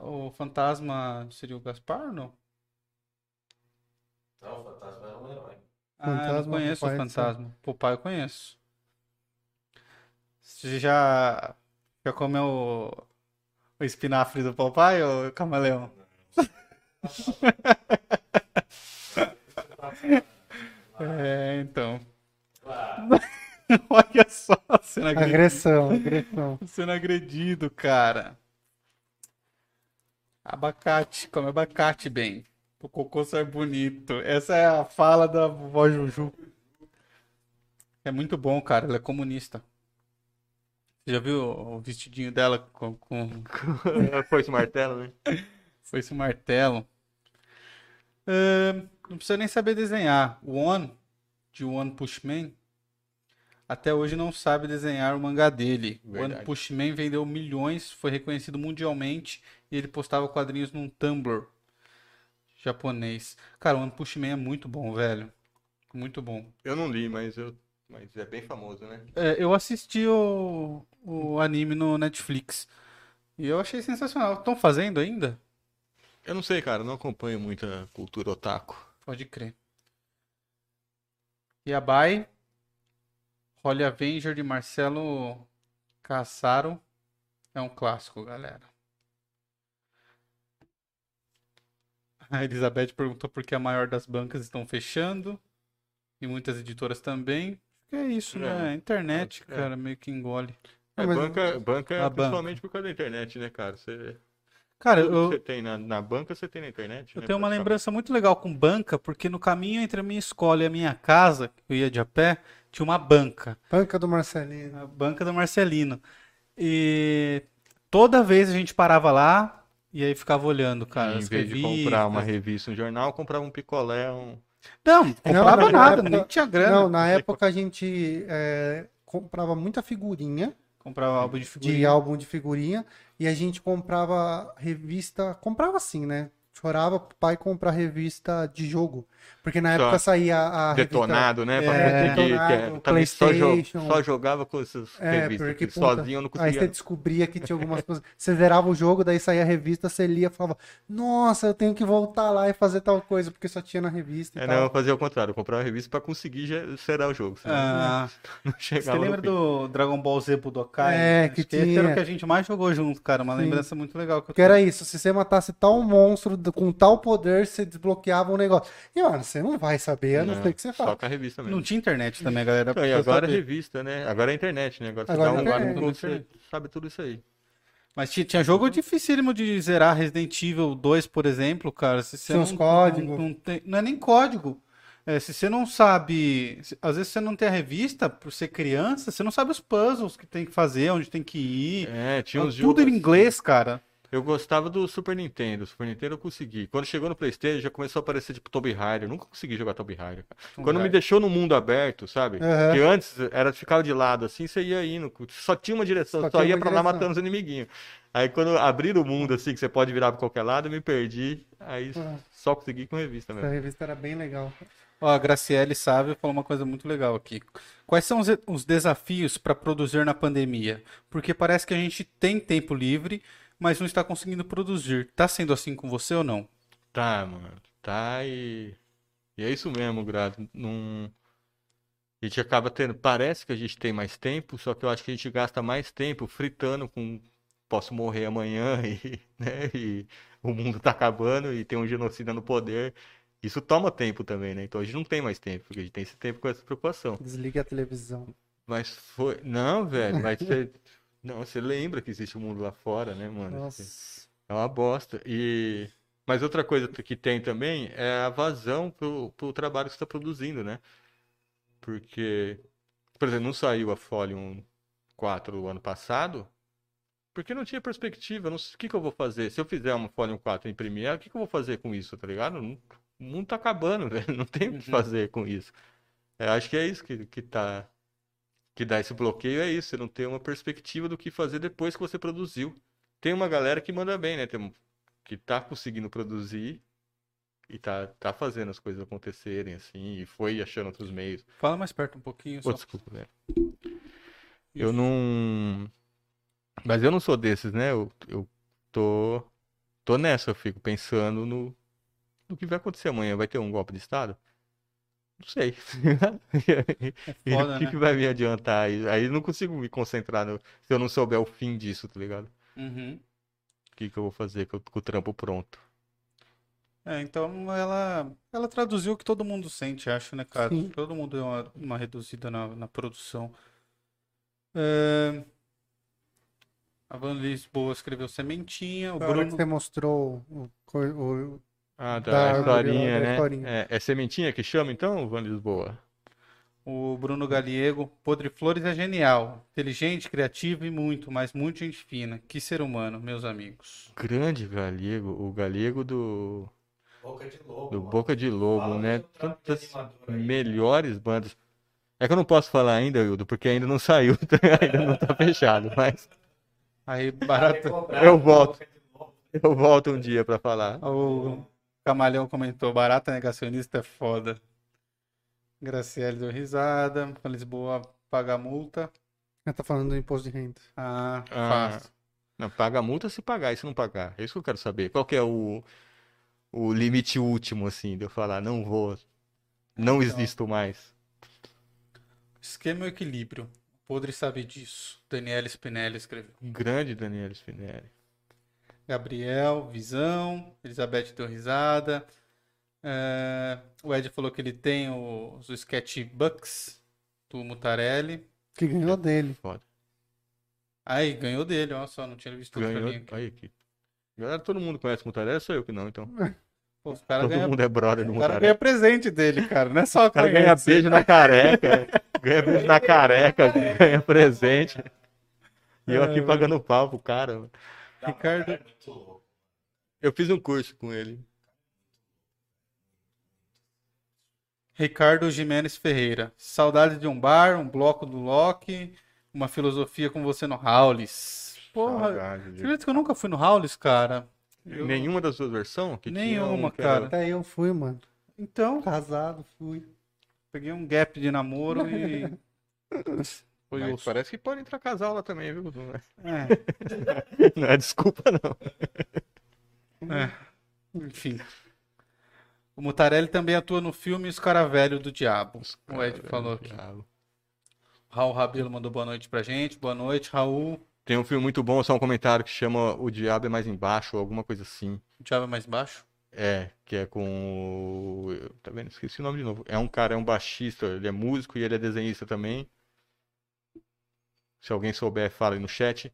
O Fantasma seria o Gaspar ou não? Não, o fantasma era um herói. Ah, eu não Fantasma, conheço o Fantasma. Popeye eu conheço. Você já, já comeu o, o espinafre do Popeye, ô camaleão? É, então. Olha só, sendo agredido, Agressão, agressão. sendo agredido, cara. Abacate, come abacate bem. O cocô sai bonito. Essa é a fala da vovó Juju. É muito bom, cara. Ela é comunista. Você já viu o vestidinho dela com, com Foi esse martelo, né? foi esse martelo? Ahn, não precisa nem saber desenhar. O One, de One Pushman, até hoje não sabe desenhar o mangá dele. O One. Pushman vendeu milhões, foi reconhecido mundialmente e ele postava quadrinhos num Tumblr japonês. Cara, o One Pushman é muito bom, velho. Muito bom. Eu não li, mas eu. Mas é bem famoso, né? É, eu assisti o, o anime no Netflix e eu achei sensacional. Estão fazendo ainda? Eu não sei, cara, não acompanho muita cultura otaku. Pode crer. Yabai, Holly Avenger de Marcelo Cassaro é um clássico, galera. A Elizabeth perguntou por que a maior das bancas estão fechando e muitas editoras também. Acho que é isso, né? É, A internet, é. cara, meio que engole. É, mas- banca, banca A principalmente por causa da internet, né, cara? Você, Cara, eu, você tem na, na banca, você tem na internet. Eu né, tenho uma lembrança muito legal com banca, porque no caminho entre a minha escola e a minha casa, que eu ia de a pé, tinha uma banca, Banca do Marcelinho. a banca do Marcelino. E toda vez a gente parava lá e aí ficava olhando, cara, em as vez de comprar uma revistas. revista, um jornal, comprava um picolé, um. Não, comprava na nada, época- nem tinha grana. Não, na época a gente é, comprava muita figurinha, Comprava álbum de de figurinha. álbum de figurinha, e a gente comprava revista. Comprava assim, né? Chorava pro pai comprar revista de jogo. Porque na Só época saía a revista. detonado, né? Pra é, conseguir. detonado, que é- também só, só jogava com essas É, revistas. porque, que puta, sozinho eu não Aí você conseguia. descobria que tinha algumas coisas. Você zerava o jogo, daí saía a revista, você lia e falava: Nossa, eu tenho que voltar lá e fazer tal coisa, porque só tinha na revista e É, tal. não, eu fazia o contrário, eu comprava a revista pra conseguir zerar o jogo. senão Ah, não você chegava lembra no fim. do Dragon Ball Z Budokai? É, que esse era o tinha. que a gente mais jogou junto, cara. Uma Sim. lembrança muito legal que eu Porque era isso, se você matasse tal monstro com tal poder, você desbloqueava um negócio. E, mano, você não vai saber, a não Não, ser que você Só faça. com a revista mesmo. Não tinha internet também, galera. Então, e agora é revista, né? Agora é internet, né? Agora você Agora dá é um internet. Google, Tudo você sabe tudo isso aí. Mas tinha, tinha jogo dificílimo de zerar Resident Evil 2, por exemplo, cara. Se você não, uns códigos. Não, não tem- não é nem código. É, se você não sabe. se- às vezes você não tem a revista, por ser criança, você não sabe os puzzles que tem que fazer, onde tem que ir. É, tinha uns Tudo jogos. em inglês, cara. Eu gostava do Super Nintendo. Super Nintendo eu consegui. Quando chegou no PlayStation, já começou a aparecer tipo Tomb Raider. Eu nunca consegui jogar Tomb Raider. Quando me deixou no mundo aberto, sabe? Aham. Que antes era ficava de lado assim, você ia indo. Só tinha uma direção, Só só, ia pra lá direção. matando os inimiguinhos. Aí quando abriram o mundo assim, que você pode virar pra qualquer lado, eu me perdi. Aí Ah. só consegui com revista Essa mesmo. revista era bem legal. Ó, a Graciele Sávio falou uma coisa muito legal aqui. Quais são os, os desafios para produzir na pandemia? Porque parece que a gente tem tempo livre, mas não está conseguindo produzir. Tá sendo assim com você ou não? Tá, mano. Tá e. E é isso mesmo, Grado. Não... A gente acaba tendo. Parece que a gente tem mais tempo, só que eu acho que a gente gasta mais tempo fritando com. Posso morrer amanhã e, né? E o mundo tá acabando e tem um genocida no poder. Isso toma tempo também, né? Então a gente não tem mais tempo, porque a gente tem esse tempo com essa preocupação. Desliga a televisão. Mas foi. Não, velho, mas. Não, você lembra que existe um mundo lá fora, né, mano? Nossa. É uma bosta. E... Mas outra coisa que tem também é a vazão pro, pro trabalho que você está produzindo, né? Porque, por exemplo, não saiu a Folium 4 o ano passado, porque não tinha perspectiva. Não sei, o que que eu vou fazer? Se eu fizer uma Folium 4 em Premiere, o que que eu vou fazer com isso, tá ligado? Não- o mundo tá acabando, velho. Não tem o que Uhum. fazer com isso. É, acho que é isso que, que tá. Que dá esse bloqueio, é isso. Você não tem uma perspectiva do que fazer depois que você produziu. Tem uma galera que manda bem, né? Tem que tá conseguindo produzir e tá, tá fazendo as coisas acontecerem, assim, e foi achando outros meios. Fala mais perto um pouquinho. Só. desculpa, velho. Eu não. Mas eu não sou desses, né? Eu, eu tô. Tô nessa, eu fico pensando no, no que vai acontecer amanhã. Vai ter um golpe de Estado? Não sei. E foda, o que, né? que vai me adiantar? Aí, aí eu não consigo me concentrar no- se eu não souber o fim disso, tá ligado? Uhum. O que, que eu vou fazer com, com o trampo pronto? É, então ela, ela traduziu o que todo mundo sente, acho, né, cara? Sim. Todo mundo deu uma, uma reduzida na, na produção. É, A Van Lisboa escreveu Sementinha, o hora que Bruno. você mostrou o, o- Ah, Da da árvore, historinha, da né? historinha. É, é sementinha que chama então, Van Lisboa? O Bruno Galiego, Podre Flores é genial, inteligente, criativo e muito, mas muito gente fina. Que ser humano, meus amigos. Grande galego, o galego do, Boca de lobo. do mano. Boca de Lobo, Fala né? Tantas aí. melhores bandas. É que eu não posso falar ainda, Hildo, porque ainda não saiu, ainda não tá fechado, mas Aí, barata. Eu volto. eu volto um dia pra falar. O Camalhão comentou: barata negacionista é foda. Graciele deu risada. Lisboa paga a multa. Ela tá falando do imposto de renda. Ah, Ah. fácil. Não, paga a multa se pagar, e se não pagar? É isso que eu quero saber. Qual que é o, o limite último, assim, de eu falar, não vou, não existo mais. Esquema e equilíbrio. O Podre sabe disso. Daniela Spinelli escreveu. Grande Daniel Spinelli. Gabriel, Visão. Elizabeth deu risada. É, O Ed falou que ele tem os sketchbooks do Mutarelli. Que ganhou dele. Foda. Aí, ganhou dele, ó só, não tinha visto Ganhou. aqui. Aí, aqui. Galera, todo mundo conhece o Mutarelli, sou eu que não, então. Pô, os caras Todo ganham mundo é brother do O cara Mutarelli. ganha presente dele, cara. Não é só O cara ganha beijo na careca, ganha beijo na careca, ganha presente. E eu aqui pagando pau pro cara. Ricardo, Eu fiz um curso com ele. Ricardo Jimenez Ferreira. Saudade de um bar, um bloco do Loki, uma filosofia com você no Howlis. Porra, Saudade acredita que eu nunca fui no Howlis, cara? Eu- Nenhuma das suas versões? Que tinha Nenhuma, um era- cara. Até eu fui, mano. Então, Casado, fui. peguei um gap de namoro e. Foi Mas osso. parece que pode entrar casal lá também, viu? Não é, não é desculpa, não. é. Enfim. O Mutarelli também atua no filme Os Cara Velho do Diabo. O Ed Cara, falou aqui. diabo. Raul Rabelo mandou boa noite pra gente. Boa noite, Raul. Tem um filme muito bom, só um comentário que chama O Diabo é Mais Embaixo, ou alguma coisa assim. O Diabo é mais baixo? É, que é com. Tá vendo? Esqueci o nome de novo. É um cara, é um baixista, ele é músico e ele é desenhista também. Se alguém souber, fala aí no chat.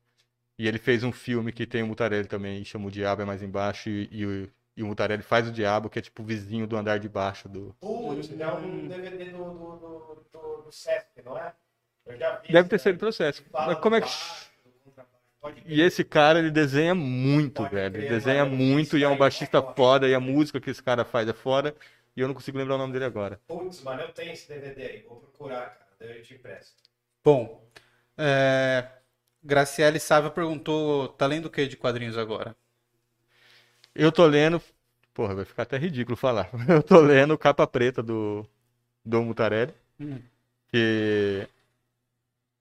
E ele fez um filme que tem o Mutarelli também, chama O Diabo é Mais Embaixo, e, e o, e o Mutarelli faz o Diabo, que é tipo o vizinho do andar de baixo do. Putz, é um DVD do, do, do, do, do Sesc, não é? Eu já vi. Deve ter isso sido processo. Mas como é que. E esse cara, ele desenha muito, Pode velho. Ele desenha muito e é um aí baixista é foda. E a música que esse cara faz é foda. E eu não consigo lembrar o nome dele agora. Putz, mano, eu tenho esse DVD aí. Vou procurar, cara. Daí eu te empresto. Bom, é... Graciele Sávio perguntou, tá lendo o que de quadrinhos agora? Eu tô lendo. Porra, vai ficar até ridículo falar. Eu tô lendo Capa Preta do Dom Mutarelli. Hum. Que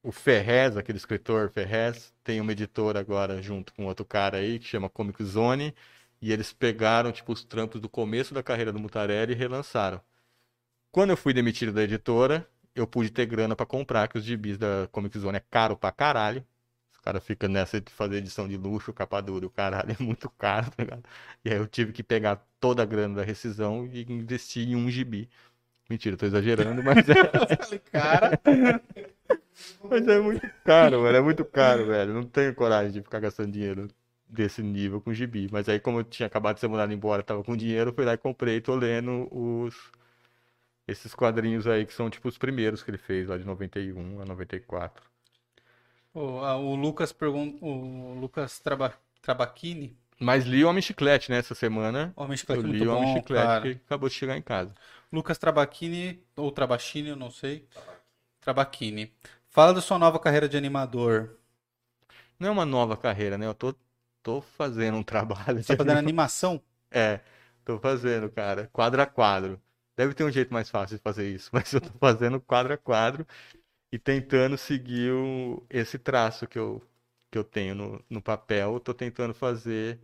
o Ferrez, aquele escritor Ferrez, tem uma editora agora junto com outro cara aí que chama Comic Zone. E eles pegaram, tipo, os trampos do começo da carreira do Mutarelli e relançaram. Quando eu fui demitido da editora, eu pude ter grana pra comprar, que os gibis da Comic Zone é caro pra caralho. Os caras ficam nessa de fazer edição de luxo, capa dura, o caralho é muito caro, tá ligado? E aí eu tive que pegar toda a grana da rescisão e investir em um gibi. Mentira, tô exagerando, mas é, Cara, mas é muito caro, velho. É muito caro, velho. Não tenho coragem de ficar gastando dinheiro desse nível com gibi. Mas aí, como eu tinha acabado de ser mandado embora, tava com dinheiro, fui lá e comprei. Tô lendo os esses quadrinhos aí que são tipo os primeiros que ele fez, lá de 91 a 94. o, a- o Lucas pergunta, o Lucas Traba... Trabacchini, Mas li o Homem Chiclete, né, essa semana. Homem Eu Chiclete li o Homem Chiclete cara. que acabou de chegar em casa. Lucas Trabacchini, ou Trabachini, eu não sei. Trabacchini. Fala da sua nova carreira de animador. Não é uma nova carreira, né? Eu tô, tô fazendo um trabalho. Você tá fazendo animação? É, tô fazendo, cara, quadro a quadro. Deve ter um jeito mais fácil de fazer isso, mas eu tô fazendo quadro a quadro e tentando seguir o- esse traço que eu, que eu tenho no, no papel. Tô tentando fazer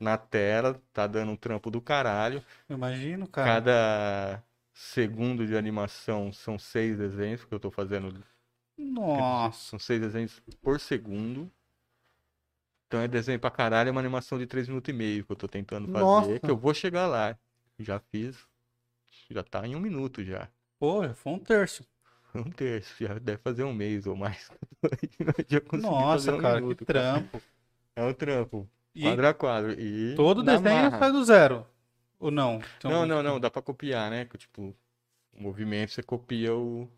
na tela, tá dando um trampo do caralho. Eu imagino, cara. Cada segundo de animação são seis desenhos que eu tô fazendo. Nossa. São seis desenhos por segundo. Então é desenho pra caralho, é uma animação de três minutos e meio que eu tô tentando fazer, Nossa. que eu vou chegar lá. Já fiz. Já tá em um minuto já. Pô, foi um terço. Um terço, já deve fazer um mês ou mais. Nossa, um cara, minuto, que trampo. É um trampo. E Quadro a quadro. E todo desenho marra. faz do zero. Ou não? Então, Não, não, não, dá pra copiar, né? Tipo, o movimento você copia o.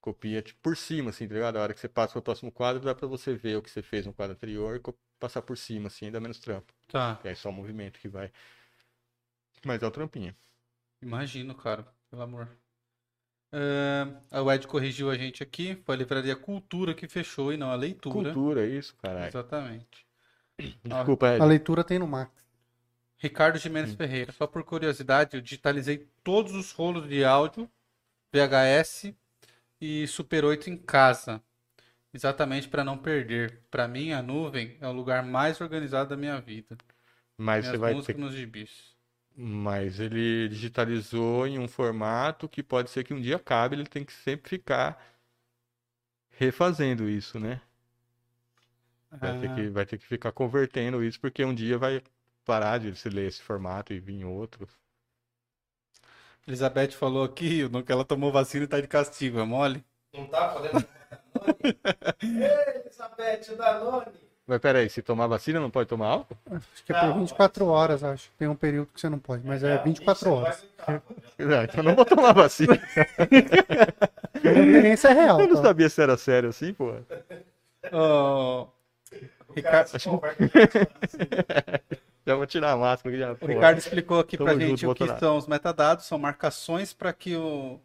Copia tipo, por cima, assim, tá ligado? A hora que você passa pro próximo quadro, dá pra você ver o que você fez no quadro anterior e passar por cima, assim, dá menos trampo. Tá, E aí só o movimento que vai. Mas é o trampinho. Imagino, cara. Pelo amor. É, a Ed corrigiu a gente aqui. Foi a livraria Cultura que fechou e não a leitura. Cultura, isso, caralho. Exatamente. Desculpa, A Ed. leitura tem no Max. Ricardo Jimenez Ferreira. Só por curiosidade, eu digitalizei todos os rolos de áudio, VHS e Super 8 em casa. Exatamente para não perder. Para mim, a nuvem é o lugar mais organizado da minha vida. Mas Minhas você vai ter músicas nos gibis. Mas ele digitalizou em um formato que pode ser que um dia acabe, ele tem que sempre ficar refazendo isso, né? Vai ter Ah, que, vai ter que ficar convertendo isso, porque um dia vai parar de se ler esse formato e vir outro. Elizabeth falou aqui que ela tomou vacina e tá de castigo, é mole? Não tá podendo? Ei, Elizabeth, o Danone! Mas peraí, se tomar vacina não pode tomar álcool? Acho que é por 24 horas, acho. Tem um período que você não pode, mas é 24 horas. Não, então eu não vou tomar vacina. A experiência é real. Eu não tá? sabia se era sério assim, pô. Ó, Ricardo, Já vou tirar a máscara já, o. Ricardo explicou aqui pra Tamo gente junto, o que Bolsonaro. são os metadados, são marcações para que o,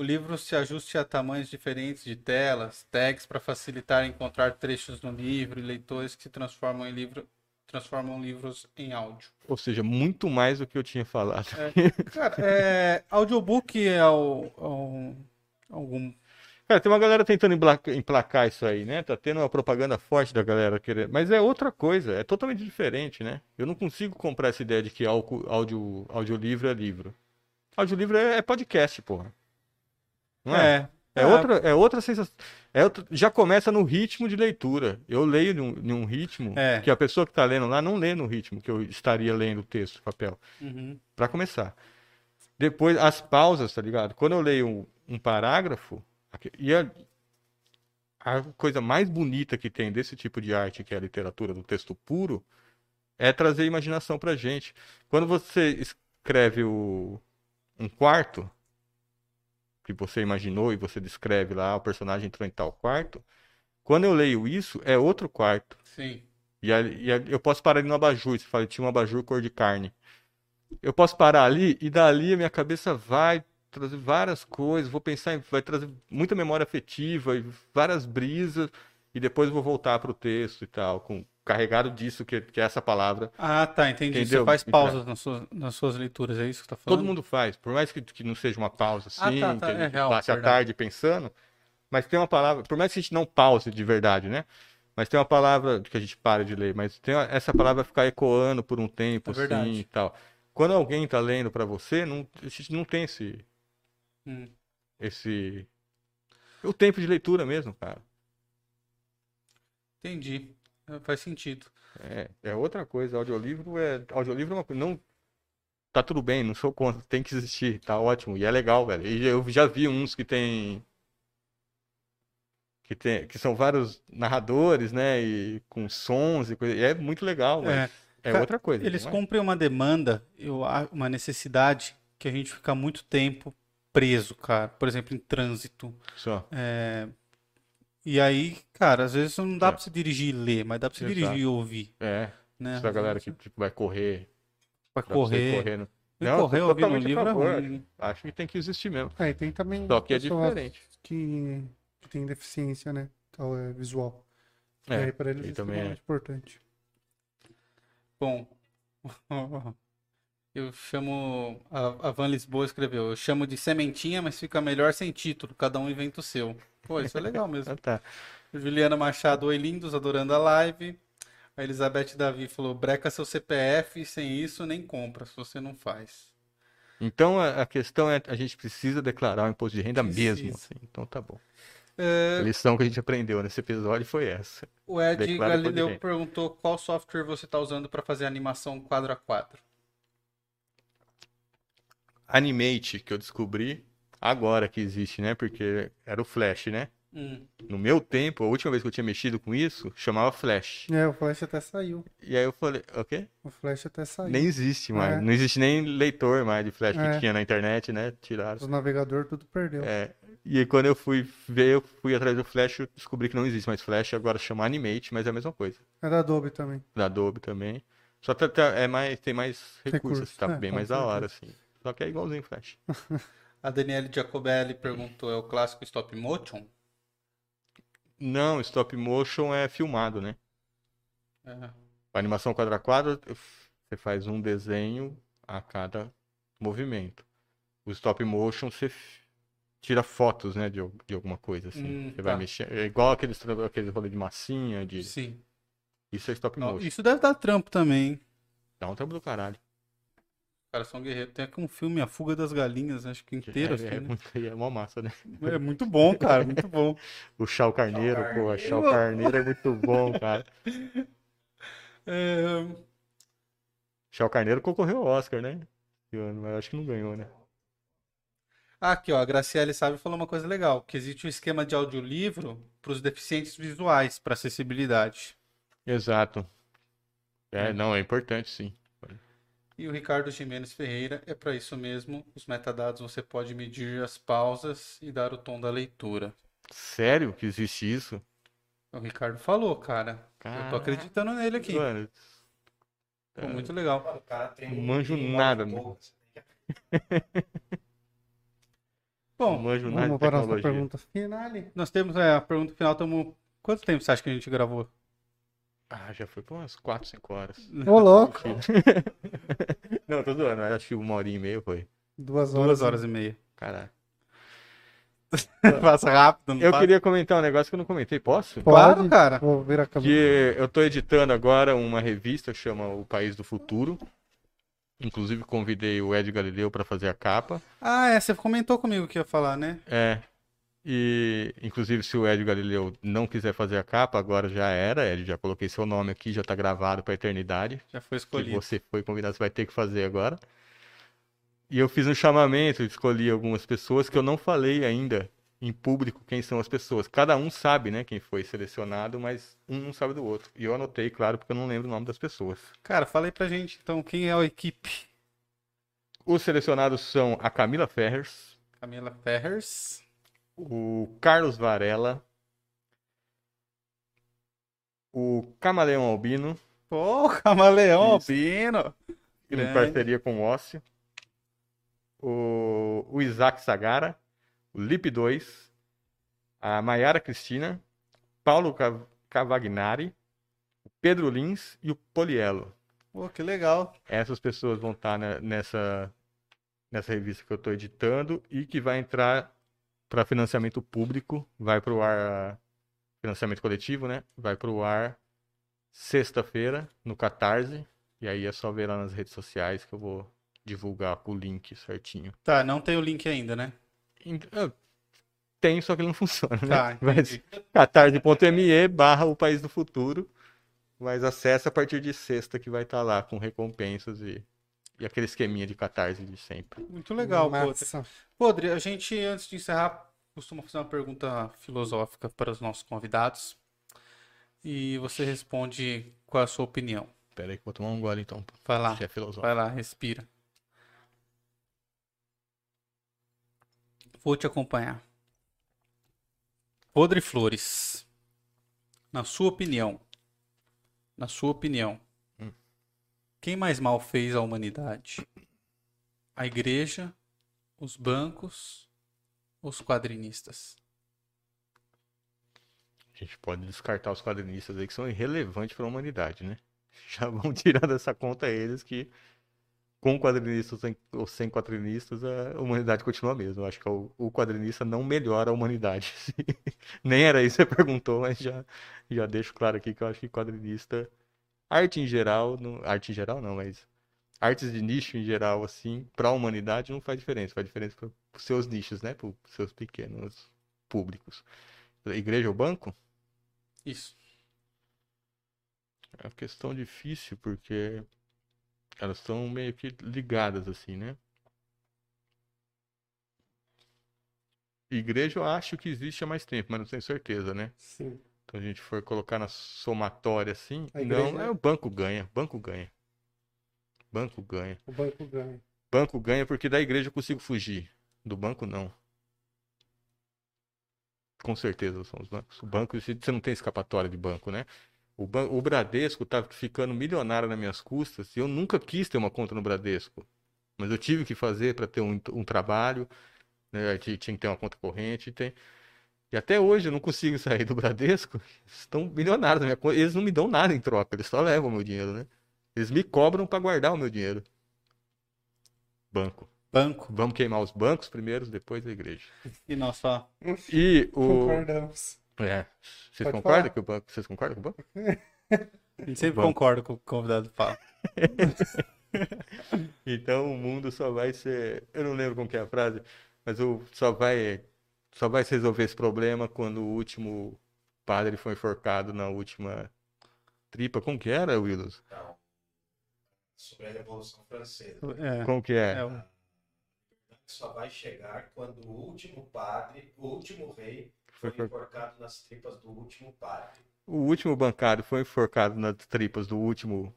o livro se ajuste a tamanhos diferentes de telas, tags para facilitar encontrar trechos no livro e leitores que se transformam em livro, transformam livros em áudio. Ou seja, muito mais do que eu tinha falado. Cara, é, audiobook é o, é o- algum Cara, tem uma galera tentando emplacar isso aí, né? Tá tendo uma propaganda forte da galera querendo. Mas é outra coisa, é totalmente diferente, né? Eu não consigo comprar essa ideia de que áudio, audiolivro é livro. Audiolivro é, é podcast, porra. Não é? é, É outra, é outra sensação. É outra- já começa no ritmo de leitura. Eu leio num, num ritmo É. que a pessoa que tá lendo lá não lê no ritmo que eu estaria lendo o texto, papel. Uhum. Pra começar. Depois, as pausas, tá ligado? Quando eu leio um, um parágrafo, aqui- e a, a coisa mais bonita que tem desse tipo de arte, que é a literatura do texto puro, é trazer imaginação pra gente. Quando você escreve o, um quarto, que você imaginou e você descreve lá, o personagem entrou em tal quarto, Quando eu leio isso, é outro quarto. Sim. E, ali- e ali- eu posso parar ali no abajur. Você fala, tinha um abajur cor de carne. Eu posso parar ali e dali a minha cabeça vai trazer várias coisas. Vou pensar em. Vai trazer muita memória afetiva e várias brisas. E depois eu vou voltar pro texto e tal, com, carregado disso que, que é essa palavra. Ah, tá, entendi. Entendeu? Você faz pausas nas suas, nas suas leituras, é isso que você tá falando? Todo mundo faz, por mais que, que não seja uma pausa Ah, assim, tá, tá, que é real, passe a tarde pensando, mas tem uma palavra, por mais que a gente não pause de verdade, né? Mas tem uma palavra que a gente para de ler, mas tem uma- essa palavra ficar ecoando por um tempo, É assim, verdade. e tal. Quando alguém tá lendo pra você, não, a gente não tem esse, Hum. esse... O tempo de leitura mesmo, cara. Entendi. É, Faz sentido. É, é outra coisa. Audiolivro é. Audiolivro é uma coisa. Não. Tá tudo bem, não sou contra. Tem que existir, tá ótimo. E é legal, velho. E eu já vi uns que tem. Que, tem, que são vários narradores, né? E com sons e coisa. E é muito legal, mas É. é, outra coisa. Eles é? cumprem uma demanda, eu, uma necessidade que a gente fica muito tempo preso, cara. Por exemplo, em trânsito. Só. É, E aí, cara, às vezes não dá É. pra você dirigir e ler, mas dá pra Exato. dirigir e ouvir, É. né? Essa galera que tipo, vai correr. Pra você correr. correr no- Não, correr ouvindo um a livro é né? Acho que tem que existir mesmo. É, tem também Só que é pessoas diferente. que, que tem deficiência, né? Então, é visual. É, e aí, para eles, isso é também extremamente importante. Bom, eu chamo. A, a Van Lisboa escreveu: Eu chamo de sementinha, mas fica melhor sem título. Cada um inventa o seu. Pô, isso é legal mesmo. Ah, tá. Juliana Machado, oi lindos, adorando a live. A Elizabeth Davi falou: breca seu CPF, sem isso nem compra, se você não faz. Então a, questão é a gente precisa declarar o imposto de renda mesmo. Precisa. assim. Então tá bom. É, A lição que a gente aprendeu nesse episódio foi essa. o Ed Declara Galileu perguntou qual software você está usando para fazer animação quadro a quadro. Animate, que eu descobri agora que existe, né? Porque era o Flash, né? Hum, No meu tempo, a última vez que eu tinha mexido com isso, chamava Flash. É, o Flash até saiu. E aí eu falei, o quê? O Flash até saiu. Nem existe mais. É. Não existe nem leitor mais de Flash É. que tinha na internet, né? Tiraram. Os navegadores tudo perdeu. É, e aí quando eu fui ver, eu fui atrás do Flash, descobri que não existe mais Flash, agora chama Animate, mas é a mesma coisa. É da Adobe também. Da Adobe também. Só tá, tá- é mais, tem mais recursos, Recursos, tá é, bem mais da hora, assim. Só que é igualzinho Flash. A Daniele Giacobelli perguntou: é o clássico stop motion? Não, stop motion é filmado, né? É. A animação quadro a quadro, você faz um desenho a cada movimento. O stop motion, você tira fotos, né, de, de alguma coisa, assim. Hum, Você vai tá. mexer. É igual aqueles, aquele rolê de massinha, de... Sim. Isso é stop motion. Isso deve dar trampo também. Dá um trampo do caralho. Os caras são guerreiros. Tem aqui um filme, A Fuga das Galinhas, acho que inteiro, é, assim, é, né? muito, é mó massa, né? É muito bom, cara, muito bom. O Chau Carneiro, Chau porra, Chau Carneiro. É muito bom, cara. É, Chau Carneiro concorreu ao Oscar, né? Mas acho que não ganhou, né? Aqui, ó, a Graciele Sabe falou uma coisa legal, que existe um esquema de audiolivro para os deficientes visuais, para acessibilidade. Exato. É, É. não, é importante, sim. E o Ricardo Jimenez Ferreira, é para isso mesmo, os metadados você pode medir as pausas e dar o tom da leitura. Sério que existe isso? O Ricardo falou, cara. Eu tô Caraca, acreditando nele aqui. Mano, Pô, muito legal. O cara tem Não manjo tem um nada, auditor, Bom, não manjo nada Vamos para a nossa pergunta finale. nós temos é, a pergunta final, tamo... Quanto tempo você acha que a gente gravou? Ah, já foi por umas 4, 5 horas. Ô, louco. Não, tô zoando, acho que uma horinha e meia foi. Duas horas. Duas horas e meia. Caralho. Passa rápido, não Eu passa? queria comentar um negócio que eu não comentei, posso? Claro, Pode? cara. Vou ver a câmera. Que eu tô editando agora uma revista que chama O País do Futuro. Inclusive convidei o Ed Galileu para fazer a capa. Ah, é, você comentou comigo que ia falar, né? É. E inclusive se o Ed Galileu não quiser fazer a capa, agora já era, Ed, já coloquei seu nome aqui, já tá gravado pra eternidade. Já foi Que escolhido. você foi convidado, você vai ter que fazer agora. E eu fiz um chamamento, escolhi algumas pessoas que eu não falei ainda em público quem são as pessoas. Cada um sabe, né, quem foi selecionado, mas um não sabe do outro. E eu anotei, claro, porque eu não lembro o nome das pessoas. Cara, fala aí pra gente, então, quem é a equipe? Os selecionados são a Camila Ferrers, Camila Ferrers. O Carlos Varela, O Camaleão Albino, Pô, Camaleão Isso. Albino. em Grande. parceria com o Ócio. O, o Isaac Sagara, o Lip 2, a Maiara Cristina, Paulo Cav- Cavagnari, o Pedro Lins e o Polielo. Pô, que legal. Essas pessoas vão estar ne- nessa, nessa revista que eu estou editando e que vai entrar para financiamento público, vai para o ar, financiamento coletivo, né? Vai para o ar sexta-feira no Catarse. E aí é só ver lá nas redes sociais que eu vou divulgar o link certinho. Tá, não tem o link ainda, né? Eu Tem, só que ele não funciona, né? Tá, Mas entendi. catarse.me barra o País do Futuro. Mas acessa a partir de sexta que vai estar lá com recompensas e, e aquele esqueminha de catarse de sempre. Muito legal, Podre. Massa. Podre, a gente, antes de encerrar, costuma fazer uma pergunta filosófica para os nossos convidados. E você responde qual é a sua opinião. Pera aí que eu vou tomar um gole então. Vai lá, é filosófico. vai lá, respira. Vou te acompanhar. Podre Flores. Na sua opinião, na sua opinião. Quem mais mal fez à humanidade? A igreja, os bancos, os quadrinistas? A gente pode descartar os quadrinistas aí que são irrelevantes para a humanidade, né? Já vão tirar dessa conta eles que com quadrinistas ou sem- quadrinistas a humanidade continua a mesma. Eu acho que o, o quadrinista não melhora a humanidade. Nem era isso que você perguntou, mas já, já deixo claro aqui que eu acho que quadrinista, arte em geral, não, arte em geral não, mas artes de nicho em geral, assim, para a humanidade não faz diferença. Faz diferença para os seus nichos, né? Para os seus pequenos públicos. Igreja ou banco? Isso. É uma questão difícil porque elas estão meio que ligadas assim, né? Igreja eu acho que existe há mais tempo, mas não tenho certeza, né? Sim. Então a gente for colocar na somatória assim, igreja- não, é o banco ganha, banco ganha. Banco ganha. O banco ganha. Banco ganha porque da igreja eu consigo fugir, do banco não. Com certeza são os bancos. O banco, você não tem escapatória de banco, né? O, ban... o Bradesco tá ficando milionário nas minhas custas e eu nunca quis ter uma conta no Bradesco. Mas eu tive que fazer para ter um, um trabalho, né? Tinha que ter uma conta corrente. Tem... E até hoje eu não consigo sair do Bradesco. Eles estão milionários na minha conta. Eles não me dão nada em troca, eles só levam o meu dinheiro, né? Eles me cobram para guardar o meu dinheiro. Banco. Banco. Vamos queimar os bancos primeiro, depois a igreja. E nós só. E o. Concordamos. É. Vocês Pode concordam falar. que o banco. Vocês concordam com o banco? Gente sempre Banco. concorda com o convidado fala. Então o mundo só vai ser. Eu não lembro como que é a frase, mas o só vai só vai se resolver esse problema quando o último padre foi enforcado na última tripa. Como que era, Willis? Então, sobre a Revolução Francesa. É, Como que é? é o- Só vai chegar quando o último padre, o último rei, Foi foi enfor- enforcado nas tripas do último padre. O último bancário foi enforcado nas tripas do último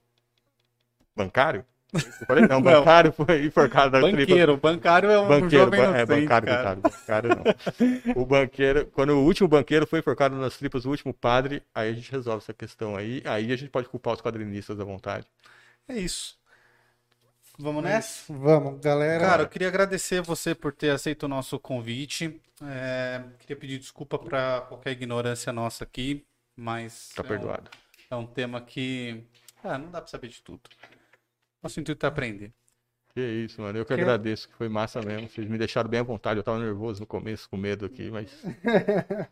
bancário? Eu falei, não, Não. bancário foi enforcado nas tripas Banqueiro. Bancário é um Banqueiro, jovem ba- é bancário, cara. bancário não. O banqueiro, quando o último banqueiro foi enforcado nas tripas do último padre, aí a gente resolve essa questão aí. Aí a gente pode culpar os quadrinistas à vontade. É isso. Vamos nessa? Vamos, galera. Cara, eu queria agradecer você por ter aceito o nosso convite. É, queria pedir desculpa para qualquer ignorância nossa aqui, mas Tá é um- perdoado. é um tema que ah, não dá para saber de tudo. Nosso intuito é aprender. Que isso, mano. Eu que Que- agradeço, que foi massa mesmo. Vocês me deixaram bem à vontade. Eu tava nervoso no começo, com medo aqui, mas.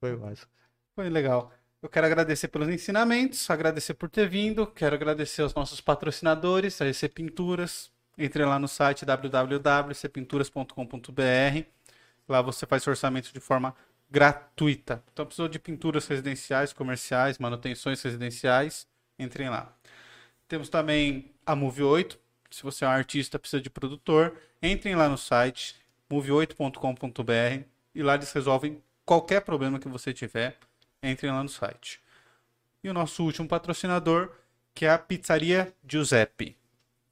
Foi massa. Foi legal. Eu quero agradecer pelos ensinamentos, agradecer por ter vindo, quero agradecer aos nossos patrocinadores, a EC Pinturas. Entre lá no site www.ecpinturas.com.br. Lá você faz seu orçamento de forma gratuita. Então, precisou de pinturas residenciais, comerciais, manutenções residenciais, entrem lá. Temos também a Move 8. Se você é um artista, precisa de produtor, entrem lá no site move8.com.br e lá eles resolvem qualquer problema que você tiver. Entrem lá no site. E o nosso último patrocinador, que é a Pizzaria Giuseppe.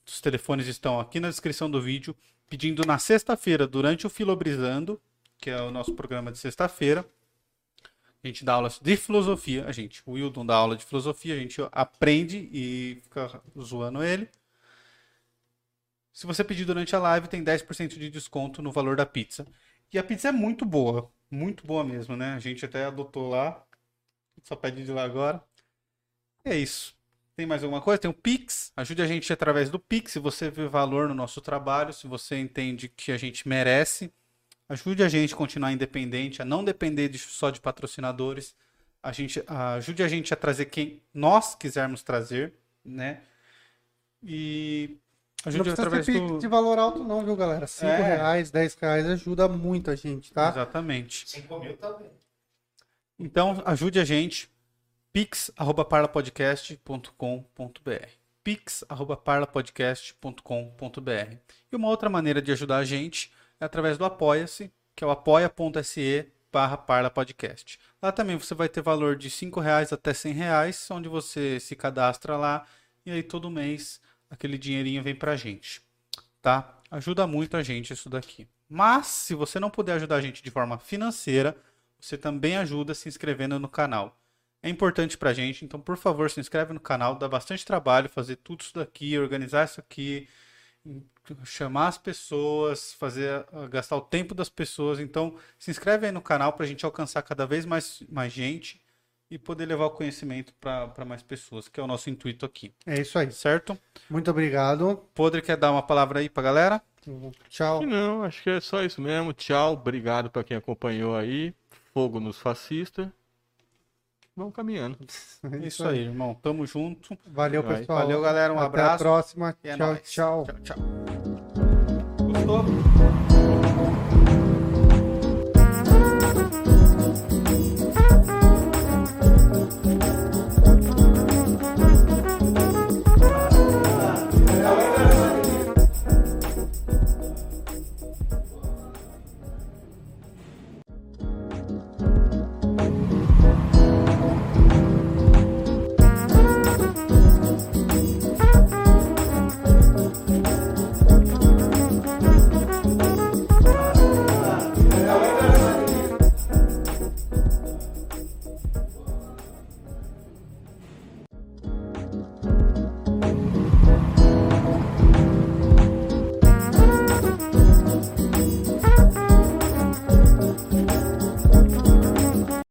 Os telefones estão aqui na descrição do vídeo, pedindo na sexta-feira, durante o Filobrizando, que é o nosso programa de sexta-feira, A gente dá aulas de filosofia, a gente, o Wildon dá aula de filosofia, a gente aprende e fica zoando ele. Se você pedir durante a live, tem 10% de desconto no valor da pizza. E a pizza é muito boa, muito boa mesmo, né? A gente até adotou lá, só pede de lá agora. E é isso. Tem mais alguma coisa? Tem o Pix. Ajude a gente através do Pix. Se você vê valor no nosso trabalho, se você entende que a gente merece, ajude a gente a continuar independente, a não depender de, só de patrocinadores. A gente, ajude a gente a trazer quem nós quisermos trazer, né? E ajude não precisa ter do... de valor alto não, viu, galera? 5 é. reais, 10 reais ajuda muito a gente, tá? Exatamente. 5 mil também. Então, ajude a gente pix@parlapodcast.com.br pix@parlapodcast.com.br E uma outra maneira de ajudar a gente é através do Apoia-se, que é o apoia.se barra parlapodcast. Lá também você vai ter valor de R$ reais até R$ reais, onde você se cadastra lá e aí todo mês aquele dinheirinho vem pra gente, tá? Ajuda muito a gente isso daqui. Mas se você não puder ajudar a gente de forma financeira, você também ajuda se inscrevendo no canal é importante pra gente. Então, por favor, se inscreve no canal. Dá bastante trabalho fazer tudo isso daqui, organizar isso aqui, chamar as pessoas, fazer gastar o tempo das pessoas. Então, se inscreve aí no canal pra gente alcançar cada vez mais, mais gente e poder levar o conhecimento para mais pessoas, que é o nosso intuito aqui. É isso aí. Certo? Muito obrigado. Podre quer dar uma palavra aí pra galera? Tchau. Não, acho que é só isso mesmo. Tchau. Obrigado para quem acompanhou aí. Fogo nos fascistas vamos caminhando. É isso aí, irmão. Tamo junto. Valeu, pessoal. Valeu, galera. Um Até abraço. Até a próxima. É tchau, tchau. Tchau, tchau. Gostou?